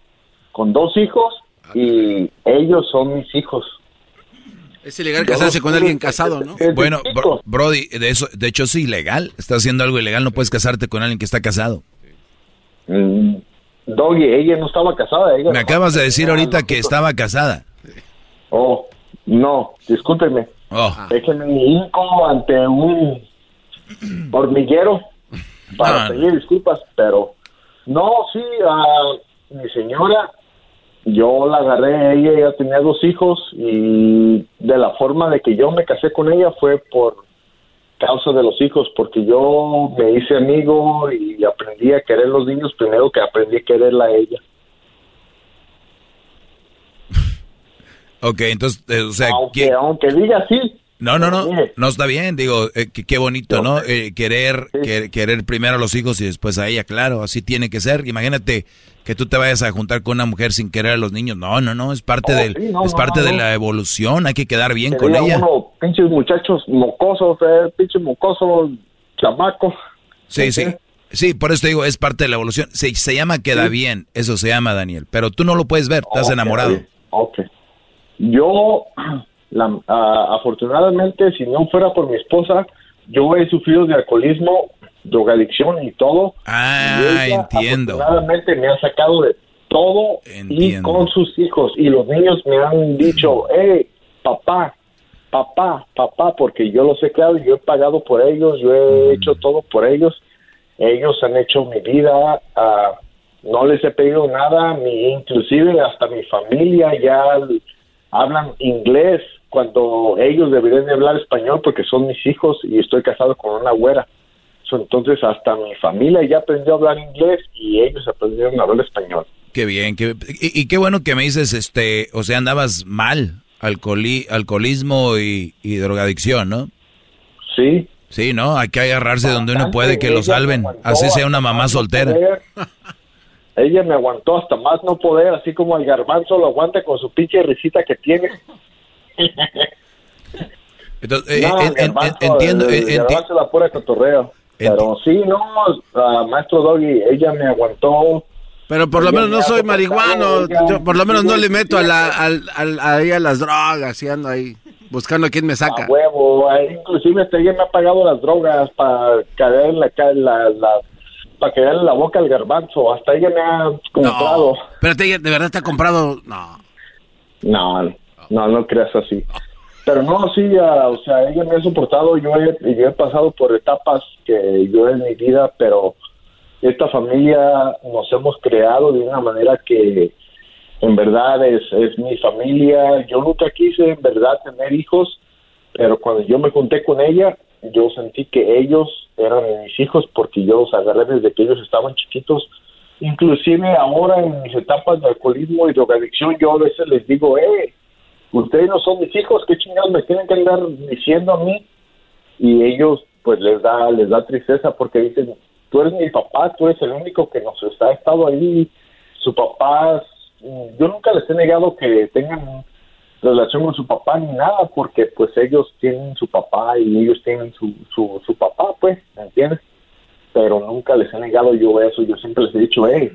con dos hijos y ellos son mis hijos. Es ilegal casarse con alguien casado, ¿no? Bueno, Bro- Brody, de eso, de hecho es ilegal. Estás haciendo algo ilegal. No puedes casarte con alguien que está casado. Mm, Doggy, ella no estaba casada. Ella Me acabas de decir ahorita que estaba casada. Oh, no, discúlpeme. Oh. Déjeme mi hinco ante un hormiguero para No, pedir disculpas, pero no, sí, a mi señora, yo la agarré, ella ya tenía dos hijos y de la forma de que yo me casé con ella fue por causa de los hijos, porque yo me hice amigo y aprendí a querer los niños primero que aprendí a quererla a ella. Ok, entonces, eh, o sea, Aunque, ¿quién- aunque diga sí, No, no, no, no está bien, digo, eh, qué bonito, ¿no? Eh, querer, que- querer primero a los hijos y después a ella, claro, así tiene que ser. Imagínate que tú te vayas a juntar con una mujer sin querer a los niños. No, no, no, es parte Oh, del, sí, no, es no, parte no, de la evolución, hay que quedar bien con ella. uno, pinches muchachos mocosos, eh, pinche mocoso, chamaco. Sí, sí. Sí, por eso te digo, es parte de la evolución. Se, se llama queda bien, eso se llama, Daniel. Pero tú no lo puedes ver, estás enamorado. Ok. Yo, la- afortunadamente, si no fuera por mi esposa, yo he sufrido de alcoholismo, drogadicción y todo. Ah, Y ella, entiendo. Afortunadamente me ha sacado de todo y con sus hijos. Y los niños me han dicho, hey, papá, papá, papá, porque yo los he creado y yo he pagado por ellos, yo he hecho todo por ellos. Ellos han hecho mi vida, ah, no les he pedido nada, mi, inclusive hasta mi familia ya hablan inglés cuando ellos deberían de hablar español porque son mis hijos y estoy casado con una güera. Entonces hasta mi familia ya aprendió a hablar inglés y ellos aprendieron a hablar español. Qué bien, qué, y, y qué bueno que me dices, este, o sea, andabas mal, alcoholi, alcoholismo y, y drogadicción, ¿no? Sí. Sí, ¿no? Hay que agarrarse donde uno puede que lo salven, así sea una mamá soltera. poder. Ella me aguantó hasta más no poder, así como el garbanzo lo aguanta con su pinche risita que tiene. Entonces, eh, No, en- en- garbanzo, entiendo, el en- enti- garbanzo la pura cotorreo. Pero sí, no, ah, maestro Doggy, ella me aguantó. Pero por lo menos me no soy marihuano. Yo por lo menos no le meto a la, al, al- ahí a las drogas y ando ahí buscando a quién me saca. A huevo, eh, inclusive hasta ella me ha pagado las drogas para caer en la, la, la para caerle la boca al garbanzo, hasta ella me ha comprado. Pero te, de verdad te ha comprado. No. No, no, no creas así. Pero no, sí, ah, o sea, ella me ha soportado, yo he, yo he pasado por etapas que yo en mi vida, pero esta familia nos hemos creado de una manera que en verdad es, es mi familia. Yo nunca quise en verdad tener hijos, pero cuando yo me junté con ella, yo sentí que ellos eran mis hijos porque yo los agarré desde que ellos estaban chiquitos. Inclusive ahora en mis etapas de alcoholismo y drogadicción, yo a veces les digo, eh, ustedes no son mis hijos, ¿qué chingados me tienen que andar diciendo a mí? Y ellos, pues les da, les da tristeza porque dicen, tú eres mi papá, tú eres el único que nos ha estado ahí, su papá, yo nunca les he negado que tengan relación con su papá ni nada, porque pues ellos tienen su papá y ellos tienen su, su, su papá, pues, ¿me entiendes? Pero nunca les he negado yo eso, yo siempre les he dicho, hey,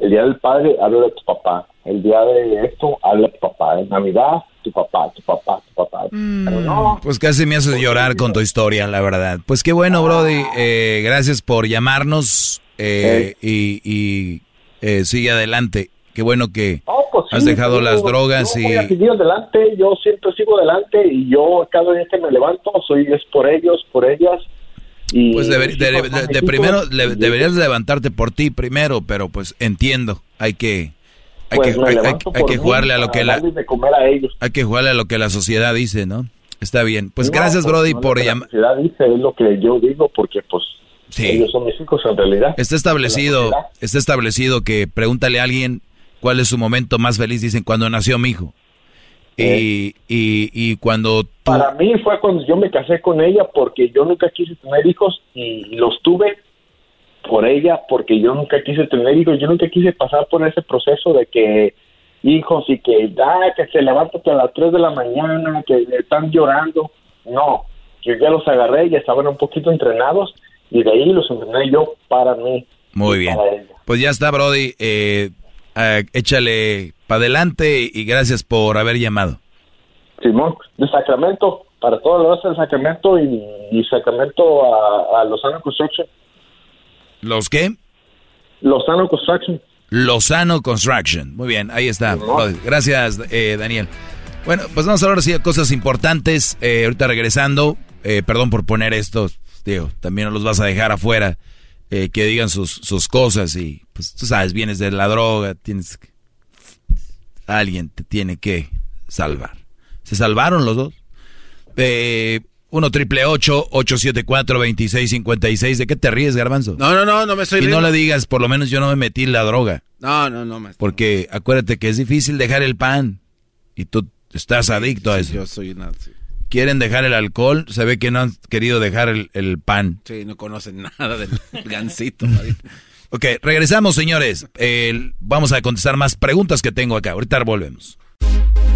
el día del padre, habla de tu papá, el día de esto, habla de tu papá, en Navidad, tu papá, tu papá, tu papá. Pero no, Pues casi me haces llorar con tu historia, la verdad. Pues qué bueno, Brody. Eh, gracias por llamarnos eh, y, y eh, sigue adelante. Qué bueno que pues has dejado yo- las drogas yo y... voy a seguir adelante, yo siempre sigo adelante y yo cada día que me levanto soy es por ellos, por ellas. Y Pues deber- de, primero le- deberías levantarte por ti primero, pero pues entiendo, hay que hay Pues que hay, que jugarle a lo que la darles de comer a ellos. hay que jugarle a lo que la sociedad dice, ¿no? Está bien. Pues No, gracias, pues, Brody, no, por que la llamar. sociedad dice es lo que yo digo porque pues ellos son mis hijos en realidad. Está establecido, está establecido que pregúntale a alguien cuál es su momento más feliz, dicen cuando nació mi hijo. Y, y, y cuando tú Para mí fue cuando yo me casé con ella porque yo nunca quise tener hijos y los tuve por ella porque yo nunca quise tener hijos, yo nunca quise pasar por ese proceso de que hijos y que, ah, que se levántate a las 3 de la mañana, que están llorando. No, yo ya los agarré, ya estaban un poquito entrenados y de ahí los entrené yo para mí. Muy bien. Pues ya está, Brody. Eh, eh, échale para adelante y gracias por haber llamado. Simón, de Sacramento, para todos los de Sacramento y, y Sacramento a, a Lozano Construction. ¿Los qué? Lozano Construction. Lozano Construction. Muy bien, ahí está. Gracias, eh, Daniel. Bueno, pues vamos a hablar así de cosas importantes. Eh, ahorita regresando, eh, perdón por poner esto, digo, también no los vas a dejar afuera, eh, que digan sus, sus cosas y pues tú sabes, vienes de la droga, tienes que- alguien te tiene que salvar. ¿Se salvaron los dos? Eh, 1 triple 874 2656 ¿De qué te ríes, Garbanzo? No, no, no, no me estoy Y no riendo. le digas, por lo menos yo no me metí en la droga. No, no, no, maestro. Porque acuérdate que es difícil dejar el pan. Y tú estás adicto a eso. Yo soy una... Sí, Quieren dejar el alcohol, se ve que no han querido dejar el, el pan. sí, no conocen nada del gancito. Ok, regresamos, señores. Eh, vamos a contestar más preguntas que tengo acá. Ahorita volvemos.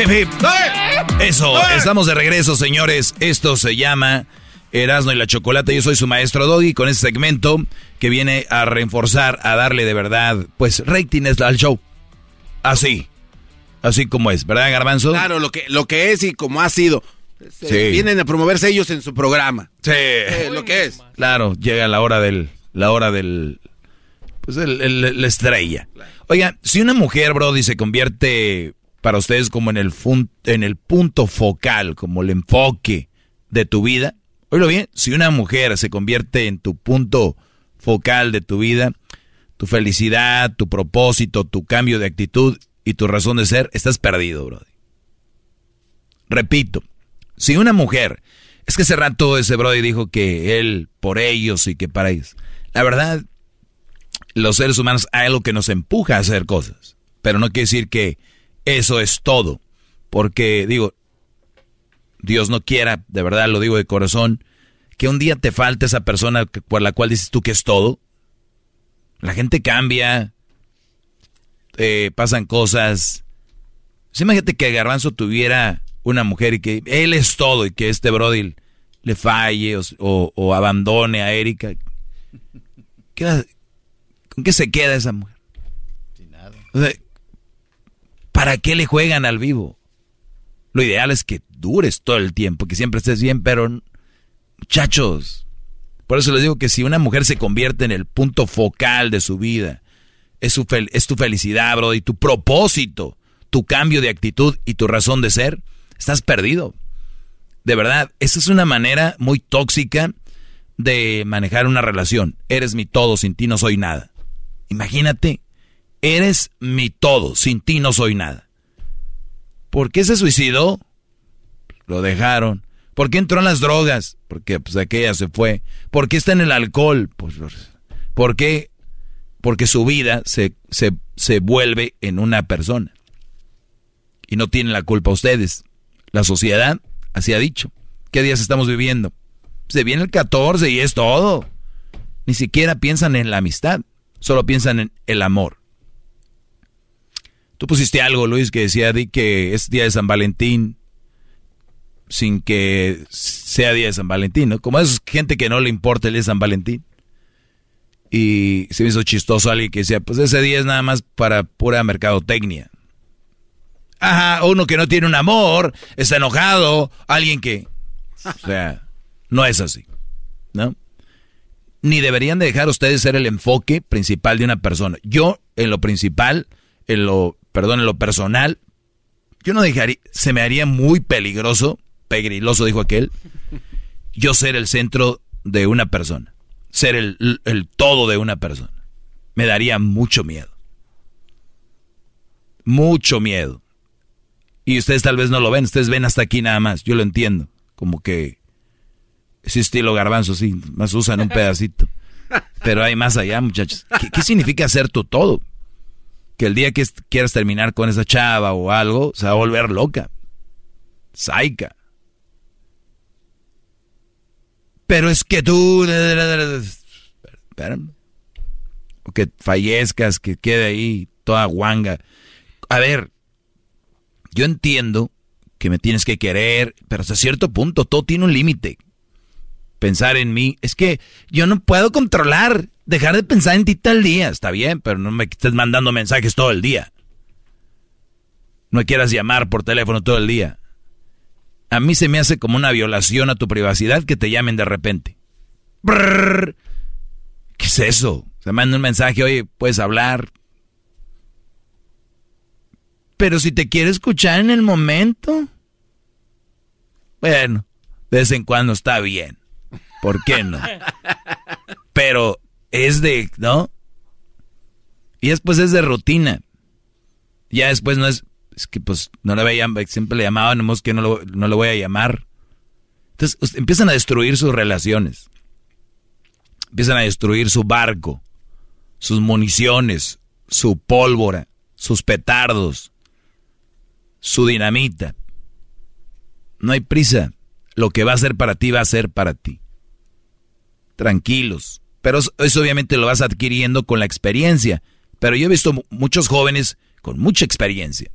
Hip, hip. Eso, estamos de regreso, señores. Esto se llama Erasmo y la Chocolate. Yo soy su maestro Doggy con este segmento que viene a reforzar, a darle de verdad, pues, ratings al show. Así. Así como es, ¿verdad, Garbanzo? Claro, lo que, lo que es y como ha sido. Se- Sí. Vienen a promoverse ellos en su programa. Sí. Eh, lo que es. Claro, llega la hora del. La hora del. Pues el, el- la estrella. Oiga, si una mujer, Brody, se convierte para ustedes como en el, punto focal, como el enfoque de tu vida. Oílo bien, si una mujer se convierte en tu punto focal de tu vida, tu felicidad, tu propósito, tu cambio de actitud y tu razón de ser, estás perdido, Brody. Repito, si una mujer, es que hace rato ese Brody dijo que él por ellos y que para ellos. La verdad, los seres humanos hay algo que nos empuja a hacer cosas, pero no quiere decir que eso es todo, porque digo, Dios no quiera, de verdad lo digo de corazón, que un día te falte esa persona por la cual dices tú que es todo. La gente cambia, eh, pasan cosas. Sí, imagínate que Garbanzo tuviera una mujer y que él es todo y que este Brody le falle o, o- o abandone a Erika. ¿Qué ¿Con qué se queda esa mujer? O sea, ¿Para qué le juegan al vivo? Lo ideal es que dures todo el tiempo, que siempre estés bien, pero muchachos, por eso les digo que si una mujer se convierte en el punto focal de su vida, es, su es tu felicidad, bro, y tu propósito, tu cambio de actitud y tu razón de ser, estás perdido. De verdad, esa es una manera muy tóxica de manejar una relación. Eres mi todo, sin ti no soy nada. Imagínate, eres mi todo, sin ti no soy nada. ¿Por qué se suicidó? Lo dejaron. ¿Por qué entró en las drogas? Porque pues aquella se fue. ¿Por qué está en el alcohol? Pues, ¿Por qué? Porque su vida se, se, se vuelve en una persona. Y no tienen la culpa ustedes. La sociedad así ha dicho. ¿Qué días estamos viviendo? Se viene el 14 y es todo. Ni siquiera piensan en la amistad. Solo piensan en el amor. Tú pusiste algo, Luis, que decía di que es día de San Valentín sin que sea día de San Valentín, ¿no? Como es gente que no le importa el día de San Valentín. Y se me hizo chistoso alguien que decía, pues ese día es nada más para pura mercadotecnia. Ajá, uno que no tiene un amor, está enojado, alguien que... O sea, no es así, ¿no? ni deberían de dejar ustedes ser el enfoque principal de una persona. Yo, en lo principal, en lo, perdón, en lo personal, yo no dejaría, se me haría muy peligroso, pegriloso dijo aquel, yo ser el centro de una persona, ser el, el todo de una persona. Me daría mucho miedo. Mucho miedo. Y ustedes tal vez no lo ven, ustedes ven hasta aquí nada más, yo lo entiendo. Como que ese estilo garbanzo, sí, más usan un pedacito. Pero hay más allá, muchachos. ¿Qué, significa ser tu todo? Que el día que quieras terminar con esa chava o algo, se va a volver loca. Saica. Pero es que tú... O que fallezcas, que quede ahí toda guanga. A ver, yo entiendo que me tienes que querer, pero hasta cierto punto todo tiene un límite pensar en mí. Es que yo no puedo controlar, dejar de pensar en ti tal día. Está bien, pero no me estés mandando mensajes todo el día. No quieras llamar por teléfono todo el día. A mí se me hace como una violación a tu privacidad que te llamen de repente. ¿Qué es eso? Se manda un mensaje, oye, puedes hablar. Pero si te quiere escuchar en el momento. Bueno, de vez en cuando está bien. ¿Por qué no? Pero es de, ¿no? Y después es de rutina. Ya después no es, es que pues no le llamar, siempre le llamaba, no que no lo, no lo voy a llamar. Entonces empiezan a destruir sus relaciones. Empiezan a destruir su barco, sus municiones, su pólvora, sus petardos, su dinamita. No hay prisa. Lo que va a ser para ti va a ser para ti tranquilos. Pero eso obviamente lo vas adquiriendo con la experiencia. Pero yo he visto muchos jóvenes con mucha experiencia.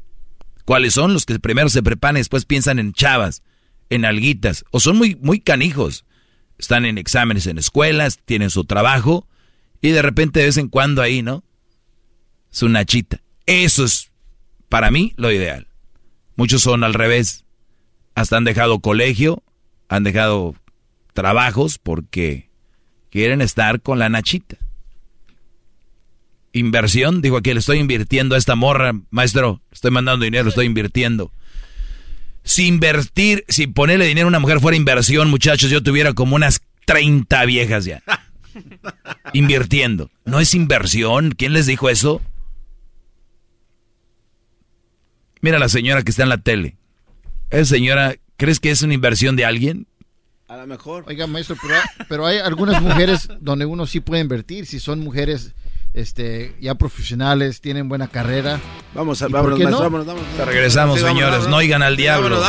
¿Cuáles son? Los que primero se preparan y después piensan en chavas, en alguitas, o son muy, muy canijos. Están en exámenes en escuelas, tienen su trabajo, y de repente de vez en cuando ahí, ¿no? Su nachita. Eso es, para mí, lo ideal. Muchos son al revés. Hasta han dejado colegio, han dejado trabajos porque quieren estar con la Nachita. Inversión, dijo aquí, le estoy invirtiendo a esta morra, maestro, estoy mandando dinero, estoy invirtiendo. Si invertir, si ponerle dinero a una mujer fuera inversión, muchachos, yo tuviera como unas 30 viejas ya. Invirtiendo. ¿No es inversión? ¿Quién les dijo eso? Mira la señora que está en la tele. Esa señora, ¿crees que es una inversión de alguien? A lo mejor. Oiga, maestro, pero hay, algunas mujeres donde uno sí puede invertir, si son mujeres este, ya profesionales, tienen buena carrera. Vamos, a, vámonos, maestro, vámonos, vámonos, Regresamos, señores, no oigan al diablo.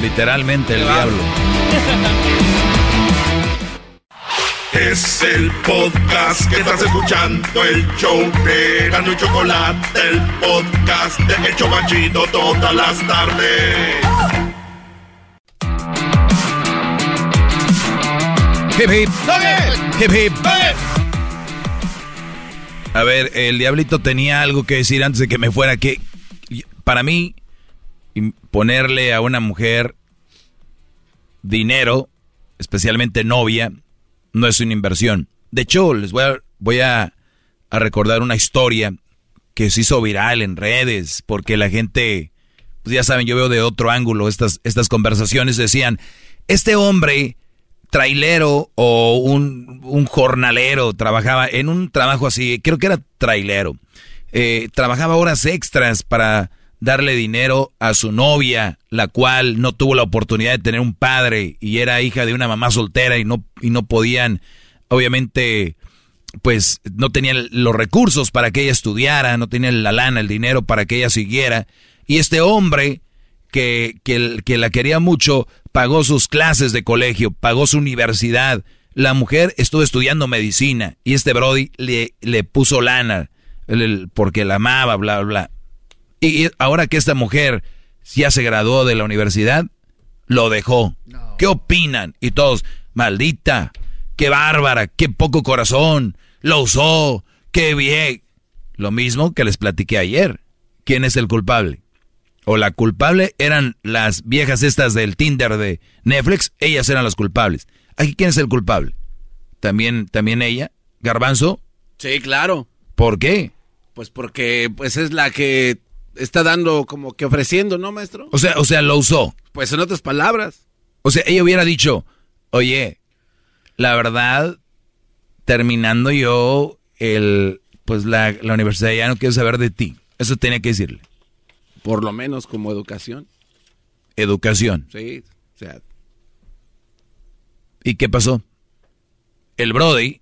Literalmente el diablo. Es el podcast que estás escuchando, el show de Gano y Chocolate, el podcast de El Chocachito todas las tardes. Hip hip. A ver, el diablito tenía algo que decir antes de que me fuera. Que para mí, ponerle a una mujer dinero, especialmente novia, no es una inversión. De hecho, les voy a, voy a, recordar una historia que se hizo viral en redes, porque la gente, pues ya saben, yo veo de otro ángulo estas, estas conversaciones. Decían, este hombre trailero o un, jornalero, trabajaba en un trabajo así, creo que era trailero. Eh, trabajaba horas extras para darle dinero a su novia, la cual no tuvo la oportunidad de tener un padre y era hija de una mamá soltera y no, y no podían, obviamente, pues no tenían los recursos para que ella estudiara, no tenían la lana, el dinero para que ella siguiera. Y este hombre que, que, que la quería mucho, pagó sus clases de colegio, pagó su universidad. La mujer estuvo estudiando medicina y este Brody le, le puso lana porque la amaba, bla, bla. Y ahora que esta mujer ya se graduó de la universidad, lo dejó. ¿Qué opinan? Y todos, maldita, qué bárbara, qué poco corazón, lo usó, qué bien. Lo mismo que les platiqué ayer. ¿Quién es el culpable? O la culpable eran las viejas estas del Tinder de Netflix, ellas eran las culpables. Aquí, ¿quién es el culpable? ¿También, también ella? ¿Garbanzo? Sí, claro. ¿Por qué? Pues porque pues es la que está dando como que ofreciendo, ¿no, maestro? O sea, o sea, lo usó. Pues en otras palabras. O sea, ella hubiera dicho, oye, la verdad, terminando yo el, pues la, la universidad ya no quiero saber de ti. Eso tenía que decirle. Por lo menos como educación. Educación. Sí, o sea. ¿Y qué pasó? El Brody,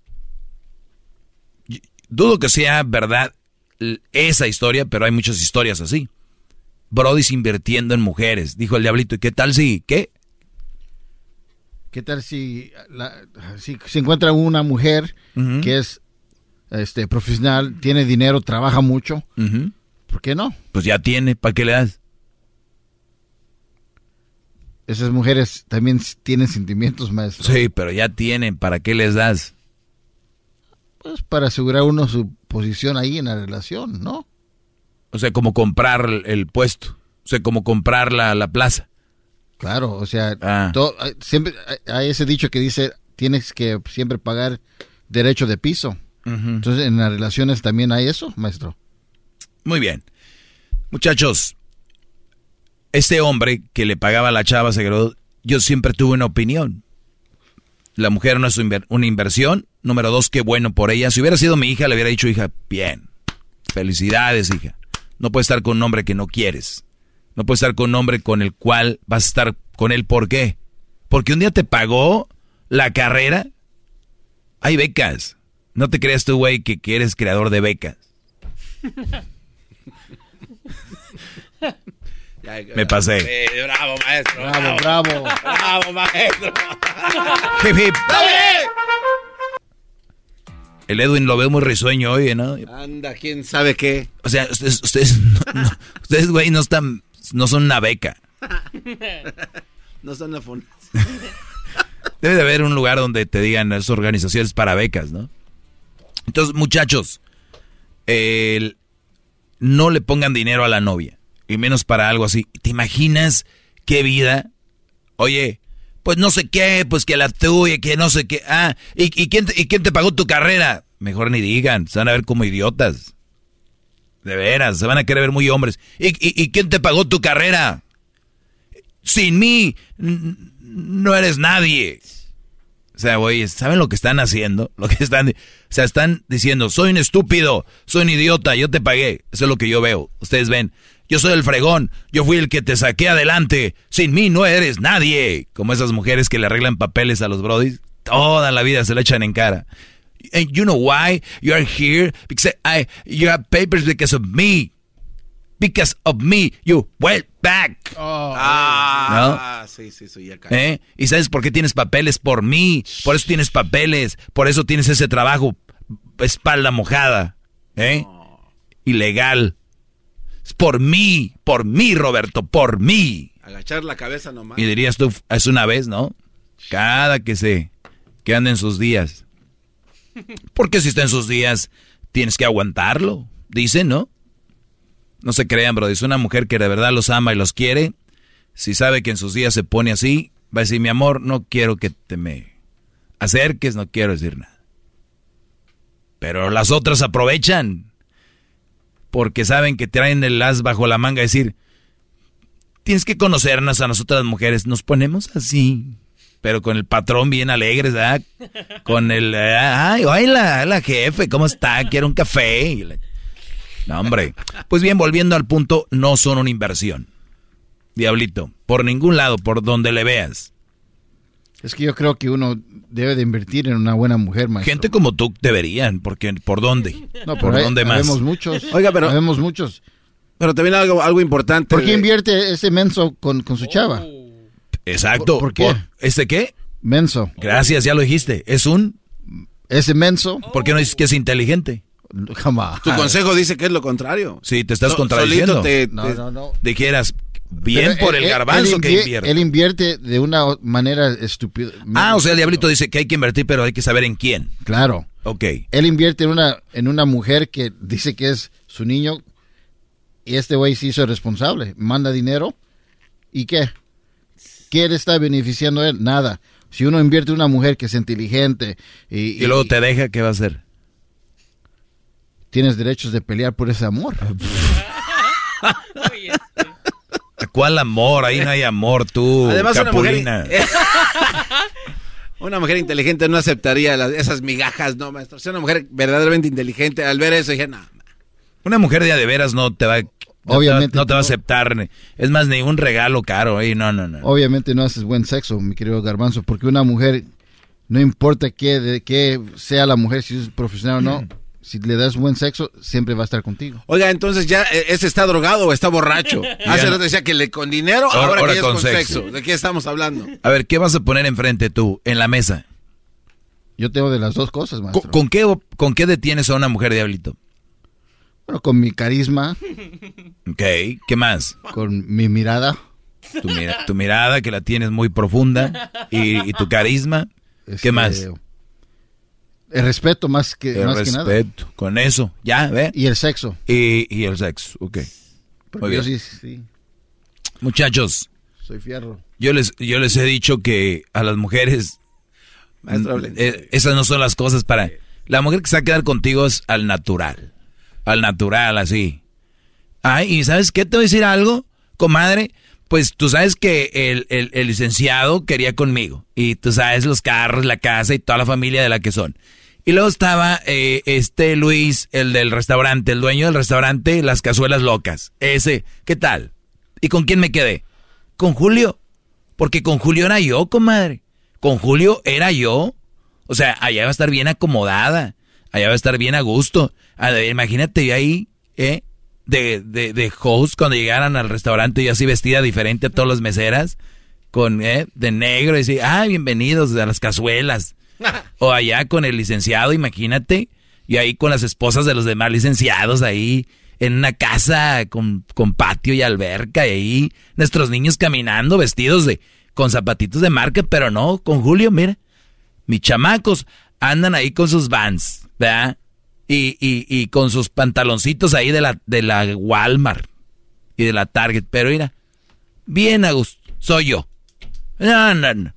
dudo que sea verdad esa historia, pero hay muchas historias así. Brody invirtiendo en mujeres. Dijo el diablito, ¿y qué tal si, qué? ¿Qué tal si, la- si se encuentra una mujer que es este profesional, tiene dinero, trabaja mucho? ¿Por qué no? Pues ya tiene, ¿para qué le das? Esas mujeres también tienen sentimientos, maestro. Sí, pero ya tienen, ¿para qué les das? Pues para asegurar uno su posición ahí en la relación, ¿no? O sea, como comprar el, puesto. O sea, como comprar la, la plaza. Claro, o sea, Ah. siempre hay- hay ese dicho que dice tienes que siempre pagar derecho de piso. Entonces, en las relaciones también hay eso, maestro. Muy bien. Muchachos, este hombre que le pagaba a la chava se graduó, yo siempre tuve una opinión. La mujer no es una inversión. Número dos, qué bueno por ella. Si hubiera sido mi hija, le hubiera dicho, hija, bien. Felicidades, hija. No puedes estar con un hombre que no quieres. No puedes estar con un hombre con el cual vas a estar con él. ¿Por qué? Porque un día te pagó la carrera. Hay becas. No te creas tú, güey, que, que eres creador de becas. Me pasé. Bravo, maestro. Bravo, bravo. Bravo, maestro. Hip, hip. El Edwin lo veo muy risueño hoy, ¿no? Anda, quién sabe qué. O sea, ustedes, ustedes, no- no- ustedes, güey, no están, no son una beca. no son la fun- Debe de haber un lugar donde te digan esas organizaciones para becas, ¿no? Entonces, muchachos, el- no le pongan dinero a la novia, y menos para algo así. ¿Te imaginas qué vida? Oye, pues no sé qué, pues que la tuya, que no sé qué. Ah, ¿y, y quién, te, y quién te pagó tu carrera? Mejor ni digan, se van a ver como idiotas. De veras, se van a querer ver muy hombres. ¿Y, y, quién te pagó tu carrera? Sin mí, no eres nadie. O sea, güey, ¿saben lo que están haciendo? Lo que están, o sea, están diciendo, soy un estúpido, soy un idiota, yo te pagué. Eso es lo que yo veo. Ustedes ven, yo soy el fregón, yo fui el que te saqué adelante. Sin mí no eres nadie. Como esas mujeres que le arreglan papeles a los brodis, toda la vida se le echan en cara. And you know why you are here? Because I, you have papers because of me. Because of me, you went back. Ah, sí, sí, sí, ya caí. ¿Eh? ¿Y sabes por qué tienes papeles? Por mí. Por eso tienes papeles. Por eso tienes ese trabajo. Espalda mojada. ¿Eh? Ilegal. Es por mí. Por mí, Roberto. Por mí. Agachar la cabeza nomás. Y dirías tú, es una vez, ¿no? Cada que se... Que anda en sus días. Porque si está en sus días, tienes que aguantarlo. Dicen, ¿no? No se crean, bro. Es una mujer que de verdad los ama y los quiere. Si sabe que en sus días se pone así, va a decir, mi amor, no quiero que te me acerques, no quiero decir nada. Pero las otras aprovechan. Porque saben que traen el as bajo la manga. Decir, tienes que conocernos a nosotras mujeres. Nos ponemos así. Pero con el patrón bien alegres, ¿verdad? Con el, eh, ay, hola, hola jefe, ¿cómo está? Quiero un café. La- No, hombre. Pues bien, volviendo al punto, no son una inversión. Diablito, por ningún lado, por donde le veas. Es que yo creo que uno debe de invertir en una buena mujer, maestro. Gente como tú deberían, porque ¿por dónde? No, ¿Por hay- dónde más? habemos muchos. Oiga, pero- Habemos muchos. Pero también algo, algo importante. ¿Por qué invierte ese menso con, con su chava? Exacto. ¿Por, por qué? ¿Este qué? Menso. Gracias, ya lo dijiste. Es un... Ese menso. ¿Por qué no dices que es inteligente? Jamás. Tu consejo dice que es lo contrario. Sí, te estás So- contradiciendo. solito te- No, te- no, no. Dijeras, bien Pero por él- el él- garbanzo él que invie- invierte. Él invierte de una manera estúpida. Ah, o sea, el diablito dice que hay que invertir, pero hay que saber en quién. Claro. Ok. Él invierte en una, en una mujer que dice que es su niño y este güey se hizo responsable. Manda dinero. ¿Y qué? ¿Qué le está beneficiando a él? Nada. Si uno invierte en una mujer que es inteligente y, Y luego te deja, ¿qué va a hacer? tienes derechos de pelear por ese amor. ¿Cuál amor? Ahí no hay amor, tú, Además, una mujer, Capulina. una mujer inteligente no aceptaría las- esas migajas, no, maestro. Si una mujer verdaderamente inteligente, al ver eso, dije, no. Una mujer de a de veras no te va, no Obviamente te va, no te va a aceptar. Es más, ni un regalo caro. eh, no, no, no. Obviamente no haces buen sexo, mi querido Garbanzo, porque una mujer, no importa qué, de qué sea la mujer, si es profesional o no, si le das buen sexo, siempre va a estar contigo. Oiga, entonces ya eh, ese está drogado o está borracho. Hace rato decía que le con dinero, Ahora- ahora, ahora que ya es con con sexo. sexo. ¿De qué estamos hablando? A ver, ¿qué vas a poner enfrente tú en la mesa? Yo tengo de las dos cosas, ¿Con, maestro. con qué, ¿Con qué detienes a una mujer, diablito? Bueno, con mi carisma, Ok, ¿qué más? con mi mirada. Tu, mira- tu mirada, que la tienes muy profunda, y, y tu carisma. ¿Qué Este, más? El respeto más que, El más que nada. respeto. Con eso, ya, ¿ve? Y el sexo. Y, y el sexo, ok. Porque Muy yo sí, sí, Muchachos, soy fierro. yo les, yo les he dicho que a las mujeres, Maestro, eh, esas no son las cosas para... La mujer que se va a quedar contigo es al natural. Al natural, así. Ay, ¿y sabes qué? Te voy a decir algo, comadre. Pues tú sabes que el, el- el licenciado quería conmigo. Y tú sabes los carros, la casa y toda la familia de la que son. Y luego estaba eh, este Luis, el del restaurante, el dueño del restaurante, las cazuelas locas. Ese, ¿qué tal? ¿Y con quién me quedé? Con Julio. Porque con Julio era yo, comadre. Con Julio era yo. O sea, allá va a estar bien acomodada. Allá va a estar bien a gusto. A ver, imagínate ahí, ¿eh? De, de, de host cuando llegaran al restaurante y así vestida diferente a todas las meseras. Con, ¿eh? De negro y así, ah, bienvenidos a las cazuelas. O allá con el licenciado, imagínate. Y ahí con las esposas de los demás licenciados ahí. En una casa con, con patio y alberca. Y ahí nuestros niños caminando vestidos de con zapatitos de marca. Pero no, con Julio, mira. Mis chamacos andan ahí con sus vans, ¿verdad? Y, y, y con sus pantaloncitos ahí de la, de la Walmart y de la Target. Pero mira, bien a gusto. Soy yo. No, no, no.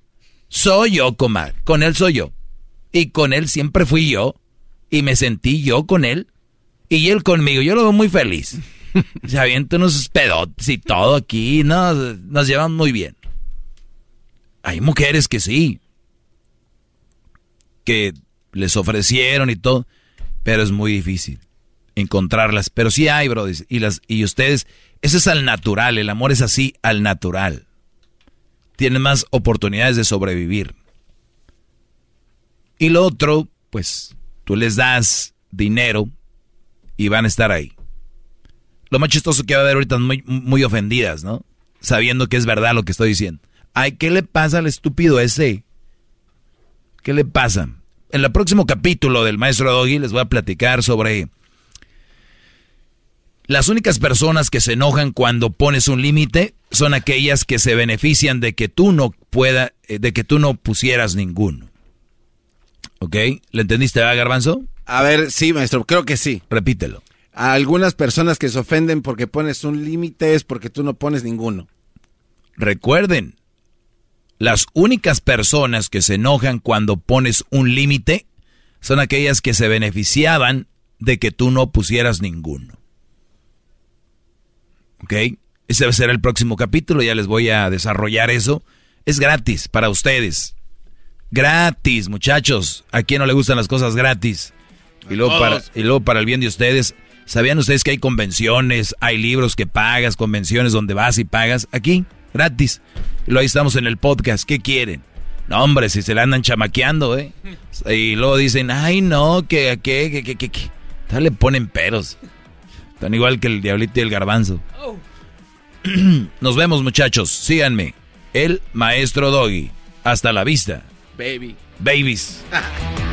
Soy yo, comadre. Con él soy yo. Y con él siempre fui yo. Y me sentí yo con él. Y él conmigo. Yo lo veo muy feliz. Se avienta unos pedotes y todo aquí. No, nos llevan muy bien. Hay mujeres que sí. Que les ofrecieron y todo. Pero es muy difícil encontrarlas. Pero sí hay, bro. Y, las, y ustedes, eso es al natural. El amor es así, al natural. Tienen más oportunidades de sobrevivir. Y lo otro, pues, tú les das dinero y van a estar ahí. Lo más chistoso que va a haber ahorita muy, muy ofendidas, ¿no? Sabiendo que es verdad lo que estoy diciendo. Ay, ¿qué le pasa al estúpido ese? ¿Qué le pasa? En el próximo capítulo del maestro Doggy les voy a platicar sobre las únicas personas que se enojan cuando pones un límite son aquellas que se benefician de que tú no pueda, eh, de que tú no pusieras ninguno. ¿Ok? ¿Le entendiste, va, Garbanzo? A ver, sí, maestro, creo que sí. Repítelo. A algunas personas que se ofenden porque pones un límite es porque tú no pones ninguno. Recuerden, las únicas personas que se enojan cuando pones un límite son aquellas que se beneficiaban de que tú no pusieras ninguno. ¿Ok? Ese va a ser el próximo capítulo, ya les voy a desarrollar eso. Es gratis para ustedes. Gratis, muchachos. ¿A quién no le gustan las cosas gratis? Y luego, para, todos. y luego para el bien de ustedes, ¿sabían ustedes que hay convenciones, hay libros que pagas, convenciones donde vas y pagas? Aquí, gratis. Y ahí estamos en el podcast. ¿Qué quieren? No, hombre, si se le andan chamaqueando, ¿eh? Y luego dicen, ay, no, que, que, que, que, que, que. Tal le ponen peros. Tan igual que el diablito y el garbanzo. Nos vemos, muchachos. Síganme. El maestro Doggy. Hasta la vista. Baby. Babies.